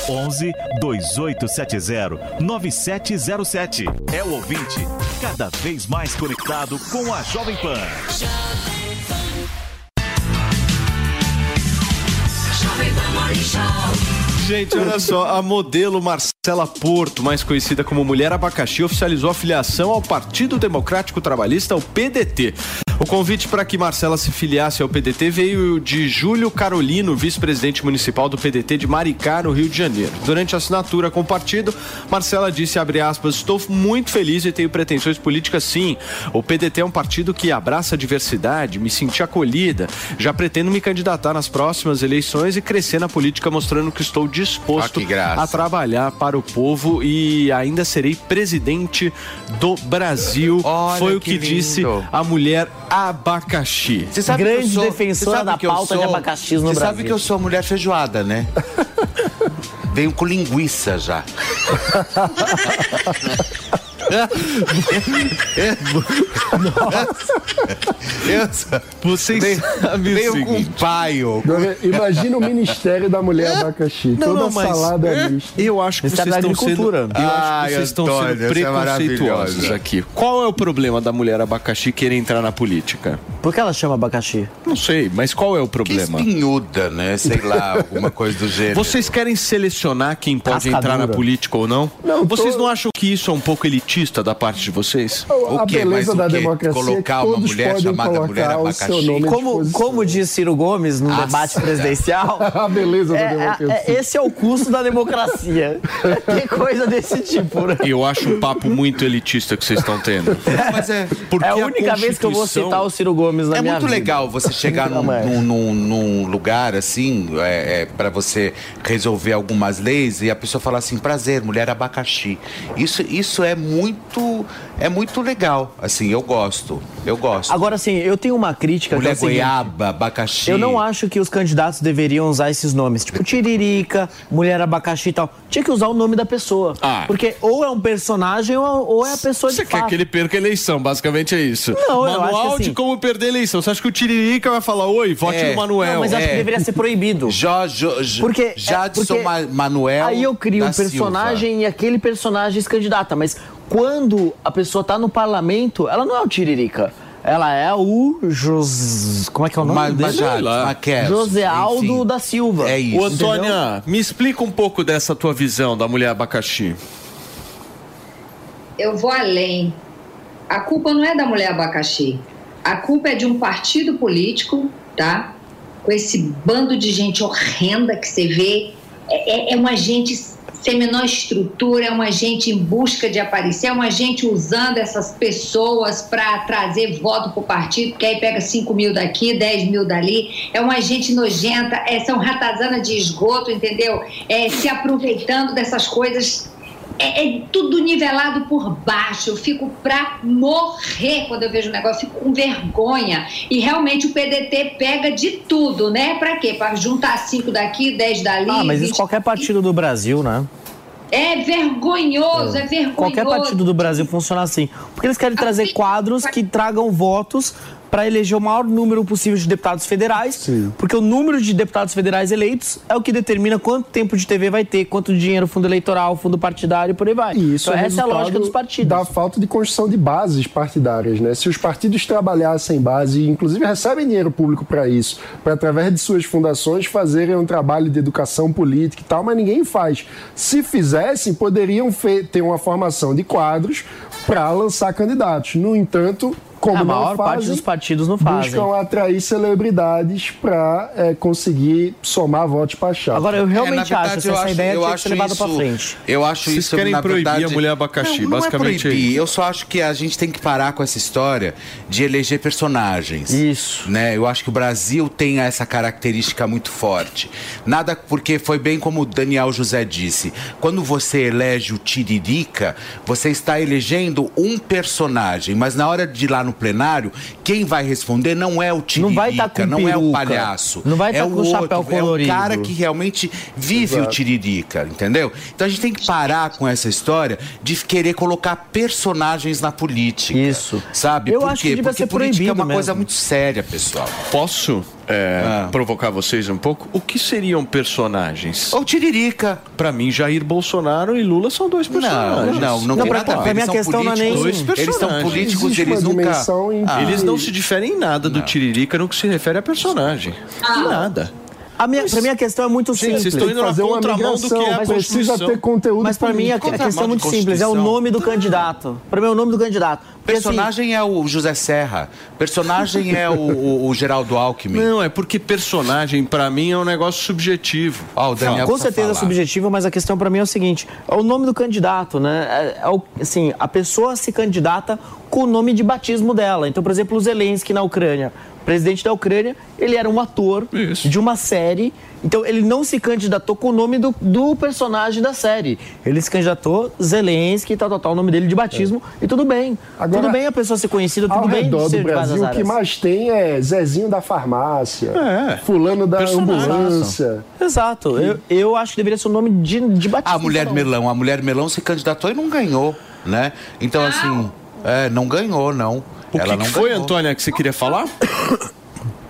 Speaker 8: 11 2870 9707. É o ouvinte cada vez mais conectado com a Jovem Pan.
Speaker 1: Gente, olha só, a modelo Marcela Porto, mais conhecida como Mulher Abacaxi, oficializou a filiação ao Partido Democrático Trabalhista, o PDT. O convite para que Marcela se filiasse ao PDT veio de Júlio Carolino, vice-presidente municipal do PDT de Maricá, no Rio de Janeiro. Durante a assinatura com o partido, Marcela disse, abre aspas, estou muito feliz e tenho pretensões políticas sim. O PDT é um partido que abraça a diversidade, me senti acolhida. Já pretendo me candidatar nas próximas eleições e crescer na política, mostrando que estou disposto
Speaker 2: Ah, que
Speaker 1: a trabalhar para o povo e ainda serei presidente do Brasil.
Speaker 2: Olha
Speaker 1: Foi o
Speaker 2: que
Speaker 1: que, disse a mulher abacaxi.
Speaker 2: Você sabe
Speaker 5: Grande
Speaker 2: que eu sou-
Speaker 5: defensora
Speaker 2: você sabe
Speaker 5: da
Speaker 2: que eu
Speaker 5: pauta de
Speaker 2: sou-
Speaker 5: abacaxis no
Speaker 2: Você sabe
Speaker 5: Brasil.
Speaker 2: que eu sou mulher feijoada, né? *laughs* Venho com linguiça já. *laughs*
Speaker 1: Vocês
Speaker 2: veio,
Speaker 1: sabem o
Speaker 2: veio com paio.
Speaker 4: Imagina o Ministério da Mulher Abacaxi.
Speaker 1: Não,
Speaker 4: toda
Speaker 1: não,
Speaker 4: salada
Speaker 1: é,
Speaker 4: mista.
Speaker 1: eu acho que vocês estão sendo, eu acho que
Speaker 2: Ai,
Speaker 1: vocês estão
Speaker 2: Antônio,
Speaker 1: sendo
Speaker 2: é
Speaker 1: preconceituosos
Speaker 2: maravilhosa.
Speaker 1: aqui. Qual é o problema da mulher abacaxi querer entrar na política?
Speaker 5: Por que ela chama abacaxi?
Speaker 1: Não sei, mas qual é o
Speaker 2: Que
Speaker 1: problema?
Speaker 2: espinhuda, né? Sei lá, alguma coisa do gênero.
Speaker 1: Vocês querem selecionar quem pode
Speaker 5: Casca
Speaker 1: entrar na política ou não?
Speaker 4: Não,
Speaker 1: vocês
Speaker 4: tô-
Speaker 1: não acham que isso é um pouco elitista da parte de vocês?
Speaker 4: a
Speaker 2: quê?
Speaker 4: beleza
Speaker 2: Mas o
Speaker 4: da
Speaker 2: quê?
Speaker 4: democracia
Speaker 2: Colocar
Speaker 4: é que
Speaker 2: uma mulher
Speaker 4: podem
Speaker 2: chamada
Speaker 4: colocar
Speaker 2: mulher
Speaker 4: o seu
Speaker 2: abacaxi?
Speaker 5: Como, como diz Ciro Gomes no
Speaker 2: Nossa.
Speaker 5: debate presidencial, *laughs*
Speaker 4: A beleza da
Speaker 5: é-
Speaker 4: democracia.
Speaker 5: é- é- esse é o custo da democracia. *laughs* Tem coisa desse tipo, né?
Speaker 1: Eu acho um papo muito elitista que vocês estão tendo. *laughs*
Speaker 2: Mas é,
Speaker 1: Porque
Speaker 5: é a única vez que eu vou citar o Ciro Gomes na
Speaker 2: é
Speaker 5: minha
Speaker 2: muito
Speaker 5: vida.
Speaker 2: legal você chegar num,
Speaker 5: é.
Speaker 2: num, num- num lugar assim, é, é, para você resolver algumas leis e a pessoa falar assim, prazer, mulher abacaxi. Isso, isso é muito, é muito legal. Assim, eu gosto, eu gosto.
Speaker 5: Agora, assim, eu tenho uma crítica que é
Speaker 2: mulher
Speaker 5: o seguinte,
Speaker 2: goiaba, abacaxi.
Speaker 5: Eu não acho que os candidatos deveriam usar esses nomes, tipo Tiririca, Mulher Abacaxi e tal. Tinha que usar o nome da pessoa.
Speaker 1: Ah.
Speaker 5: Porque ou é um personagem ou, é a pessoa
Speaker 1: Você
Speaker 5: de
Speaker 1: quer
Speaker 5: fato.
Speaker 1: que ele perca a eleição, basicamente é isso.
Speaker 5: Não, eu
Speaker 1: Manual
Speaker 5: acho que
Speaker 1: de
Speaker 5: assim-
Speaker 1: como perder a eleição. Você acha que o Tiririca vai falar, oi, vote
Speaker 2: É.
Speaker 1: no Manuel?
Speaker 5: Não, mas acho que
Speaker 2: é.
Speaker 5: deveria ser proibido. *laughs*
Speaker 2: Jo, jo, jo,
Speaker 5: Porque,
Speaker 2: Jadson
Speaker 5: é, porque
Speaker 2: Ma- Manuel.
Speaker 5: Aí eu crio um personagem e aquele personagem se candidata. Mas quando a pessoa tá no parlamento, ela não é o Tiririca. Ela é o Jos... Como é que é o nome
Speaker 2: Ma-
Speaker 5: dele?
Speaker 2: Maqueros,
Speaker 5: José Aldo
Speaker 2: enfim.
Speaker 5: da Silva.
Speaker 2: É isso.
Speaker 1: Ô, Antônia, me explica um pouco dessa tua visão da mulher abacaxi.
Speaker 3: eu vou além. A culpa não é da mulher abacaxi. A culpa é de um partido político, tá? Com esse bando de gente horrenda que você vê. É, é- é uma gente sem menor estrutura, é uma gente em busca de aparecer, é uma gente usando essas pessoas para trazer voto para o partido, porque aí pega 5 mil daqui, 10 mil dali. É uma gente nojenta, é, são ratazana de esgoto, entendeu? É, se aproveitando dessas coisas é, é tudo nivelado por baixo. Eu fico pra morrer quando eu vejo o negócio, eu fico com vergonha. E realmente o PDT pega de tudo, né? Pra quê? Pra juntar cinco daqui, dez dali.
Speaker 5: Ah, mas isso
Speaker 3: 20
Speaker 5: qualquer partido do Brasil, né?
Speaker 3: É vergonhoso, é, vergonhoso.
Speaker 5: Qualquer partido do Brasil funciona assim. Porque eles querem trazer quadros que tragam votos para eleger o maior número possível de deputados federais. Porque o número de deputados federais eleitos é o que determina quanto tempo de TV vai ter, quanto dinheiro fundo eleitoral, fundo partidário e por aí vai.
Speaker 4: E isso
Speaker 5: então,
Speaker 4: é
Speaker 5: essa é a lógica dos partidos.
Speaker 4: Da falta de construção de bases partidárias, né? Se os partidos trabalhassem base, inclusive recebem dinheiro público para isso, para através de suas fundações fazerem um trabalho de educação política e tal, mas ninguém faz. Se fizessem, poderiam ter uma formação de quadros para lançar candidatos. No entanto, como
Speaker 5: a
Speaker 4: não
Speaker 5: maior parte
Speaker 4: fazem,
Speaker 5: dos partidos não fazem.
Speaker 4: buscam atrair celebridades para conseguir somar votos para chapa.
Speaker 5: Agora, eu
Speaker 2: É,
Speaker 5: realmente
Speaker 2: verdade,
Speaker 5: acho que
Speaker 2: eu
Speaker 5: essa
Speaker 2: acho-
Speaker 5: ideia tinha que ser levada
Speaker 2: isso-
Speaker 5: para frente.
Speaker 2: Eu acho
Speaker 1: Vocês
Speaker 2: isso
Speaker 1: querem
Speaker 2: na
Speaker 1: proibir
Speaker 2: verdade,
Speaker 1: a mulher abacaxi,
Speaker 2: não, não
Speaker 1: basicamente
Speaker 2: é
Speaker 1: é
Speaker 2: proibir.
Speaker 1: isso.
Speaker 2: Eu só acho que a gente tem que parar com essa história de eleger personagens.
Speaker 5: Isso.
Speaker 2: Né? Eu acho que o Brasil tem essa característica muito forte. Nada porque foi bem como o Daniel José disse. Quando você elege o Tiririca, você está elegendo um personagem, mas na hora de ir lá no plenário, quem vai responder não é o Tiririca,
Speaker 5: Não vai tá com
Speaker 2: não é o palhaço.
Speaker 5: Não vai
Speaker 2: é
Speaker 5: tá
Speaker 2: o
Speaker 5: com o chapéu
Speaker 2: outro, É o
Speaker 5: colorido.
Speaker 2: cara que realmente vive o
Speaker 4: Exato.
Speaker 2: Tiririca, entendeu? Então a gente tem que parar com essa história de querer colocar personagens na política.
Speaker 5: Isso.
Speaker 2: Sabe?
Speaker 5: Eu
Speaker 2: Por
Speaker 5: acho que
Speaker 2: quê?
Speaker 5: devia
Speaker 2: Porque
Speaker 5: ser
Speaker 2: política é uma
Speaker 5: proibido
Speaker 2: coisa
Speaker 5: mesmo.
Speaker 2: muito séria, pessoal.
Speaker 1: Posso é,
Speaker 2: Ah.
Speaker 1: provocar vocês um pouco? O que seriam personagens?
Speaker 2: Ou Tiririca.
Speaker 1: Pra mim, Jair Bolsonaro e Lula são dois
Speaker 2: Não,
Speaker 1: personagens.
Speaker 2: não, não,
Speaker 5: Não,
Speaker 2: tem
Speaker 5: pra-
Speaker 2: nada a ver.
Speaker 5: mim
Speaker 2: Eles
Speaker 5: a
Speaker 2: são
Speaker 5: questão não é nem-
Speaker 1: Dois
Speaker 2: Eles são
Speaker 1: personagens.
Speaker 2: políticos,
Speaker 4: Existe
Speaker 2: eles nunca... Ah,
Speaker 1: Eles não se diferem em nada do
Speaker 2: Não.
Speaker 1: Tiririca no que se refere a personagem. Em nada.
Speaker 5: A minha, pra mim a questão é muito
Speaker 1: Gente,
Speaker 5: simples.
Speaker 1: vocês estão indo na
Speaker 4: fazer uma
Speaker 1: contramão do que é a
Speaker 4: migração, precisa ter conteúdo
Speaker 5: Mas pra mim a, a questão é muito simples, é o nome do candidato. Pra mim é o nome do candidato. Porque, assim,
Speaker 2: Personagem é o José Serra. Personagem é o, o- o Geraldo Alckmin.
Speaker 1: Não, é porque personagem, pra mim, é um negócio subjetivo.
Speaker 2: O Daniel
Speaker 5: com certeza é
Speaker 2: falar.
Speaker 5: subjetiva, mas a questão pra mim é o seguinte: é o nome do candidato, né? É, é o- assim, a pessoa se candidata com o nome de batismo dela. Então, por exemplo, o Zelensky na Ucrânia, presidente da Ucrânia, ele era um ator
Speaker 1: Isso.
Speaker 5: de uma série. Então, ele não se candidatou com o nome do, do personagem da série. Ele se candidatou Zelensky, tal, tal, tal, o nome dele de batismo, e tudo bem.
Speaker 4: Agora,
Speaker 5: tudo bem a pessoa ser conhecida, tudo
Speaker 4: Ao
Speaker 5: bem
Speaker 4: redor do Brasil, o que mais tem é Zezinho da farmácia,
Speaker 1: É.
Speaker 4: fulano da
Speaker 1: Personagem.
Speaker 4: ambulância.
Speaker 5: Exato. Eu, eu acho que deveria ser o nome de, de batismo.
Speaker 2: A mulher melão. A mulher melão se candidatou e não ganhou. né? Então, assim, é, não ganhou, não.
Speaker 1: O
Speaker 2: Ela
Speaker 1: que,
Speaker 2: não
Speaker 1: que foi,
Speaker 2: ganhou.
Speaker 1: Antônia, que você queria falar?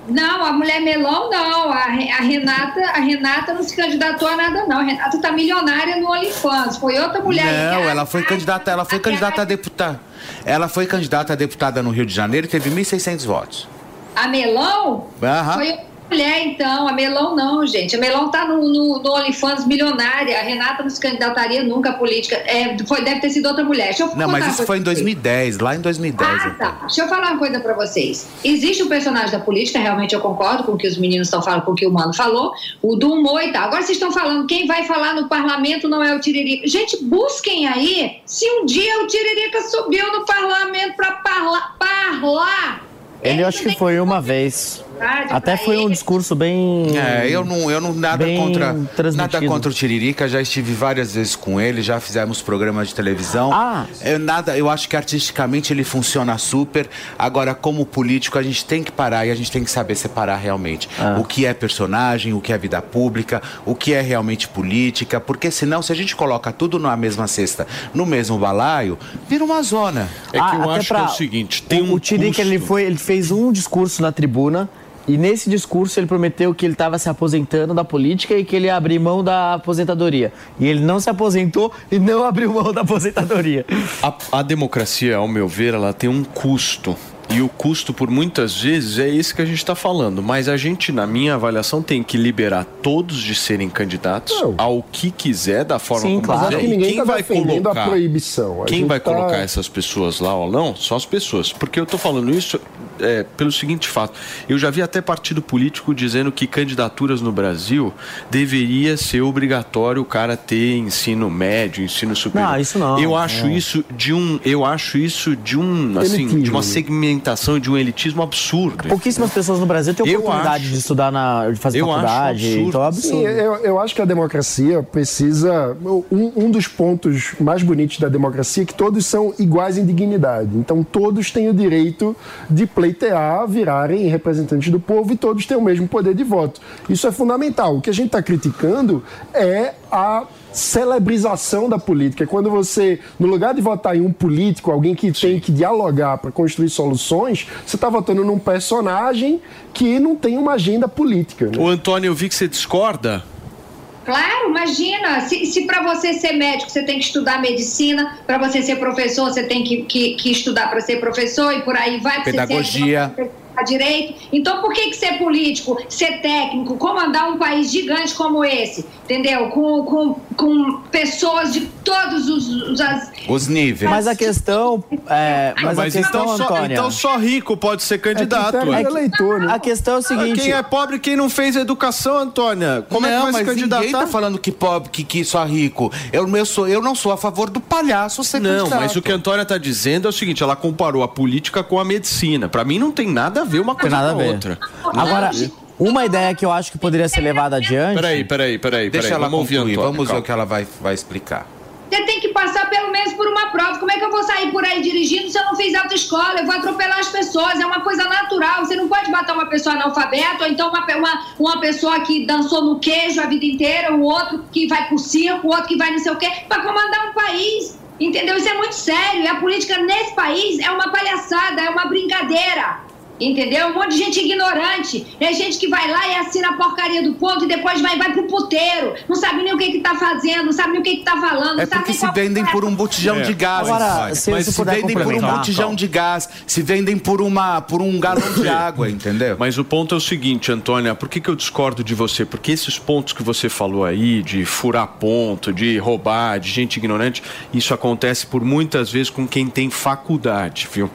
Speaker 3: Não, a mulher melão não. A, a Renata, a Renata não se candidatou a nada, não. A Renata tá milionária no OnlyFans. Foi outra mulher
Speaker 2: Não, ela foi candidata, ela foi candidata a deputada. Ela foi candidata a deputada no Rio de Janeiro e teve 1.600 votos.
Speaker 3: A Melão
Speaker 2: Aham.
Speaker 3: foi mulher, então. A Melão não, gente. A Melão tá no, no, no OnlyFans milionária. A Renata não se candidataria nunca à política. É, foi, deve ter sido outra mulher. Deixa eu
Speaker 2: Não, mas isso foi em
Speaker 3: pra vocês.
Speaker 2: 2010, lá em 2010.
Speaker 3: Ah, tá. Deixa eu falar uma coisa pra vocês. Existe um personagem da política, realmente eu concordo com o que os meninos estão falando, com o que o Mano falou, o do humor e tal. Agora vocês estão falando, quem vai falar no parlamento não é o Tiririca. Gente, busquem aí se um dia o Tiririca subiu no parlamento pra parla- parlar.
Speaker 5: Ele eu acho que foi uma vez. Até foi um discurso bem.
Speaker 2: É, eu não, eu não nada
Speaker 5: bem
Speaker 2: contra nada contra o Tiririca, já estive várias vezes com ele, já fizemos programas de televisão.
Speaker 5: Ah.
Speaker 2: Eu nada, eu acho que artisticamente ele funciona super. Agora, como político, a gente tem que parar e a gente tem que saber separar realmente
Speaker 5: Ah.
Speaker 2: o que é personagem, o que é vida pública, o que é realmente política, porque senão se a gente coloca tudo na mesma cesta, no mesmo balaio, vira uma zona.
Speaker 1: É que
Speaker 5: Ah,
Speaker 1: eu
Speaker 5: até
Speaker 1: acho
Speaker 5: pra-
Speaker 1: que é o seguinte, tem
Speaker 5: o,
Speaker 1: um
Speaker 5: o Tirica, ele, foi, ele fez um discurso na tribuna e nesse discurso ele prometeu que ele estava se aposentando da política e que ele ia abrir mão da aposentadoria. E ele não se aposentou e não *laughs* abriu mão da aposentadoria.
Speaker 1: A, a democracia, ao meu ver, ela tem um custo. E o custo, por muitas vezes, é esse que a gente está falando. Mas a gente, na minha avaliação, tem que liberar todos de serem candidatos ao que quiser, da forma
Speaker 4: Sim,
Speaker 1: como
Speaker 4: claro.
Speaker 1: quiser.
Speaker 4: Que
Speaker 1: E
Speaker 4: ninguém
Speaker 1: quem
Speaker 4: tá
Speaker 1: vai
Speaker 4: defendendo a
Speaker 1: colocar,
Speaker 4: proibição. A
Speaker 1: Quem vai
Speaker 4: tá-
Speaker 1: colocar essas pessoas lá ou não, são as pessoas. Porque eu estou falando isso é, pelo seguinte fato. Eu já vi até partido político dizendo que candidaturas no Brasil deveria ser obrigatório o cara ter ensino médio, ensino superior.
Speaker 5: Não, isso não.
Speaker 1: Eu acho
Speaker 5: É.
Speaker 1: isso de um, eu acho isso de um, assim, de uma segmentação, de um elitismo absurdo.
Speaker 5: Pouquíssimas pessoas no Brasil têm
Speaker 1: Eu
Speaker 5: oportunidade
Speaker 1: acho.
Speaker 5: de estudar, na, de fazer
Speaker 1: Eu acho
Speaker 5: faculdade.
Speaker 1: absurdo.
Speaker 5: Então é um absurdo.
Speaker 4: Sim, eu, eu acho que a democracia precisa. Um, um dos pontos mais bonitos da democracia é que todos são iguais em dignidade. Então todos têm o direito de pleitear, virarem representantes do povo e todos têm o mesmo poder de voto. Isso é fundamental. O que a gente está criticando é a celebrização da política. É Quando você, no lugar de votar em um político, alguém que tem que dialogar para construir soluções, você está votando num personagem que não tem uma agenda política. né?
Speaker 1: O Antônio, eu vi que você discorda.
Speaker 3: Claro, imagina, se, se para você ser médico você tem que estudar medicina, para você ser professor você tem que, que, que estudar para ser professor e por aí vai. pra você ser Direito. Então por que, que ser político, ser técnico, comandar um país gigante como esse, entendeu? Com, com, com pessoas de todos os... os as...
Speaker 2: Os níveis.
Speaker 5: Mas a questão. É, mas,
Speaker 1: Mas
Speaker 5: a questão,
Speaker 1: então, só,
Speaker 5: Antônia.
Speaker 1: então só rico pode ser candidato.
Speaker 4: critério
Speaker 1: ué.
Speaker 4: de eleitor, né?
Speaker 5: A questão é o seguinte.
Speaker 1: Quem é pobre, quem não fez educação, Antônia? Como é que
Speaker 2: não,
Speaker 1: vai se
Speaker 2: mas
Speaker 1: candidatar?
Speaker 2: ninguém tá falando que pobre, que, que só rico. Eu, eu, sou, eu não sou a favor do palhaço ser
Speaker 1: Não,
Speaker 2: candidato.
Speaker 1: mas o que a Antônia tá dizendo é o seguinte: ela comparou a política com a medicina. Pra mim não tem nada a ver uma coisa
Speaker 5: nada a
Speaker 1: com a
Speaker 5: ver.
Speaker 1: outra.
Speaker 5: Agora, uma ideia que eu acho que poderia ser levada adiante.
Speaker 1: Peraí, peraí, peraí.
Speaker 2: Deixa
Speaker 1: peraí.
Speaker 2: ela concluir, vamos ver o que ela vai, vai explicar.
Speaker 3: Você tem que passar pelo menos por uma prova. Como é que eu vou sair por aí dirigindo se eu não fiz autoescola? Eu vou atropelar as pessoas. É uma coisa natural. Você não pode matar uma pessoa analfabeta, ou então uma, uma, uma pessoa que dançou no queijo a vida inteira, o outro que vai pro circo, o outro que vai não sei o quê, para comandar um país. Entendeu? Isso é muito sério. E a política nesse país é uma palhaçada, é uma brincadeira. Entendeu? Um monte de gente ignorante. É gente que vai lá e assina a porcaria do ponto e depois vai, vai pro puteiro. Não sabe nem o que que tá fazendo, não sabe nem o que que tá falando.
Speaker 2: É porque se
Speaker 3: qual-
Speaker 2: vendem por um botijão
Speaker 1: É.
Speaker 2: de gás.
Speaker 5: Agora,
Speaker 2: mas
Speaker 5: se
Speaker 2: se vendem por um botijão de gás, se vendem por, uma, por um galão de água, entendeu?
Speaker 1: Mas o ponto é o seguinte, Antônia, por que, que eu discordo de você? Porque esses pontos que você falou aí, de furar ponto, de roubar, de gente ignorante, isso acontece por muitas vezes com quem tem faculdade, viu?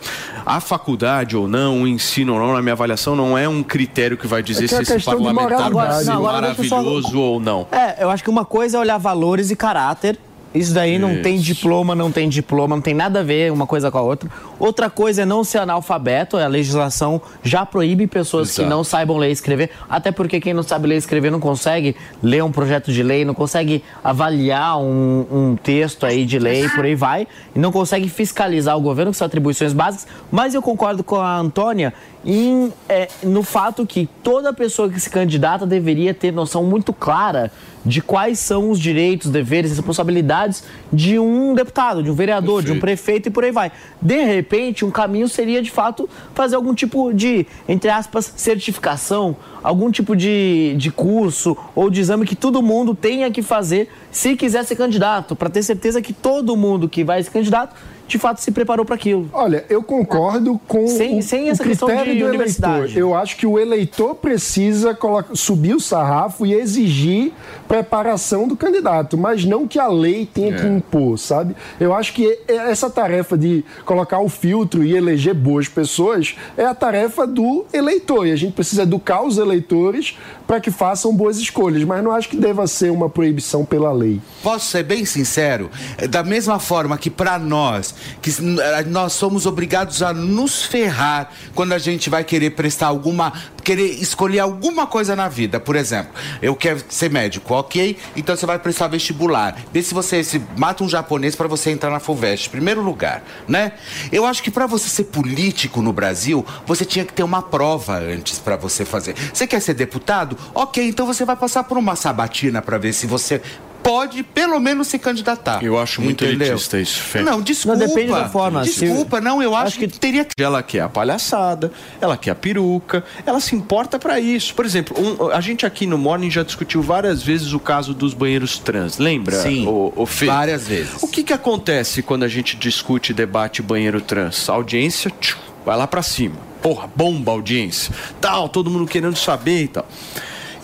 Speaker 1: A faculdade ou não, o ensino ou não, na minha avaliação, não é um critério que vai dizer
Speaker 4: É que é
Speaker 1: se esse parlamentar vai ser
Speaker 5: Não, agora deixa eu só-
Speaker 1: maravilhoso ou não.
Speaker 5: É, eu acho que uma coisa é olhar valores e caráter. Isso daí não tem diploma, não tem diploma, não tem nada a ver uma coisa com a outra. Outra coisa é não ser analfabeto, a legislação já proíbe pessoas que
Speaker 1: Exato.
Speaker 5: não saibam ler e escrever, até porque quem não sabe ler e escrever não consegue ler um projeto de lei, não consegue avaliar um, um texto aí de lei, por aí vai, e não consegue fiscalizar o governo, que são atribuições básicas. Mas eu concordo com a Antônia em, é, no fato que toda pessoa que se candidata deveria ter noção muito clara de quais são os direitos, deveres e responsabilidades de um deputado, de um vereador, de um prefeito e por aí vai. De repente, um caminho seria de fato fazer algum tipo de, entre aspas, certificação, algum tipo de, de curso ou de exame que todo mundo tenha que fazer se quiser ser candidato, para ter certeza que todo mundo que vai ser candidato de fato se preparou para aquilo.
Speaker 4: Olha, eu concordo com
Speaker 5: Sem-
Speaker 4: o,
Speaker 5: sem
Speaker 4: o
Speaker 5: essa questão
Speaker 4: critério
Speaker 5: de
Speaker 4: do
Speaker 5: universidade.
Speaker 4: eleitor. Eu acho que o eleitor precisa subir o sarrafo e exigir preparação do candidato, mas não que a lei tenha que impor, sabe? Eu acho que e- essa tarefa de colocar o filtro e eleger boas pessoas é a tarefa do eleitor. E a gente precisa educar os eleitores para que façam boas escolhas, mas não acho que deva ser uma proibição pela lei.
Speaker 2: Posso ser bem sincero? É Da mesma forma que para nós, que eh, nós somos obrigados a nos ferrar quando a gente vai querer prestar alguma, querer escolher alguma coisa na vida. Por exemplo, eu quero ser médico, ok? Então você vai prestar vestibular. Vê se você se mata um japonês para você entrar na Fulvestre, primeiro lugar, né? Eu acho que para você ser político no Brasil, você tinha que ter uma prova antes para você fazer. Você quer ser deputado? Ok, então você vai passar por uma sabatina para ver se você pode pelo menos se candidatar.
Speaker 1: Eu acho muito
Speaker 2: Entendeu?
Speaker 1: elitista isso, Fê.
Speaker 2: Não, desculpa.
Speaker 1: Não, depende da forma, se-
Speaker 2: Desculpa, não, eu acho, que, teria que.
Speaker 1: Ela quer a palhaçada, ela quer a peruca, ela se importa pra isso. Por exemplo, um- a gente aqui no Morning já discutiu várias vezes o caso dos banheiros trans, lembra?
Speaker 2: Sim,
Speaker 1: o, o Fê?
Speaker 2: várias vezes.
Speaker 1: O que que acontece quando a gente discute e debate banheiro trans? A audiência tchiu, vai lá pra cima. Porra, bomba a audiência. Tal, todo mundo querendo saber e tal.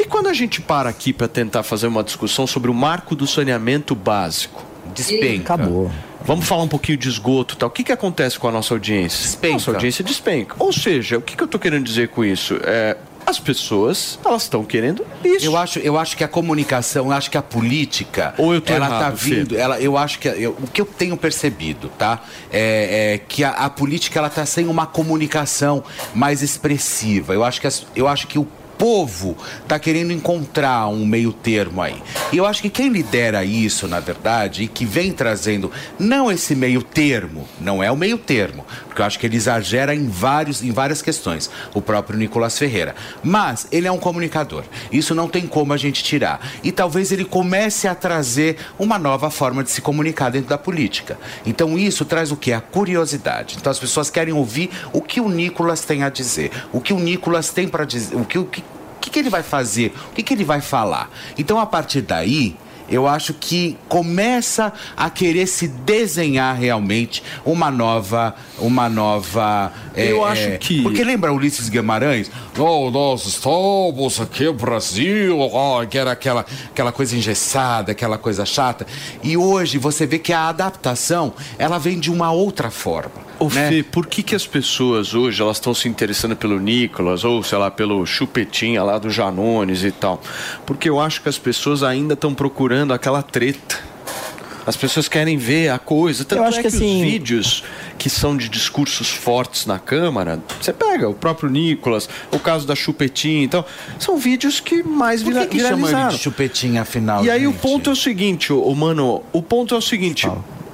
Speaker 1: E quando a gente para aqui pra tentar fazer uma discussão sobre o marco do saneamento básico?
Speaker 2: Despenca.
Speaker 5: Acabou.
Speaker 1: Vamos falar um pouquinho de esgoto tal. O que, que acontece com a nossa audiência?
Speaker 2: Despenca.
Speaker 1: Nossa audiência despenca. Ou seja, o que, que eu tô querendo dizer com isso? É, as pessoas, elas estão querendo isso.
Speaker 2: Eu acho, eu acho que a comunicação, eu acho que a política,
Speaker 1: Ou eu tô
Speaker 2: ela
Speaker 1: errado,
Speaker 2: tá
Speaker 1: Fê?
Speaker 2: vindo, ela, eu acho que eu- o que eu tenho percebido, tá, é, é que a, a política ela tá sem uma comunicação mais expressiva. Eu acho que as- eu acho que o povo tá querendo encontrar um meio termo aí. E eu acho que quem lidera isso, na verdade, e que vem trazendo não esse meio termo, não é o meio termo, porque eu acho que ele exagera em vários em várias questões, o próprio Nicolas Ferreira. Mas ele é um comunicador. Isso não tem como a gente tirar. E talvez ele comece a trazer uma nova forma de se comunicar dentro da política. Então isso traz o que? A curiosidade. Então as pessoas querem ouvir o que o Nicolas tem a dizer, o que o Nicolas tem para dizer, o que o que, que, que ele vai fazer, o que, que ele vai falar. Então a partir daí eu acho que começa a querer se desenhar realmente uma nova, uma nova.
Speaker 1: Eu acho que-
Speaker 2: Porque lembra Ulisses Guimarães? Oh, nós estamos aqui no Brasil, oh, que era aquela, aquela coisa engessada, aquela coisa chata. E hoje você vê que a adaptação ela vem de uma outra forma.
Speaker 1: Ô
Speaker 2: né?
Speaker 1: Fê, por que, que as pessoas hoje elas estão se interessando pelo Nicolas ou, sei lá, pelo Chupetinha lá do Janones e tal? Porque eu acho que as pessoas ainda estão procurando aquela treta. As pessoas querem ver a coisa. Tanto
Speaker 5: Eu acho
Speaker 1: é
Speaker 5: que
Speaker 1: que,
Speaker 5: assim-
Speaker 1: os vídeos que são de discursos fortes na Câmara, você pega o próprio Nicolas, o caso da Chupetinha, então, são vídeos que mais
Speaker 2: Por
Speaker 1: vira,
Speaker 2: que, que chama ele
Speaker 1: viralizaram.
Speaker 2: de chupetinha afinal?
Speaker 1: E aí o ponto é o seguinte, ô, mano, o ponto é o seguinte.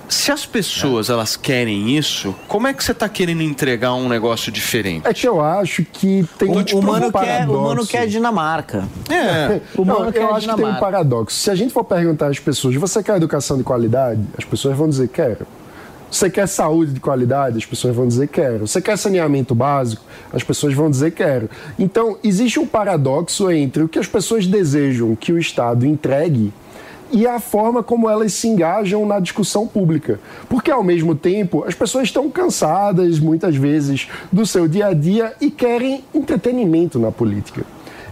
Speaker 1: Se as pessoas elas querem isso, como é que você tá querendo entregar um negócio diferente?
Speaker 4: É que eu acho que tem
Speaker 5: O,
Speaker 4: um,
Speaker 5: o, mano
Speaker 4: um
Speaker 5: quer,
Speaker 4: paradoxo.
Speaker 5: o mano quer Dinamarca.
Speaker 1: É.
Speaker 5: O
Speaker 4: Não,
Speaker 5: mano quer
Speaker 4: eu acho que tem um
Speaker 5: Dinamarca.
Speaker 4: paradoxo. Se a gente for perguntar às pessoas, você quer educação de qualidade? As pessoas vão dizer quero. Você quer saúde de qualidade? As pessoas vão dizer quero. Você quer saneamento básico? As pessoas vão dizer quero. Então, existe um paradoxo entre o que as pessoas desejam que o Estado entregue e a forma como elas se engajam na discussão pública. Porque, ao mesmo tempo, as pessoas estão cansadas, muitas vezes, do seu dia a dia e querem entretenimento na política.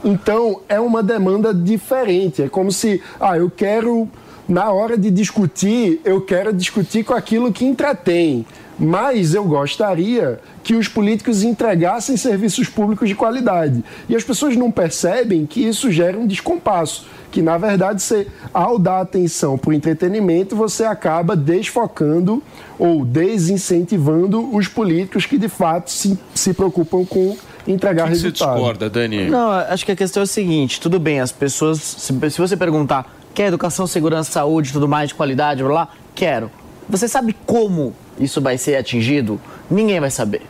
Speaker 4: Então, é uma demanda diferente. É como se, ah, eu quero, na hora de discutir, eu quero discutir com aquilo que entretém. Mas eu gostaria que os políticos entregassem serviços públicos de qualidade. E as pessoas não percebem que isso gera um descompasso. Que, na verdade, você, ao dar atenção para o entretenimento, você acaba desfocando ou desincentivando os políticos que, de fato, se, se preocupam com entregar
Speaker 1: O que que você discorda, Dani?
Speaker 5: Não, acho que a questão é a seguinte: tudo bem, as pessoas, se, se você perguntar, quer educação, segurança, saúde, tudo mais de qualidade, blá, blá, quero. Você sabe como isso vai ser atingido? Ninguém vai saber.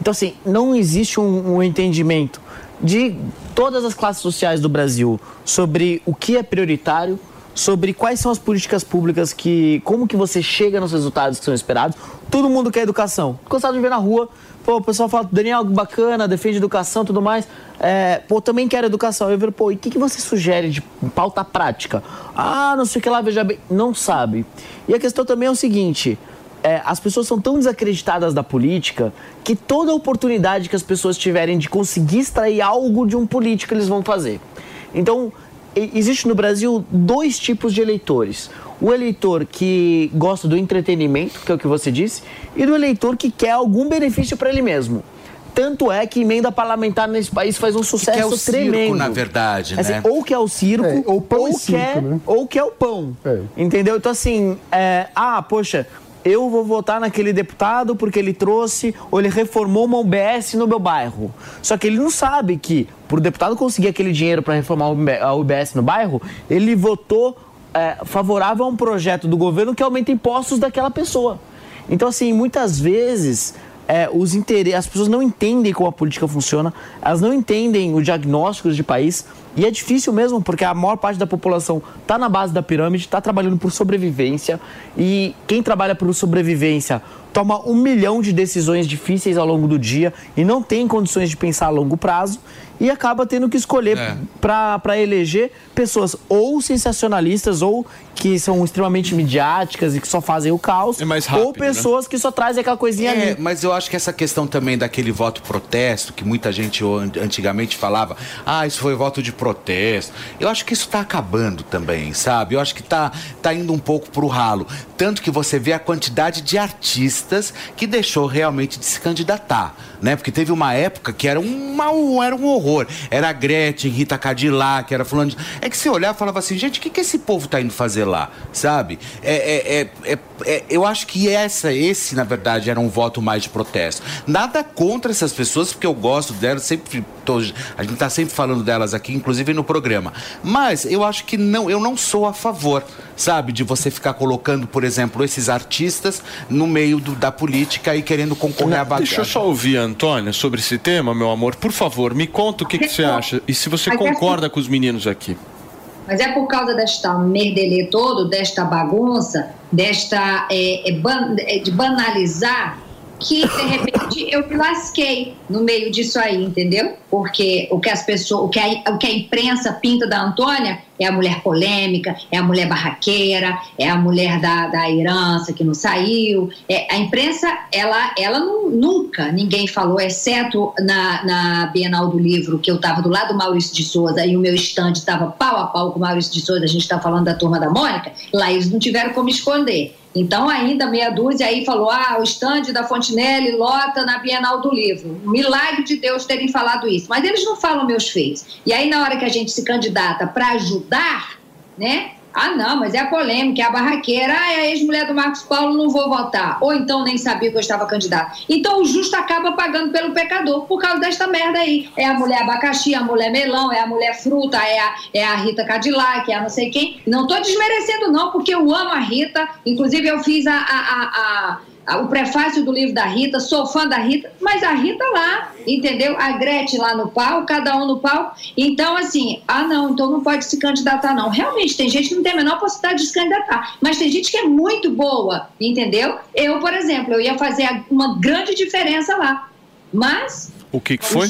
Speaker 5: Então, assim, não existe um, um entendimento de todas as classes sociais do Brasil sobre o que é prioritário, sobre quais são as políticas públicas que. como que você chega nos resultados que são esperados. Todo mundo quer educação. Gostado de ver na rua, pô, o pessoal fala, Daniel, bacana, defende educação tudo mais. É, pô, também quero educação. Eu vejo, pô, e o que, que você sugere de pauta prática? Ah, não sei o que lá, veja bem. Não sabe. E a questão também é o seguinte. É, as pessoas são tão desacreditadas da política que toda oportunidade que as pessoas tiverem de conseguir extrair algo de um político, eles vão fazer. Então, existe no Brasil dois tipos de eleitores. O eleitor que gosta do entretenimento, que é o que você disse, e do eleitor que quer algum benefício para ele mesmo. Tanto é que emenda parlamentar nesse país faz um sucesso
Speaker 2: que é o circo,
Speaker 5: tremendo.
Speaker 2: na verdade,
Speaker 5: Assim,
Speaker 2: né?
Speaker 5: Ou que é o circo, ou,
Speaker 4: pão
Speaker 5: quer,
Speaker 4: circo, né?
Speaker 5: ou que é o pão. Entendeu? Então, assim, é, ah, poxa, eu vou votar naquele deputado porque ele trouxe ou ele reformou uma UBS no meu bairro. Só que ele não sabe que, por o deputado conseguir aquele dinheiro para reformar a UBS no bairro, ele votou é, favorável a um projeto do governo que aumenta impostos daquela pessoa. Então, assim, muitas vezes é, os intere- as pessoas não entendem como a política funciona, elas não entendem o diagnóstico de país. E é difícil mesmo, porque a maior parte da população está na base da pirâmide, está trabalhando por sobrevivência. E quem trabalha por sobrevivência toma um milhão de decisões difíceis ao longo do dia e não tem condições de pensar a longo prazo e acaba tendo que escolher
Speaker 2: É.
Speaker 5: para eleger pessoas ou sensacionalistas ou que são extremamente midiáticas e que só fazem o caos, ou
Speaker 2: rápido,
Speaker 5: pessoas que só trazem aquela coisinha
Speaker 2: É,
Speaker 5: ali.
Speaker 2: mas eu acho que essa questão também daquele voto protesto, que muita gente an- antigamente falava, ah, isso foi voto de protesto. Eu acho que isso tá acabando também, sabe? Eu acho que tá, tá indo um pouco pro ralo. Tanto que você vê a quantidade de artistas que deixou realmente de se candidatar, né? Porque teve uma época que era um, mal- era um horror. Era a Gretchen, Rita Cadillac, era fulano de... É que você olhava e falava assim, gente, o que, que esse povo tá indo fazer lá, sabe? É, é- é- é- é- eu acho que essa, esse, na verdade, era um voto mais de protesto. Nada contra essas pessoas, porque eu gosto delas, sempre tô- a gente tá sempre falando delas aqui, inclusive no programa. Mas eu acho que não, eu não sou a favor, sabe, de você ficar colocando, por exemplo, esses artistas no meio do- da política e querendo concorrer a vaga.
Speaker 1: Deixa eu só ouvir Antônia sobre esse tema, meu amor. Por favor, me conta o que, que você acha e se você
Speaker 3: é
Speaker 1: concorda com os meninos aqui.
Speaker 3: Mas é por causa desta merdelê todo, desta bagunça, desta é, é, ban- é, de banalizar, que de repente eu me lasquei no meio disso aí, entendeu? Porque o que as pessoas, o que a, o que a imprensa pinta da Antônia é a mulher polêmica, é a mulher barraqueira, é a mulher da, da herança que não saiu. É, a imprensa, ela, ela não- nunca ninguém falou, exceto na, na Bienal do Livro, que eu estava do lado do Maurício de Souza e o meu estande estava pau a pau com o Maurício de Souza, a gente está falando da turma da Mônica, lá eles não tiveram como esconder. Então, ainda meia dúzia aí falou: ah, o estande da Fontinelli lota na Bienal do Livro. Milagre de Deus terem falado isso. Mas eles não falam meus feitos. E aí, na hora que a gente se candidata para ajudar, né? Ah, não, mas é a polêmica, é a barraqueira, ah, é a ex-mulher do Marcos Paulo, não vou votar. Ou então nem sabia que eu estava candidato. Então o justo acaba pagando pelo pecador por causa desta merda aí. É a mulher abacaxi, a mulher melão, é a mulher fruta, é a, é a Rita Cadillac, é a não sei quem. Não estou desmerecendo, não, porque eu amo a Rita. Inclusive, eu fiz a- a a- o prefácio do livro da Rita, sou fã da Rita, mas a Rita lá, entendeu? A Gretchen lá no palco, cada um no palco. Então, assim, ah, não, então não pode se candidatar, não. Realmente, tem gente que não tem a menor possibilidade de se candidatar, mas tem gente que é muito boa, entendeu? Eu, por exemplo, eu ia fazer uma grande diferença lá, mas.
Speaker 1: O que, que foi?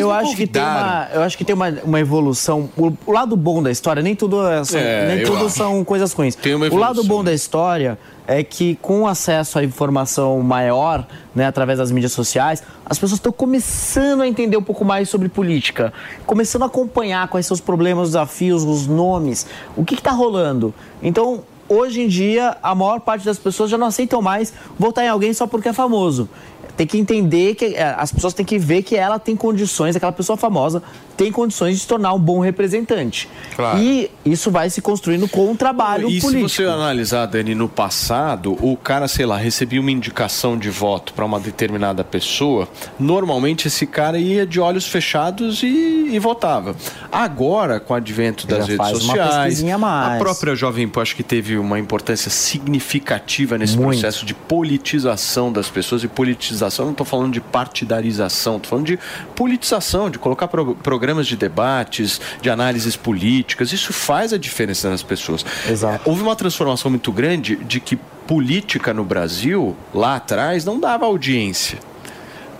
Speaker 5: eu acho que tem uma, eu acho que tem uma, uma evolução. O, o lado bom da história, nem tudo, é- são,
Speaker 1: É,
Speaker 5: nem tudo
Speaker 1: acho.
Speaker 5: são coisas ruins.
Speaker 1: uma
Speaker 5: o lado bom da história é que com acesso à informação maior, né, através das mídias sociais, as pessoas estão começando a entender um pouco mais sobre política, começando a acompanhar quais são os problemas, os desafios, os nomes, o que está rolando. Então, hoje em dia, a maior parte das pessoas já não aceitam mais votar em alguém só porque é famoso. Tem que entender que é, as pessoas têm que ver que ela tem condições, aquela pessoa famosa tem condições de se tornar um bom representante.
Speaker 1: Claro.
Speaker 5: E isso vai se construindo com o trabalho
Speaker 1: E
Speaker 5: político.
Speaker 1: se você analisar, Dani, no passado, o cara, sei lá, recebia uma indicação de voto para uma determinada pessoa, normalmente esse cara ia de olhos fechados e, e votava. Agora, com o advento das redes sociais,
Speaker 5: pesquisinha a mais.
Speaker 1: a própria Jovem Pan acho que teve uma importância significativa nesse
Speaker 5: Muito.
Speaker 1: processo de politização das pessoas e politização politização, não estou falando de partidarização, estou falando de politização, de colocar pro- programas de debates, de análises políticas. Isso faz a diferença nas pessoas.
Speaker 5: Exato.
Speaker 1: Houve uma transformação muito grande de que política no Brasil, lá atrás, não dava audiência.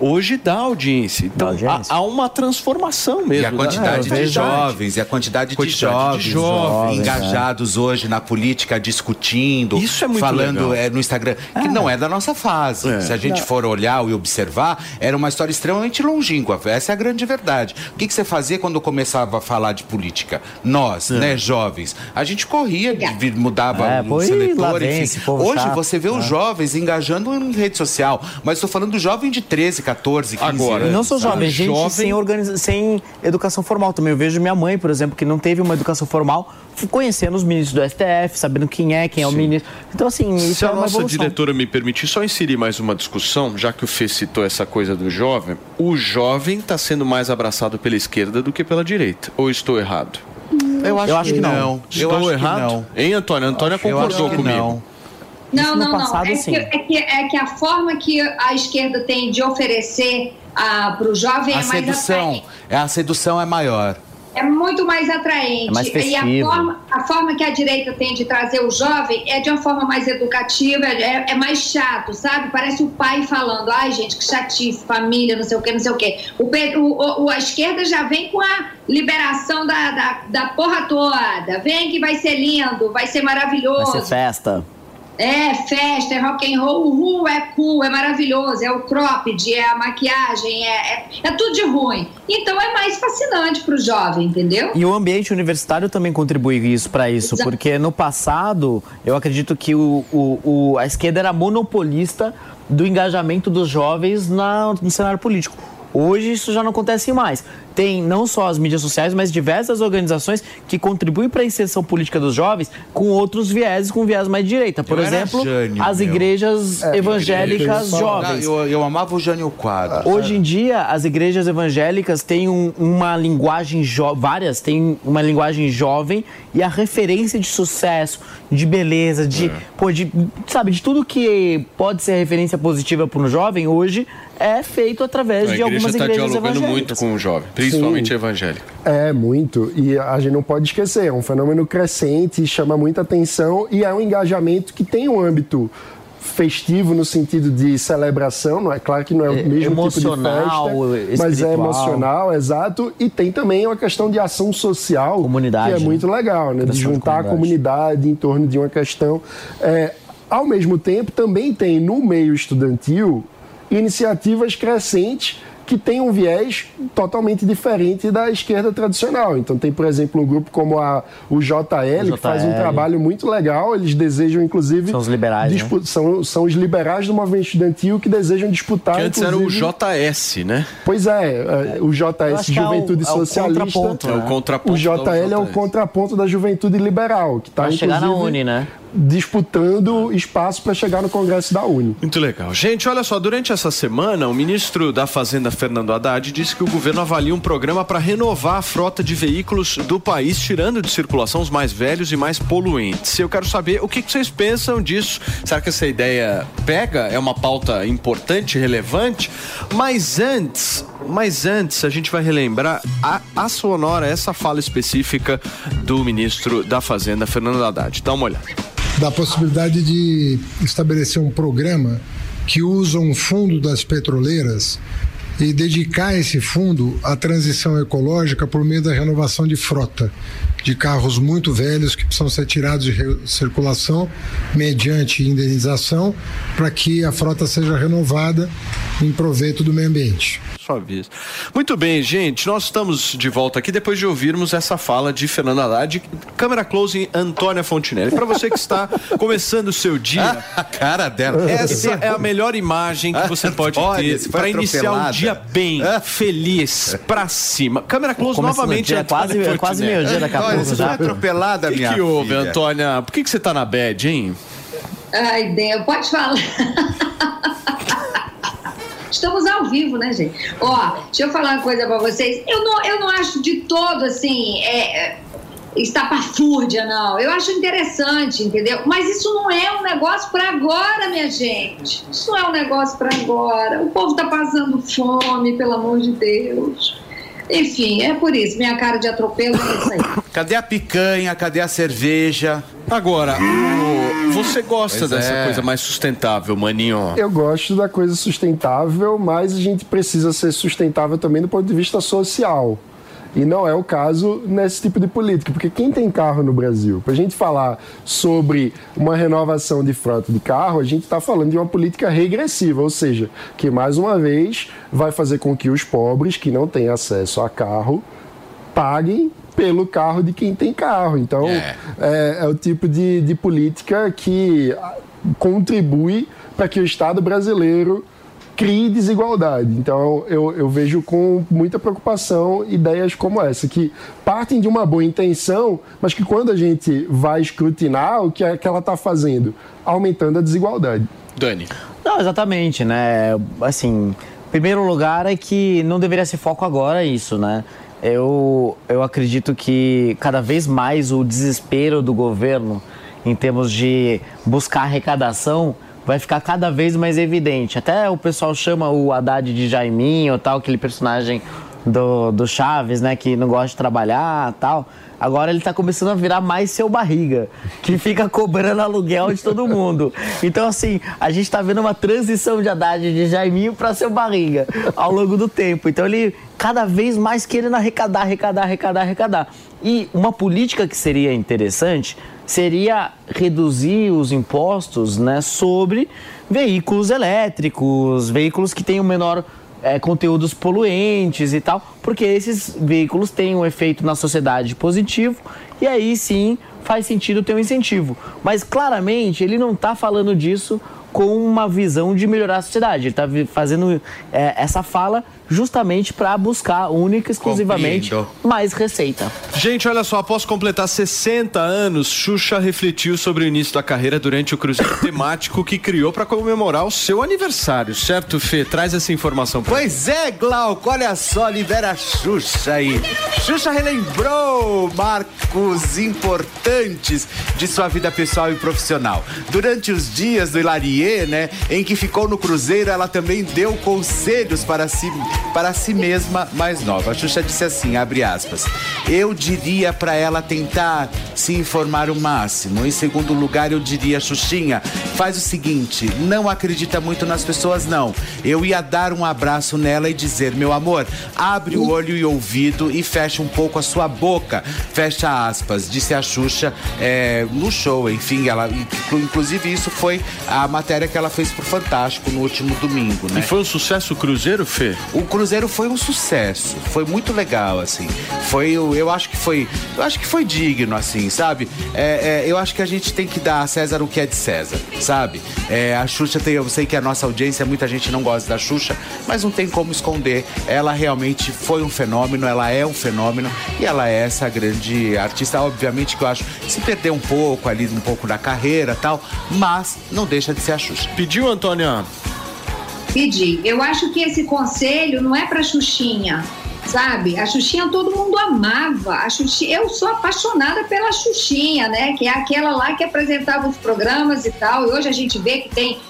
Speaker 1: Hoje dá audiência. Então há, há uma transformação mesmo.
Speaker 2: E a quantidade
Speaker 1: da-
Speaker 2: de jovens, e a quantidade,
Speaker 1: Quantidade
Speaker 2: de jovens,
Speaker 1: de jovens,
Speaker 2: engajados hoje na política, discutindo,
Speaker 1: Isso é muito
Speaker 2: falando
Speaker 1: legal.
Speaker 2: é, no Instagram, que não é da nossa fase.
Speaker 1: É.
Speaker 2: Se a gente
Speaker 1: Não.
Speaker 2: for olhar e observar, era uma história extremamente longínqua. Essa é a grande verdade. O que, que você fazia quando começava a falar de política? Nós,
Speaker 1: É.
Speaker 2: né, jovens, a gente corria, mudava
Speaker 5: É,
Speaker 2: o seletor, enfim. Hoje
Speaker 5: chato.
Speaker 2: você vê os
Speaker 5: É.
Speaker 2: jovens engajando em rede social, mas estou falando do jovem de 13, 14, 15
Speaker 5: E
Speaker 2: anos.
Speaker 5: não só jovens, gente sem, organiza... sem educação formal também. Eu vejo minha mãe, por exemplo, que não teve uma educação formal, conhecendo os ministros do STF, sabendo quem é, quem é o ministro. Então, assim, isso
Speaker 1: Se
Speaker 5: é
Speaker 1: a
Speaker 5: uma
Speaker 1: nossa
Speaker 5: evolução.
Speaker 1: diretora me permitir só inserir mais uma discussão, já que o Fê citou essa coisa do jovem, o jovem está sendo mais abraçado pela esquerda do que pela direita. Ou estou errado?
Speaker 2: Eu acho, que, não.
Speaker 1: Estou
Speaker 2: Eu acho
Speaker 1: errado?
Speaker 2: Que não.
Speaker 1: Hein, Antônia? Antônia
Speaker 2: Eu acho
Speaker 1: concordou
Speaker 2: que
Speaker 1: comigo.
Speaker 2: não.
Speaker 3: Não, não, não.
Speaker 5: passado,
Speaker 3: É,
Speaker 5: sim.
Speaker 3: que, é, que, é que a forma que a esquerda tem de oferecer para o jovem
Speaker 2: A
Speaker 3: é mais
Speaker 2: sedução,
Speaker 3: atraente.
Speaker 2: é, a sedução é maior.
Speaker 3: É muito mais atraente.
Speaker 2: É mais
Speaker 3: e a
Speaker 2: festivo.
Speaker 3: forma, a forma que a direita tem de trazer o jovem é de uma forma mais educativa, é, é mais chato, sabe? Parece o pai falando, ai gente, que chatice, família, não sei o que, não sei o que. O, o- o- a esquerda já vem com a liberação da, da, da porra toda. Vem que vai ser lindo, vai ser
Speaker 5: Vai
Speaker 3: maravilhoso.
Speaker 5: ser festa.
Speaker 3: É festa, é rock and roll, uhul, é cool, é maravilhoso, é o cropped, é a maquiagem, é, é, é tudo de ruim. Então é mais fascinante pro jovem, entendeu?
Speaker 5: E o ambiente universitário também contribui isso para isso,
Speaker 3: Exato.
Speaker 5: porque no passado eu acredito que o, o- o- a esquerda era monopolista do engajamento dos jovens na- no cenário político. Hoje isso já não acontece mais. Tem não só as mídias sociais, mas diversas organizações que contribuem para a inserção política dos jovens com outros vieses, com viés mais direita. Por
Speaker 2: Eu
Speaker 5: exemplo,
Speaker 2: Jânio,
Speaker 5: as
Speaker 2: meu.
Speaker 5: igrejas
Speaker 2: É,
Speaker 5: evangélicas
Speaker 2: eu-
Speaker 5: jovens.
Speaker 2: Eu, eu amava o Jânio Quadros.
Speaker 5: Hoje em dia, as igrejas evangélicas têm um- uma linguagem jo- várias têm uma linguagem jovem e a referência de sucesso, de beleza, de, pô, de sabe, de tudo que pode ser referência positiva para um jovem hoje é feito através
Speaker 1: A
Speaker 5: de algumas
Speaker 1: está
Speaker 5: igrejas
Speaker 1: dialogando
Speaker 5: evangélicas.
Speaker 1: muito com o jovem, principalmente
Speaker 4: Sim.
Speaker 1: evangélico.
Speaker 4: É, muito. E a gente não pode esquecer, é um fenômeno crescente, chama muita atenção e é um engajamento que tem um âmbito festivo no sentido de celebração, não é claro que não é o
Speaker 5: É,
Speaker 4: mesmo
Speaker 5: emocional,
Speaker 4: tipo de festa, mas é emocional, exato, e tem também uma questão de ação social,
Speaker 5: Comunidade,
Speaker 4: que é
Speaker 5: né?
Speaker 4: muito legal, né, de
Speaker 5: Criação de
Speaker 4: juntar a
Speaker 5: comunidade.
Speaker 4: comunidade em torno de uma questão. É, ao mesmo tempo, também tem no meio estudantil iniciativas crescentes que têm um viés totalmente diferente da esquerda tradicional. Então tem, por exemplo, um grupo como a, o JL, que faz um
Speaker 5: JL.
Speaker 4: trabalho muito legal. Eles desejam, inclusive...
Speaker 5: São os liberais, né?
Speaker 4: dispu- são, são os liberais do movimento estudantil que desejam disputar,
Speaker 1: Que antes era o JS, né?
Speaker 4: Pois é, é, o JS,
Speaker 1: acho que é o-
Speaker 4: Juventude
Speaker 1: é o
Speaker 4: Socialista.
Speaker 1: contraponto, né? É o contraponto
Speaker 4: O JL é o contraponto da Juventude Liberal, que está
Speaker 5: Pra chegar na Uni, né?
Speaker 4: Disputando espaço para chegar no Congresso da Uni.
Speaker 1: Muito legal. Gente, olha só, durante essa semana, o ministro da Fazenda, Fernando Haddad, disse que o governo avalia um programa para renovar a frota de veículos do país, tirando de circulação os mais velhos e mais poluentes. Eu quero saber o que vocês pensam disso. Será que essa ideia pega? É uma pauta importante, relevante? Mas antes, mas antes, a gente vai relembrar a, a sonora, essa fala específica do ministro da Fazenda, Fernando Haddad. Dá uma olhada.
Speaker 24: da possibilidade de estabelecer um programa que usa um fundo das petroleiras e dedicar esse fundo à transição ecológica por meio da renovação de frota de carros muito velhos que precisam ser tirados de circulação mediante indenização para que a frota seja renovada em proveito do meio ambiente.
Speaker 1: Sua vez. Muito bem, gente. Nós estamos de volta aqui depois de ouvirmos essa fala de Fernando Haddad. Câmera close em Antônia Fontinelli. Para você que está *laughs* começando o seu dia. *laughs*
Speaker 2: A cara dela.
Speaker 1: Essa é a melhor imagem que você *laughs* pode
Speaker 2: Olha,
Speaker 1: ter para iniciar o dia bem, feliz, pra cima. Câmera close novamente.
Speaker 5: dia,
Speaker 1: Antônia
Speaker 5: quase- é quase
Speaker 1: Fontinelli.
Speaker 5: meio-dia daqui a Pouco
Speaker 2: você
Speaker 5: já.
Speaker 2: foi atropelada,
Speaker 1: O que,
Speaker 2: minha
Speaker 1: que houve,
Speaker 2: filha?
Speaker 1: Antônia? Por que, que você tá na bad, hein?
Speaker 3: Ai, Deus, pode falar. Estamos ao vivo, né, gente? Ó, deixa eu falar uma coisa pra vocês. Eu não, eu não acho de todo assim. é, é, estapafúrdia, não. Eu acho interessante, entendeu? Mas isso não é um negócio para agora, minha gente. Isso não é um negócio para agora. O povo está passando fome, pelo amor de Deus. Enfim, é por isso. Minha cara de atropelo é isso aí. *coughs*
Speaker 2: Cadê a picanha? Cadê a cerveja?
Speaker 1: Agora, o- você gosta
Speaker 2: Pois
Speaker 1: dessa
Speaker 2: é.
Speaker 1: coisa mais sustentável, maninho?
Speaker 4: Eu gosto da coisa sustentável, mas a gente precisa ser sustentável também do ponto de vista social. E não é o caso nesse tipo de política, porque quem tem carro no Brasil? Para a gente falar sobre uma renovação de frota de carro, a gente está falando de uma política regressiva, ou seja, que mais uma vez vai fazer com que os pobres que não têm acesso a carro paguem pelo carro de quem tem carro. Então, é, é o tipo de, de política que contribui para que o Estado brasileiro crie desigualdade. Então, eu, eu vejo com muita preocupação ideias como essa, que partem de uma boa intenção, mas que quando a gente vai escrutinar, o que é que ela está fazendo? Aumentando a desigualdade.
Speaker 1: Dani.
Speaker 5: Não, exatamente, né? Assim, primeiro lugar é que não deveria ser foco agora isso, né? Eu, eu acredito que cada vez mais o desespero do governo em termos de buscar arrecadação vai ficar cada vez mais evidente. Até o pessoal chama o Haddad de Jaiminho, tal, aquele personagem do, do Chaves, né, que não gosta de trabalhar, tal. Agora ele tá começando a virar mais seu barriga, que fica cobrando aluguel de todo mundo. Então, assim, a gente tá vendo uma transição de Haddad de Jaiminho para seu barriga ao longo do tempo. Então, ele cada vez mais querendo arrecadar, arrecadar, arrecadar, arrecadar. E uma política que seria interessante seria reduzir os impostos né, sobre veículos elétricos, veículos que tenham menor é, conteúdos poluentes e tal, porque esses veículos têm um efeito na sociedade positivo e aí sim faz sentido ter um incentivo. Mas claramente ele não está falando disso com uma visão de melhorar a sociedade. Ele está fazendo é, essa fala justamente para buscar única e exclusivamente mais receita.
Speaker 1: Gente, olha só, após completar 60 anos, Xuxa refletiu sobre o início da carreira durante o cruzeiro *coughs* temático que criou para comemorar o seu aniversário, certo, Fê? Traz essa informação pra
Speaker 2: Pois é, Glauco, olha só, libera a Xuxa aí. Xuxa relembrou marcos importantes de sua vida pessoal e profissional. Durante os dias do Hilarie, né, em que ficou no cruzeiro, ela também deu conselhos para si, para si mesma mais nova. A Xuxa disse assim, abre aspas, eu diria para ela tentar se informar o máximo. Em segundo lugar, eu diria, Xuxinha, faz o seguinte, não acredita muito nas pessoas, não. Eu ia dar um abraço nela e dizer, meu amor, abre o olho e ouvido e fecha um pouco a sua boca. Fecha aspas, disse a Xuxa é, no show, enfim, ela. inclu- Inclusive, isso foi a matéria que ela fez pro Fantástico no último domingo, né?
Speaker 1: E foi um sucesso cruzeiro, Fê?
Speaker 2: O cruzeiro foi um sucesso, foi muito legal, assim. Foi, o- eu acho que foi, eu acho que foi digno, assim, sabe? É, é, eu acho que a gente tem que dar a César o que é de César, sabe? É, a Xuxa tem, eu sei que a nossa audiência, muita gente não gosta da Xuxa, mas não tem como esconder. Ela realmente foi um fenômeno, ela é um fenômeno e ela é essa grande artista. Obviamente que eu acho se perdeu um pouco ali, um pouco da carreira, tal, mas não deixa de ser a Xuxa.
Speaker 1: Pediu, Antônia?
Speaker 3: Pedi. Eu acho que esse conselho não é para Xuxinha, sabe? A Xuxinha todo mundo amava. A Xuxinha, eu sou apaixonada pela Xuxinha, né? Que é aquela lá que apresentava os programas e tal. E hoje a gente vê que tem.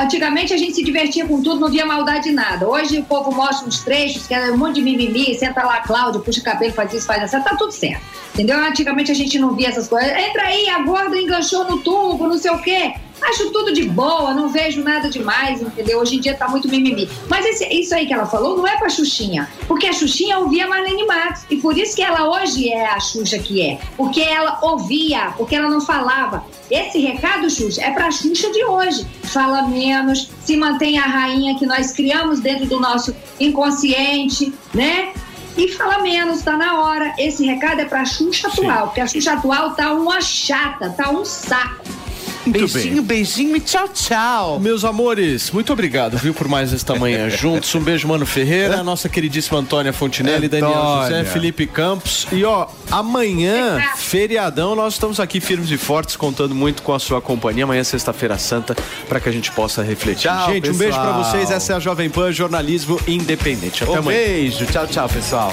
Speaker 3: Antigamente a gente se divertia com tudo, não via maldade em nada. Hoje o povo mostra uns trechos, que é um monte de mimimi, senta lá, Cláudio, puxa cabelo, faz isso, faz assim, tá tudo certo. Entendeu? Antigamente a gente não via essas coisas. Entra aí, a gorda enganchou no tubo, não sei o quê. Acho tudo de boa, não vejo nada demais, entendeu? Hoje em dia tá muito mimimi. Mas esse- isso aí que ela falou não é pra Xuxinha. Porque a Xuxinha ouvia Marlene Matos. E por isso que ela hoje é a Xuxa que é. Porque ela ouvia, porque ela não falava. Esse recado, Xuxa, é pra Xuxa de hoje. Fala menos, se mantém a rainha que nós criamos dentro do nosso inconsciente, né? E fala menos, tá na hora. Esse recado é pra Xuxa atual, porque a Xuxa atual tá uma chata, tá um saco.
Speaker 1: Muito
Speaker 2: beijinho,
Speaker 1: bem.
Speaker 2: beijinho e tchau, tchau.
Speaker 1: Meus amores, muito obrigado, viu, por mais esta manhã *laughs* juntos. Um beijo, Mano Ferreira, nossa queridíssima Antônia Fontinelli, Daniel
Speaker 2: Antônia.
Speaker 1: José, Felipe Campos. E ó, amanhã, feriadão, nós estamos aqui firmes e fortes, contando muito com a sua companhia. Amanhã, sexta-feira santa, para que a gente possa refletir.
Speaker 2: Tchau,
Speaker 1: gente, um beijo pra
Speaker 2: pessoal.
Speaker 1: vocês. Essa é a Jovem Pan Jornalismo Independente. Até
Speaker 2: Um
Speaker 1: amanhã.
Speaker 2: beijo, tchau, tchau, pessoal.